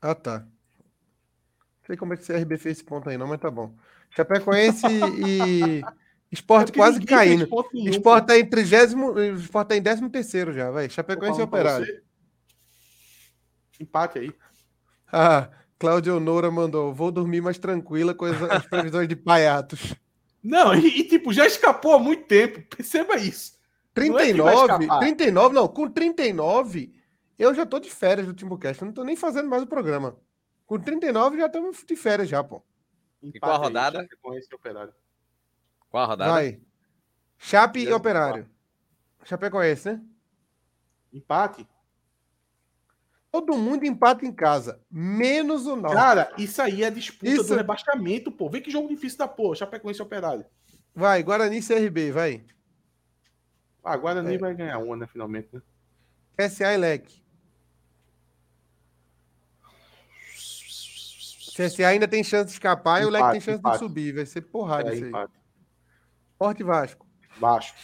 Speaker 2: Ah, tá. Não sei como é que o CRB fez esse ponto aí não, mas tá bom. Chapecoense e <laughs> Esporte é quase caindo. Esporte tá em trigésimo, Esporte tá em décimo terceiro já, vai. Chapecoense e Operário.
Speaker 8: Empate aí.
Speaker 2: Ah, Cláudio Noura mandou. Vou dormir mais tranquila com as, as previsões de paiatos. <laughs>
Speaker 8: Não, e, e, tipo, já escapou há muito tempo. <laughs> Perceba isso.
Speaker 2: 39, não é 39, não, com 39, eu já tô de férias do Timbucast. Eu não tô nem fazendo mais o programa. Com 39 já estamos de férias já, pô.
Speaker 1: E qual a rodada?
Speaker 8: Com esse operário.
Speaker 1: Qual a rodada?
Speaker 2: Vai. Chape e, e Operário. Chapecoense, né?
Speaker 8: Empate.
Speaker 2: Todo mundo empata em casa, menos o Náutico.
Speaker 8: Cara, isso aí é disputa isso... do rebaixamento, pô. Vê que jogo difícil da porra. Chapecoense e Operário.
Speaker 2: Vai, Guarani e CRB, vai.
Speaker 8: Ah, Guarani é. vai ganhar uma, né, finalmente, né?
Speaker 2: SA e LEC. CSA ainda tem chance de escapar empate, e o LEC tem chance empate. de subir. Vai ser porrada é, isso aí. Empate. Esporte Vasco.
Speaker 8: Baixo.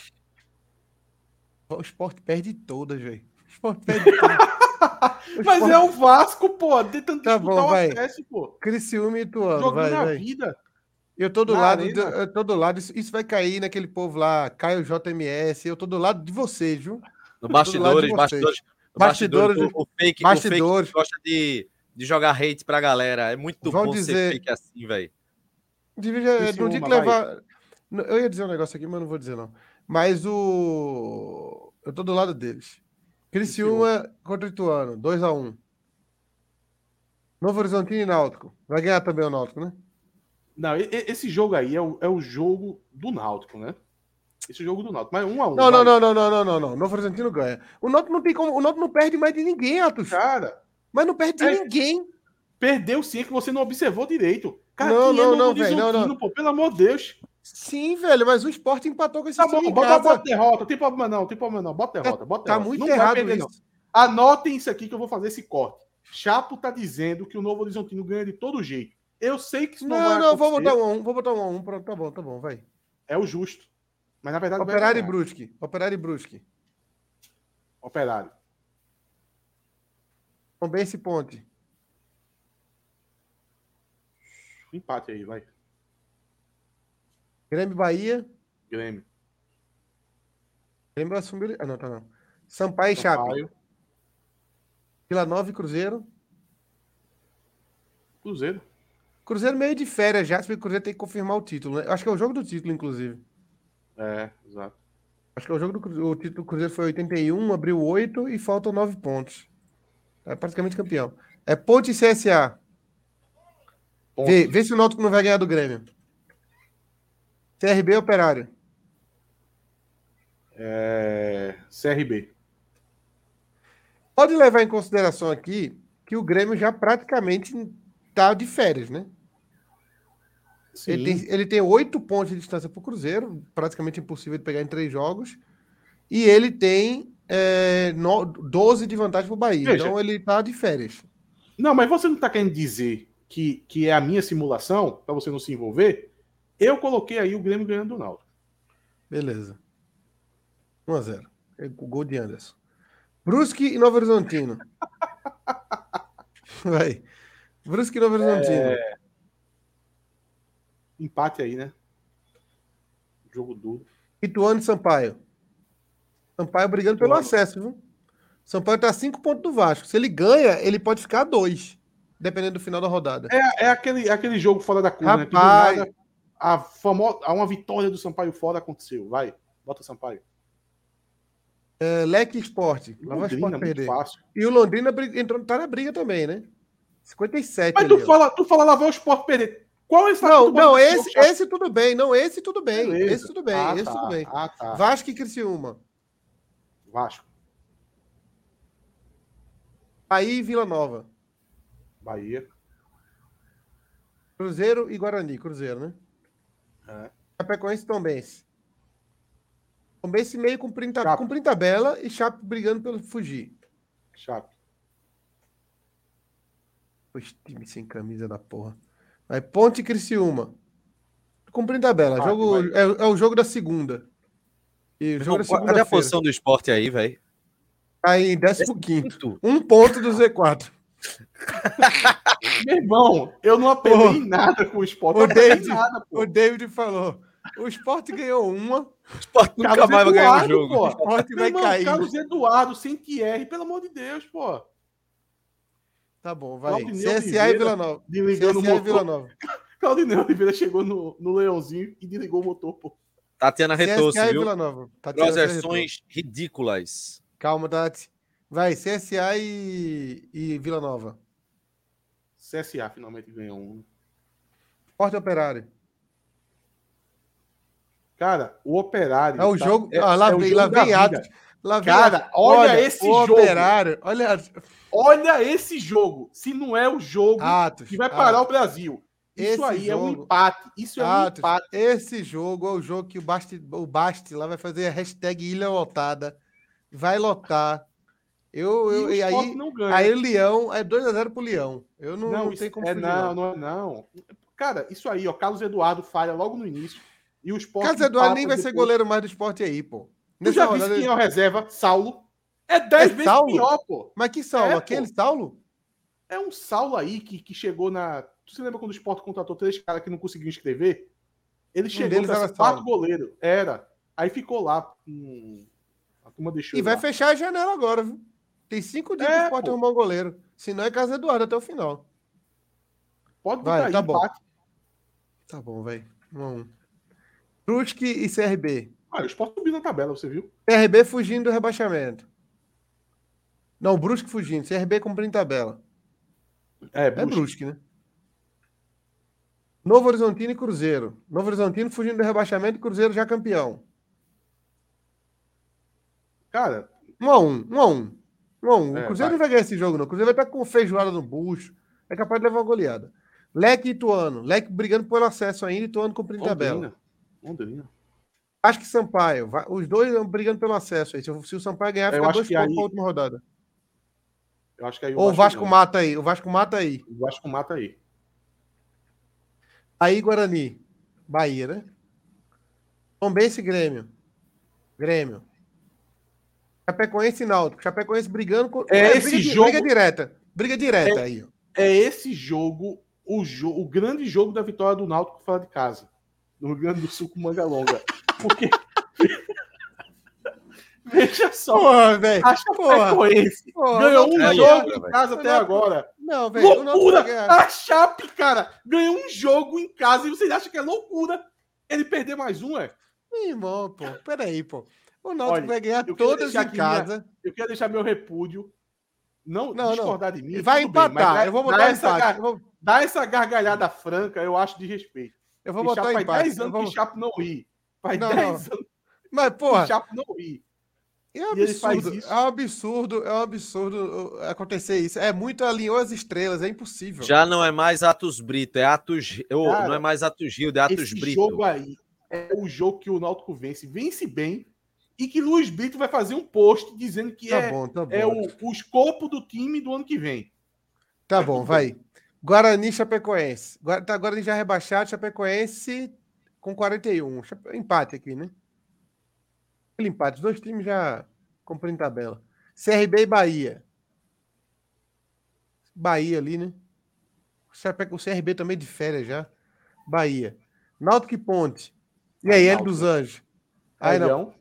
Speaker 2: O esporte perde todas, velho. O esporte perde todas. <laughs> <laughs>
Speaker 8: Mas é o Vasco, pô. Tentando
Speaker 2: tá bom, o vai. acesso, pô. Criciúma e Ituano, Jogando vai,
Speaker 8: a
Speaker 2: vai.
Speaker 8: vida.
Speaker 2: Eu tô do Na lado, do, eu tô do lado, isso, isso, vai cair naquele povo lá, Caio JMS, eu tô do lado de vocês, viu?
Speaker 1: No bastidores, bastidores, bastidores, bastidores, o, fake, bastidores. O fake gosta de, de jogar hate pra galera. É muito Vão bom dizer, ser fake assim, velho.
Speaker 2: Devia, não tinha que levar. Eu ia dizer um negócio aqui, mas não vou dizer, não. Mas o. Eu tô do lado deles. Criciúma contra Ituano, 2x1. Novo Horizontino e Náutico. Vai ganhar também o Náutico, né?
Speaker 8: Não, esse jogo aí é o, é o jogo do Náutico, né? Esse jogo do Náutico. Mas 1 um a 1 um,
Speaker 2: Não, não, não, não, não, não, não, não. Novo Horizontino ganha. O Náutico não tem como. O Náutico não perde mais de ninguém, Atos.
Speaker 8: Cara.
Speaker 2: Mas não perde de é, ninguém.
Speaker 8: Perdeu sim, é que você não observou direito.
Speaker 2: Cara, não, não, é não, velho. Não, não.
Speaker 8: Pô, pelo amor de Deus.
Speaker 2: Sim, velho, mas o esporte empatou com esse
Speaker 8: tá time. Bom, bota, bota derrota, tem problema não, tem problema não. Bota derrota, bota
Speaker 2: tá derrota. Tá muito não errado perder, isso.
Speaker 8: Não. Anotem isso aqui que eu vou fazer esse corte. Chapo tá dizendo que o Novo Horizontino ganha de todo jeito. Eu sei que isso
Speaker 2: não, não vai Não, vou botar um, vou botar um, um, pronto, tá bom, tá bom, vai.
Speaker 8: É o justo. Mas na verdade
Speaker 2: Operário e Brusque. Operário e Brusque.
Speaker 8: Operário.
Speaker 2: Também esse ponte.
Speaker 8: Empate aí, vai.
Speaker 2: Grêmio Bahia.
Speaker 8: Grêmio.
Speaker 2: Grêmio assumiu. Ah, não, tá não. Sampaio e Chape. Vila Nova e Cruzeiro.
Speaker 8: Cruzeiro.
Speaker 2: Cruzeiro meio de férias já, porque o Cruzeiro tem que confirmar o título, né? Acho que é o jogo do título, inclusive.
Speaker 8: É, exato.
Speaker 2: Acho que é o jogo do Cruzeiro. O título do Cruzeiro foi 81, abriu 8 e faltam 9 pontos. É praticamente campeão. É Ponte e CSA. Vê, vê se o Náutico não vai ganhar do Grêmio. CRB Operário.
Speaker 8: É... CRB.
Speaker 2: Pode levar em consideração aqui que o Grêmio já praticamente está de férias, né? Ele tem, ele tem oito pontos de distância para o Cruzeiro, praticamente impossível de pegar em três jogos. E ele tem é, no, 12 de vantagem para o Bahia. Veja, então ele está de férias.
Speaker 8: Não, mas você não está querendo dizer que, que é a minha simulação, para você não se envolver, eu coloquei aí o Grêmio ganhando o Náutico.
Speaker 2: Beleza. 1x0. É o gol de Anderson. Brusque e Novo Horizontino. <laughs> Vai. Brusque e Novo Horizontino. É...
Speaker 8: Empate aí, né? Jogo duro.
Speaker 2: Ituano e Sampaio. Sampaio brigando pelo acesso, viu? Sampaio tá 5 pontos do Vasco. Se ele ganha, ele pode ficar 2, dependendo do final da rodada.
Speaker 8: É, é aquele, aquele jogo fora da curva, Rapaz, né? A famosa, uma vitória do Sampaio fora aconteceu. Vai, bota Sampaio.
Speaker 2: É, Leque Esporte. Lá vai o Sport perder. E o Londrina entrou, tá na briga também, né? 57.
Speaker 8: Mas tu fala, tu fala lá vai o Sport perder.
Speaker 2: Qual é esse Não, não, esse, esse tudo bem. Não, esse tudo bem. Beleza. Esse tudo bem. Ah, esse tá. tudo bem. Ah, tá. Vasco e Criciúma.
Speaker 8: Vasco.
Speaker 2: Bahia e Vila Nova.
Speaker 8: Bahia.
Speaker 2: Cruzeiro e Guarani. Cruzeiro, né?
Speaker 8: É.
Speaker 2: Chapecoense e Tombense. Tombense meio cumprindo, cumprindo tabela e Chape brigando pelo fugir.
Speaker 8: Chape.
Speaker 2: Os time sem camisa da porra. Aí Ponte e Criciúma. Cumprindo tabela. Ah, jogo, é, é, o jogo da segunda.
Speaker 1: E jogo Não, da segunda cadê a posição do esporte aí, velho?
Speaker 2: Em 15. Um ponto do Z4. <laughs>
Speaker 8: Meu irmão, eu não aprendi nada com o esporte.
Speaker 2: O David, nada, o David falou: o esporte ganhou uma. O
Speaker 1: esporte nunca Carlos mais vai ganhar o jogo. Pô. O
Speaker 2: esporte vai irmão, cair.
Speaker 8: Carlos Eduardo, sem Thierry, pelo amor de Deus, pô.
Speaker 2: Tá bom, vai. CSA e Vila Nova.
Speaker 8: CSA e Vila Nova. <laughs> Claudinei Oliveira chegou no, no Leãozinho e desligou o motor, pô.
Speaker 1: Tatiana Retorce, viu? Vila Nova. Projeções ridículas.
Speaker 2: Calma, Tati. Vai, CSA e, e Vila Nova.
Speaker 8: CSA finalmente ganhou um.
Speaker 2: Forte Operário.
Speaker 8: Cara, o Operário.
Speaker 2: É o tá, jogo. É, ah, lá, é vem, lá vem Atos.
Speaker 8: Lá vem Cara, olha, olha esse jogo.
Speaker 2: Operário. Olha,
Speaker 8: olha esse jogo. Se não é o jogo Atos, que vai parar Atos. o Brasil. Isso esse aí jogo, é um empate. Isso é Atos, um empate.
Speaker 2: Esse jogo é o jogo que o Basti, o Basti lá vai fazer a hashtag Ilha Lotada. Vai lotar. Eu, eu, e, aí, não ganha. aí o Leão é 2x0 pro Leão. Eu não, não, não tenho como
Speaker 8: é, não, não, não. Cara, isso aí, ó. Carlos Eduardo falha logo no início. E o Sport.
Speaker 2: Carlos Eduardo nem vai depois... ser goleiro mais do esporte aí, pô.
Speaker 8: Tu já viu quem é o reserva? Saulo. É 10 é vezes Saulo? pior, pô.
Speaker 2: Mas que Saulo? É, Aquele pô. Saulo?
Speaker 8: É um Saulo aí que, que chegou na. Tu se lembra quando o Sport contratou três caras que não conseguiam escrever? Ele chegou com quatro goleiros. Era. Aí ficou lá. Hum, a turma deixou.
Speaker 2: E vai fechar a janela agora, viu? Tem cinco dias é, que pode arrumar um goleiro. Se não é Casa Eduardo até o final.
Speaker 8: Pode Vai, aí,
Speaker 2: tá bom. Tá bom, velho. Um. Brusque e CRB.
Speaker 8: Ah, o Sport subiu na tabela, você viu?
Speaker 2: CRB fugindo do rebaixamento. Não, Brusque fugindo. CRB cumprindo tabela.
Speaker 8: É, Brusque. É Brusque, né?
Speaker 2: Novo Horizontino e Cruzeiro. Novo Horizontino fugindo do rebaixamento e Cruzeiro já campeão.
Speaker 8: Cara.
Speaker 2: Um a um, um a um. Não, é, o Cruzeiro vai. não vai ganhar esse jogo, não. O Cruzeiro vai estar com feijoada no bucho. É capaz de levar uma goleada. Leque e Ituano. Leque brigando por acesso ainda, Ituano cumprindo tabela. Londrina. Acho que Sampaio. Vai, os dois brigando pelo acesso aí. Se, se o Sampaio ganhar, fica dois pontos aí... para a última rodada.
Speaker 8: Eu acho que aí
Speaker 2: o Ou o Vasco ganha. mata aí. O Vasco mata aí.
Speaker 8: O Vasco mata aí.
Speaker 2: Aí, Guarani. Bahia, né? Tombense Grêmio. Grêmio. Chapecoense e Náutico. Chapecoense brigando com.
Speaker 8: É, esse briga, jogo.
Speaker 2: Briga direta. Briga direta é, aí.
Speaker 8: É esse jogo, o, jo o grande jogo da vitória do Náutico fora de casa. No Rio Grande do Sul com manga longa. <laughs> Porque. <laughs> Veja só.
Speaker 2: Porra, velho.
Speaker 8: A Chapecoense ganhou um é jogo em casa até agora.
Speaker 2: Não, velho.
Speaker 8: Loucura! A Chape, cara, ganhou um jogo em casa e vocês acham que é loucura ele perder mais um, é?
Speaker 2: Meu irmão, pô. Peraí, pô. O Náutico Olha, vai ganhar todas em casa.
Speaker 8: Minha, eu quero deixar meu repúdio. Não, não discordar não. de mim.
Speaker 2: Vai empatar. Bem, eu vou botar
Speaker 8: essa,
Speaker 2: empate.
Speaker 8: Vou... Dá essa gargalhada franca, eu acho de respeito.
Speaker 2: Eu vou botar empate. Faz
Speaker 8: 10 anos
Speaker 2: vou...
Speaker 8: que Chapo não ri. Faz
Speaker 2: não, 10 não. anos Mas, porra,
Speaker 8: que Chapo não ri.
Speaker 2: É um absurdo, é um absurdo, é um absurdo acontecer isso. É muito alinhou as estrelas, é impossível.
Speaker 1: Já não é mais Atos Brito, é Atos. Cara, não é mais Atos Gil, é Atos
Speaker 8: esse
Speaker 1: Brito.
Speaker 8: jogo aí é o jogo que o Náutico vence. Vence bem, e que Luiz Brito vai fazer um post dizendo que tá é, bom, tá bom. é o, o escopo do time do ano que vem.
Speaker 2: Tá bom, vai. Guarani Chapecoense. Tá, Guarani já rebaixado, Chapecoense com 41. Empate aqui, né? Aquele empate. Os dois times já cumprindo tabela. CRB e Bahia. Bahia ali, né? O CRB também de férias já. Bahia. Náutico e Ponte. E aí, Hélio dos Anjos.
Speaker 8: Aí não.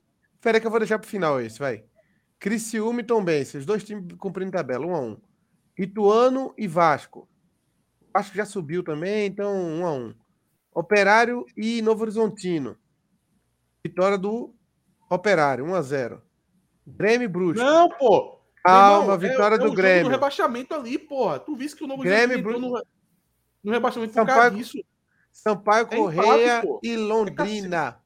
Speaker 2: Espera que eu vou deixar pro final esse, vai. Criciúma e Tombense, os dois times cumprindo tabela, um a um. Ituano e Vasco. Vasco já subiu também, então um a um. Operário e Novo Horizontino. Vitória do Operário, 1 a 0. Grêmio Brusco.
Speaker 8: Não, pô.
Speaker 2: Calma, Irmão, vitória é, do é Grêmio. Do
Speaker 8: rebaixamento ali, porra. Tu viste que o Novo
Speaker 2: Grêmio Brusco
Speaker 8: no, no rebaixamento
Speaker 2: por causa disso. Sampaio é Correia empate, e Londrina.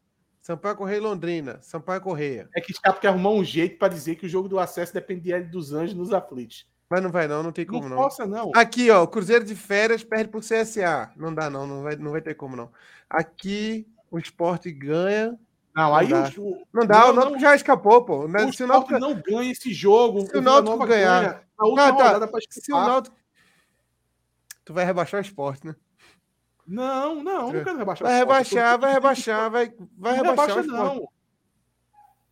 Speaker 2: Sampaio Correia e Londrina. Sampaio Correia.
Speaker 8: É que Chapo quer arrumar um jeito para dizer que o jogo do acesso dependia dos anjos nos aflitos.
Speaker 2: Mas não vai não, não tem como não.
Speaker 8: Não possa não.
Speaker 2: Aqui, ó, Cruzeiro de Férias perde pro CSA. Não dá não, não vai, não vai ter como não. Aqui o esporte ganha.
Speaker 8: Não, aí
Speaker 2: dá.
Speaker 8: O,
Speaker 2: não dá, não, o Náutico já escapou, pô.
Speaker 8: O, o se o Náutico não ganha esse jogo,
Speaker 2: se o, Náutico ganhar, ganha,
Speaker 8: a última ah, tá.
Speaker 2: pra se o Náutico Tu vai rebaixar o esporte, né?
Speaker 8: Não, não, não quero rebaixar.
Speaker 2: Vai rebaixar, vai rebaixar, vai, vai
Speaker 8: não
Speaker 2: rebaixar.
Speaker 8: Rebaixa, não.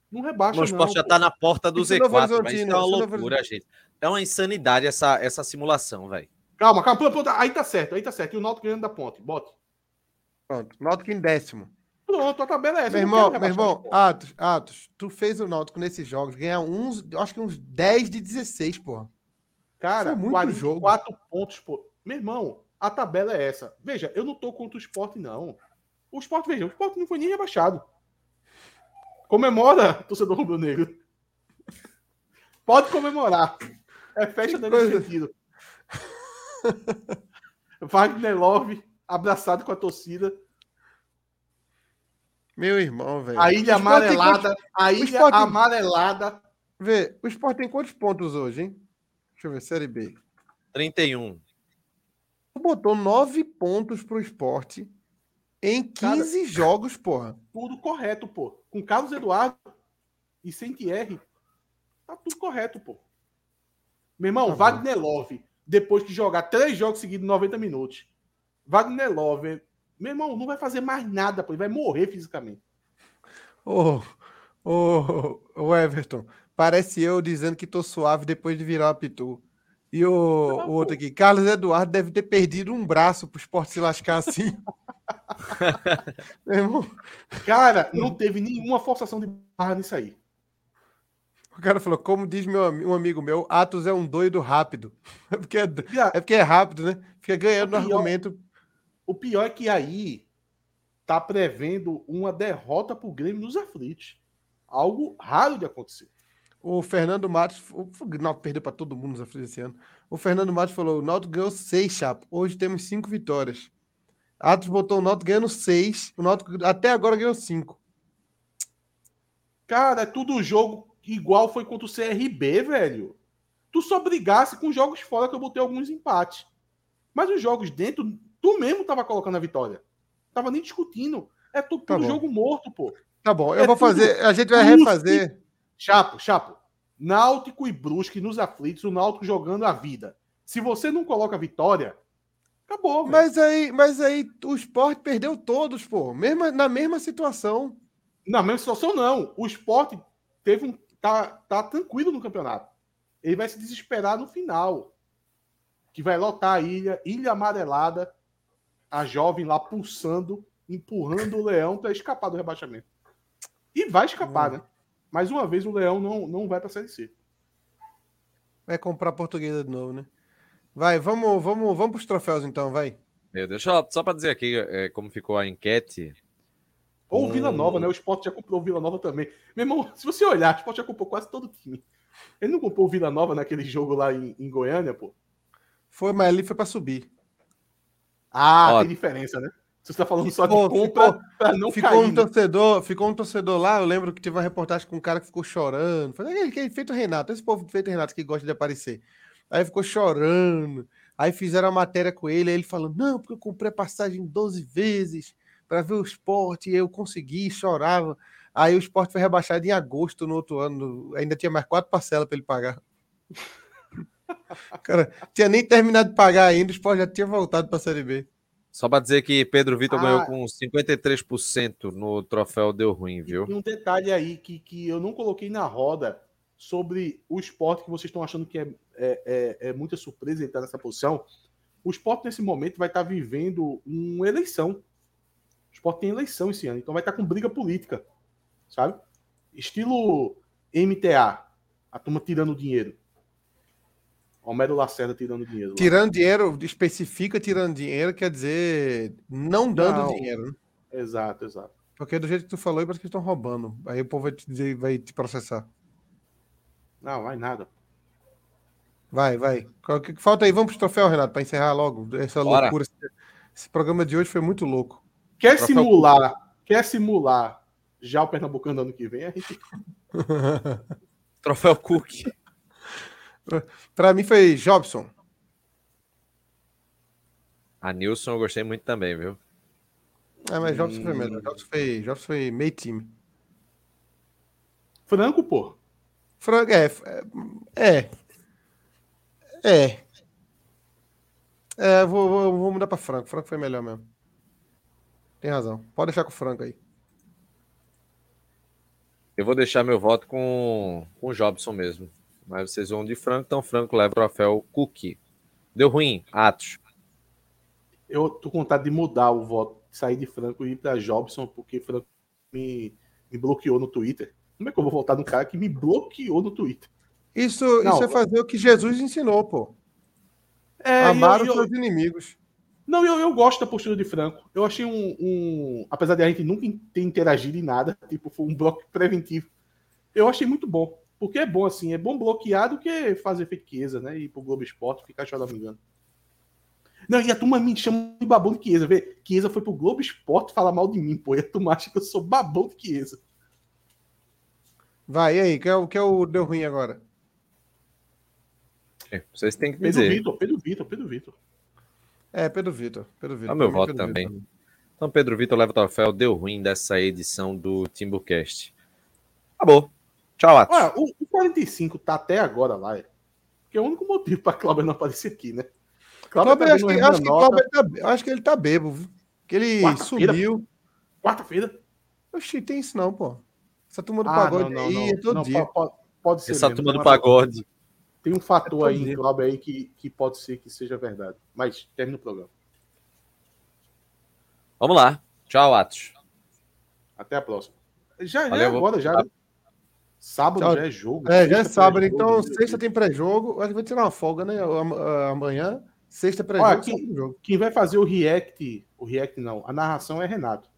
Speaker 8: Não rebaixa,
Speaker 1: o esporte já tá na porta do Z4, mas isso é uma loucura, gente. É uma insanidade essa, essa simulação, velho.
Speaker 8: Calma, calma, pronto, aí tá certo, aí tá certo. E o Náutico ganhando da ponte, bote.
Speaker 2: Pronto, Náutico em décimo.
Speaker 8: Pronto, a tabela é essa.
Speaker 2: Meu irmão, meu irmão, Atos, Atos, tu fez o Náutico nesses jogos ganhar uns, acho que uns 10 de 16, porra.
Speaker 8: Cara, é muito 44 jogo. pontos, pô. Meu irmão, a tabela é essa. Veja, eu não tô contra o esporte, não. O esporte, veja, o esporte não foi nem rebaixado. Comemora, torcedor rubro-negro. Pode comemorar. É festa nesse coisa... sentido. Wagner Love abraçado com a torcida.
Speaker 2: Meu irmão, velho.
Speaker 8: A ilha amarelada. Quantos... A ilha esporte... amarelada.
Speaker 2: Vê, o Sport tem quantos pontos hoje, hein? Deixa eu ver, Série B.
Speaker 1: 31.
Speaker 2: Tu botou nove pontos pro esporte em 15 Cara, jogos, porra.
Speaker 8: Tudo correto, pô. Com Carlos Eduardo e sem Thierry. Tá tudo correto, pô. Meu irmão, tá Wagner Love, depois de jogar três jogos seguidos 90 minutos. Wagner Love, meu irmão, não vai fazer mais nada, pô. Ele vai morrer fisicamente.
Speaker 2: Ô, ô, ô, Everton, parece eu dizendo que tô suave depois de virar a Pitu. E o, o outro aqui, Carlos Eduardo deve ter perdido um braço pro esporte se lascar assim. <laughs>
Speaker 8: cara, não teve nenhuma forçação de barra nisso aí.
Speaker 2: O cara falou, como diz meu, um amigo meu, Atos é um doido rápido. <laughs> É porque é, é, porque é rápido, né? Fica ganhando no argumento.
Speaker 8: O pior é que aí tá prevendo uma derrota pro Grêmio nos aflitos. Algo raro de acontecer.
Speaker 2: O Fernando Matos, o Náutico perdeu para todo mundo esse ano. O Fernando Matos falou: o Náutico ganhou seis, chapo. Hoje temos cinco vitórias. Atos botou o Náutico ganhando seis. O Náutico até agora ganhou cinco.
Speaker 8: Cara, é tudo jogo igual foi contra o CRB, velho. Tu só brigasse com jogos fora que eu botei alguns empates. Mas os jogos dentro, tu mesmo tava colocando a vitória. Tava nem discutindo. É tudo, tá jogo morto, pô.
Speaker 2: Tá bom, eu é vou fazer. A gente vai refazer.
Speaker 8: Chapo, Chapo. Náutico e Brusque nos aflitos, o Náutico jogando a vida. Se você não coloca a vitória, acabou.
Speaker 2: Mas aí, mas aí o esporte perdeu todos, pô. Mesmo, na mesma situação.
Speaker 8: Na mesma situação, não. O esporte teve um. Tá, tá tranquilo no campeonato. Ele vai se desesperar no final. Que vai lotar a ilha, ilha amarelada, a jovem lá pulsando, empurrando o leão para escapar do rebaixamento. E vai escapar, hum. né? Mais uma vez, o Leão não, não vai para a Série C.
Speaker 2: Vai comprar portuguesa de novo, né? Vai, vamos, vamos, vamos para os troféus então, vai.
Speaker 1: Meu Deus, só, só para dizer aqui é, como ficou a enquete.
Speaker 8: Ou o Vila Nova, né? O Sport já comprou o Vila Nova também. Meu irmão, <laughs> se você olhar, o Sport já comprou quase todo o time. Ele não comprou o Vila Nova naquele jogo lá em, em Goiânia, pô?
Speaker 2: Foi, mas ali foi para subir.
Speaker 8: Ah, Ó, tem diferença, né? Você está falando só de compra para não
Speaker 2: ficou cair, um né? torcedor, Ficou um torcedor lá, eu lembro que teve uma reportagem com um cara que ficou chorando. Foi aquele, aquele feito Renato, esse povo feito Renato que gosta de aparecer. Aí ficou chorando. Aí fizeram a matéria com ele, aí ele falando: Não, porque eu comprei passagem 12 vezes para ver o esporte, e eu consegui, chorava. Aí o esporte foi rebaixado em agosto no outro ano, ainda tinha mais quatro parcelas para ele pagar. <laughs> Cara, tinha nem terminado de pagar ainda, o esporte já tinha voltado para a Série B.
Speaker 1: Só para dizer que Pedro Vitor ah, ganhou com 53% no troféu Deu Ruim, viu?
Speaker 8: E um detalhe aí que, que eu não coloquei na roda sobre o esporte que vocês estão achando que é, é, é, é muita surpresa ele estar nessa posição. O esporte, nesse momento, vai estar vivendo uma eleição. O esporte tem eleição esse ano, então vai estar com briga política, sabe? Estilo MTA, a turma tirando dinheiro. Homero Lacerda tirando dinheiro.
Speaker 2: Tirando dinheiro, especifica tirando dinheiro, quer dizer não dando não. dinheiro. Né?
Speaker 8: Exato, exato.
Speaker 2: Porque do jeito que tu falou, parece que estão roubando. Aí o povo vai te, dizer, vai te processar.
Speaker 8: Não, vai nada.
Speaker 2: Vai, vai. O que falta aí? Vamos pro troféu, Renato, para encerrar logo essa Bora. loucura. Esse programa de hoje foi muito louco.
Speaker 8: Quer troféu simular? Quer simular já o Pernambucano ano que vem? Gente... <laughs>
Speaker 1: troféu Cook.
Speaker 2: Para mim foi Jobson.
Speaker 1: A Nilson eu gostei muito também, viu?
Speaker 2: É, mas Jobson hum... foi melhor. Jobson foi, Jobson foi meio time.
Speaker 8: Franco, pô.
Speaker 2: Franco, é. É. É. É, vou, vou, vou mudar para Franco. Franco foi melhor mesmo. Tem razão. Pode deixar com o Franco aí.
Speaker 1: Eu vou deixar meu voto com, com o Jobson mesmo. Mas vocês vão de Franco, então Franco leva o troféu Cookie. Deu ruim, Atos.
Speaker 8: Eu tô com vontade de mudar o voto, sair de Franco e ir para Jobson, porque Franco me, me bloqueou no Twitter. Como é que eu vou voltar no cara que me bloqueou no Twitter?
Speaker 2: Isso, não, isso é fazer o que Jesus ensinou, pô. É, Amar eu, os seus inimigos.
Speaker 8: Não, eu, eu gosto da postura de Franco. Eu achei um, um. Apesar de a gente nunca ter interagido em nada, tipo, foi um bloco preventivo. Eu achei muito bom. Porque é bom, assim, é bom bloquear do que fazer feitiça, né? Ir pro Globo Esporte ficar choramingando. Não, e a turma me chama de babão de Chiesa. Vê, Chiesa foi pro Globo Esporte falar mal de mim, pô. E a turma acha que eu sou babão de Chiesa.
Speaker 2: Vai, e aí? Que é, o que é o deu ruim agora?
Speaker 1: É, vocês têm que dizer.
Speaker 8: Pedro Vitor, Pedro Vitor, Pedro Vitor.
Speaker 2: É, Pedro Vitor. Pedro Vitor.
Speaker 1: É o meu voto Pedro também. Vitor. Então, Pedro Vitor leva o troféu. Deu ruim dessa edição do Timbucast. Acabou. Tchau, Atos.
Speaker 8: Olha, o, o 45 tá até agora lá. É. Que é o único motivo para Cláudio não aparecer aqui, né?
Speaker 2: Cláudio tá acho, que, acho, que tá, acho que ele tá bebo. Que ele sumiu.
Speaker 8: Quarta-feira?
Speaker 2: Oxi, tem isso não, pô. Essa turma do ah, pagode não, não, aí não, é todo não, dia.
Speaker 8: Pode, pode ser.
Speaker 1: Essa mesmo, turma do pagode.
Speaker 8: Tem um fator é aí, Cláudio, aí que, que pode ser que seja verdade. Mas termina o programa.
Speaker 1: Vamos lá. Tchau, Atos.
Speaker 8: Até a próxima. Já, já é agora, já. Né? Sábado já é jogo.
Speaker 2: É, já é sábado. Então, sexta tem pré-jogo. Acho que vai tirar uma folga, né? Amanhã. Sexta pré-jogo.
Speaker 8: Quem, quem vai fazer o react, o react não, a narração é Renato.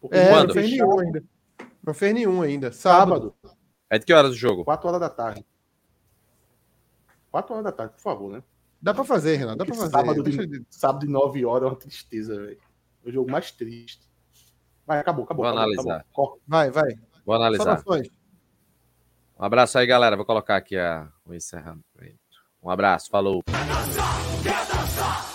Speaker 2: Porque é, não fez nenhum ainda. Não fez nenhum ainda. Sábado. Sábado.
Speaker 1: É de que horas o jogo?
Speaker 8: 4 horas da tarde. 4 horas da tarde, por favor, né?
Speaker 2: Dá pra fazer, Renato. Dá pra fazer.
Speaker 8: Sábado de, sábado de 9 horas é uma tristeza, velho. É o jogo mais triste. Vai, acabou, acabou.
Speaker 1: Vou
Speaker 8: acabou,
Speaker 1: analisar.
Speaker 2: Acabou. Vai, vai.
Speaker 1: Vou analisar. Um abraço aí, galera. Vou colocar aqui a... o encerramento. Um abraço, falou. Quer dançar, quer dançar.